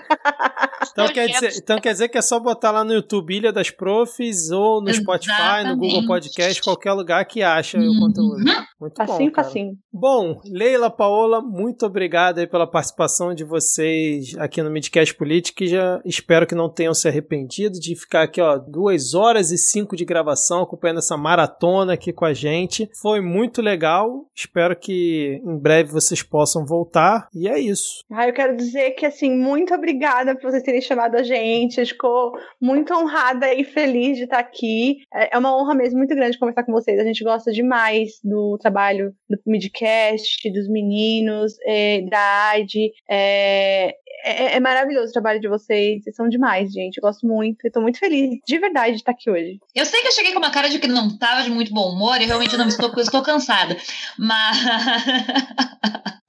Então, quer dizer, então quer dizer que é só botar lá no YouTube Ilha das Profs ou no Spotify, Exatamente. no Google Podcast, qualquer lugar que acha uhum. o conteúdo. Muito facinho, bom. Facinho. Bom, Leila, Paola, muito obrigado aí pela participação de vocês aqui no Midcast Política e já espero que não tenham se arrependido de ficar aqui, ó, duas horas e cinco de gravação acompanhando essa maratona aqui com a gente. Foi muito legal. Espero que em breve vocês possam voltar. E é isso. Ah, eu quero dizer que, assim, muito obrigada por vocês terem chamado a gente. Eu ficou muito honrada e feliz de estar aqui. É, é uma honra mesmo muito grande conversar com vocês. A gente gosta demais do trabalho do Midcast, dos meninos, é, da AID. É, é, é, maravilhoso o trabalho de vocês. Vocês são demais, gente. Eu gosto muito. Estou muito feliz, de verdade, de estar aqui hoje. Eu sei que eu cheguei com uma cara de que não estava de muito bom humor e realmente não estou, estou cansada. Mas.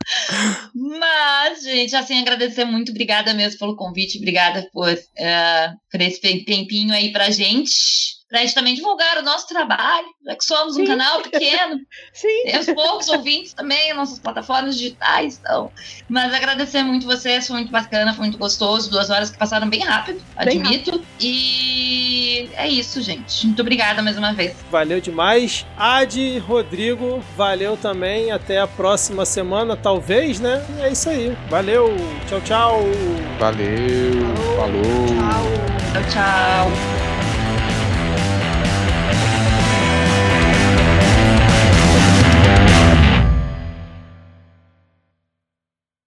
Mas, gente, assim, agradecer muito. Obrigada mesmo pelo convite. Obrigada por, uh, por esse tempinho aí pra gente para a gente também divulgar o nosso trabalho, já que somos Sim. um canal pequeno. Sim. Temos poucos ouvintes também, nossas plataformas digitais. Então. Mas agradecer muito vocês, foi muito bacana, foi muito gostoso. Duas horas que passaram bem rápido, bem admito. Rápido. E é isso, gente. Muito obrigada mais uma vez. Valeu demais. Adi, Rodrigo, valeu também. Até a próxima semana, talvez, né? E é isso aí. Valeu. Tchau, tchau. Valeu. Falou. Tchau, tchau. tchau.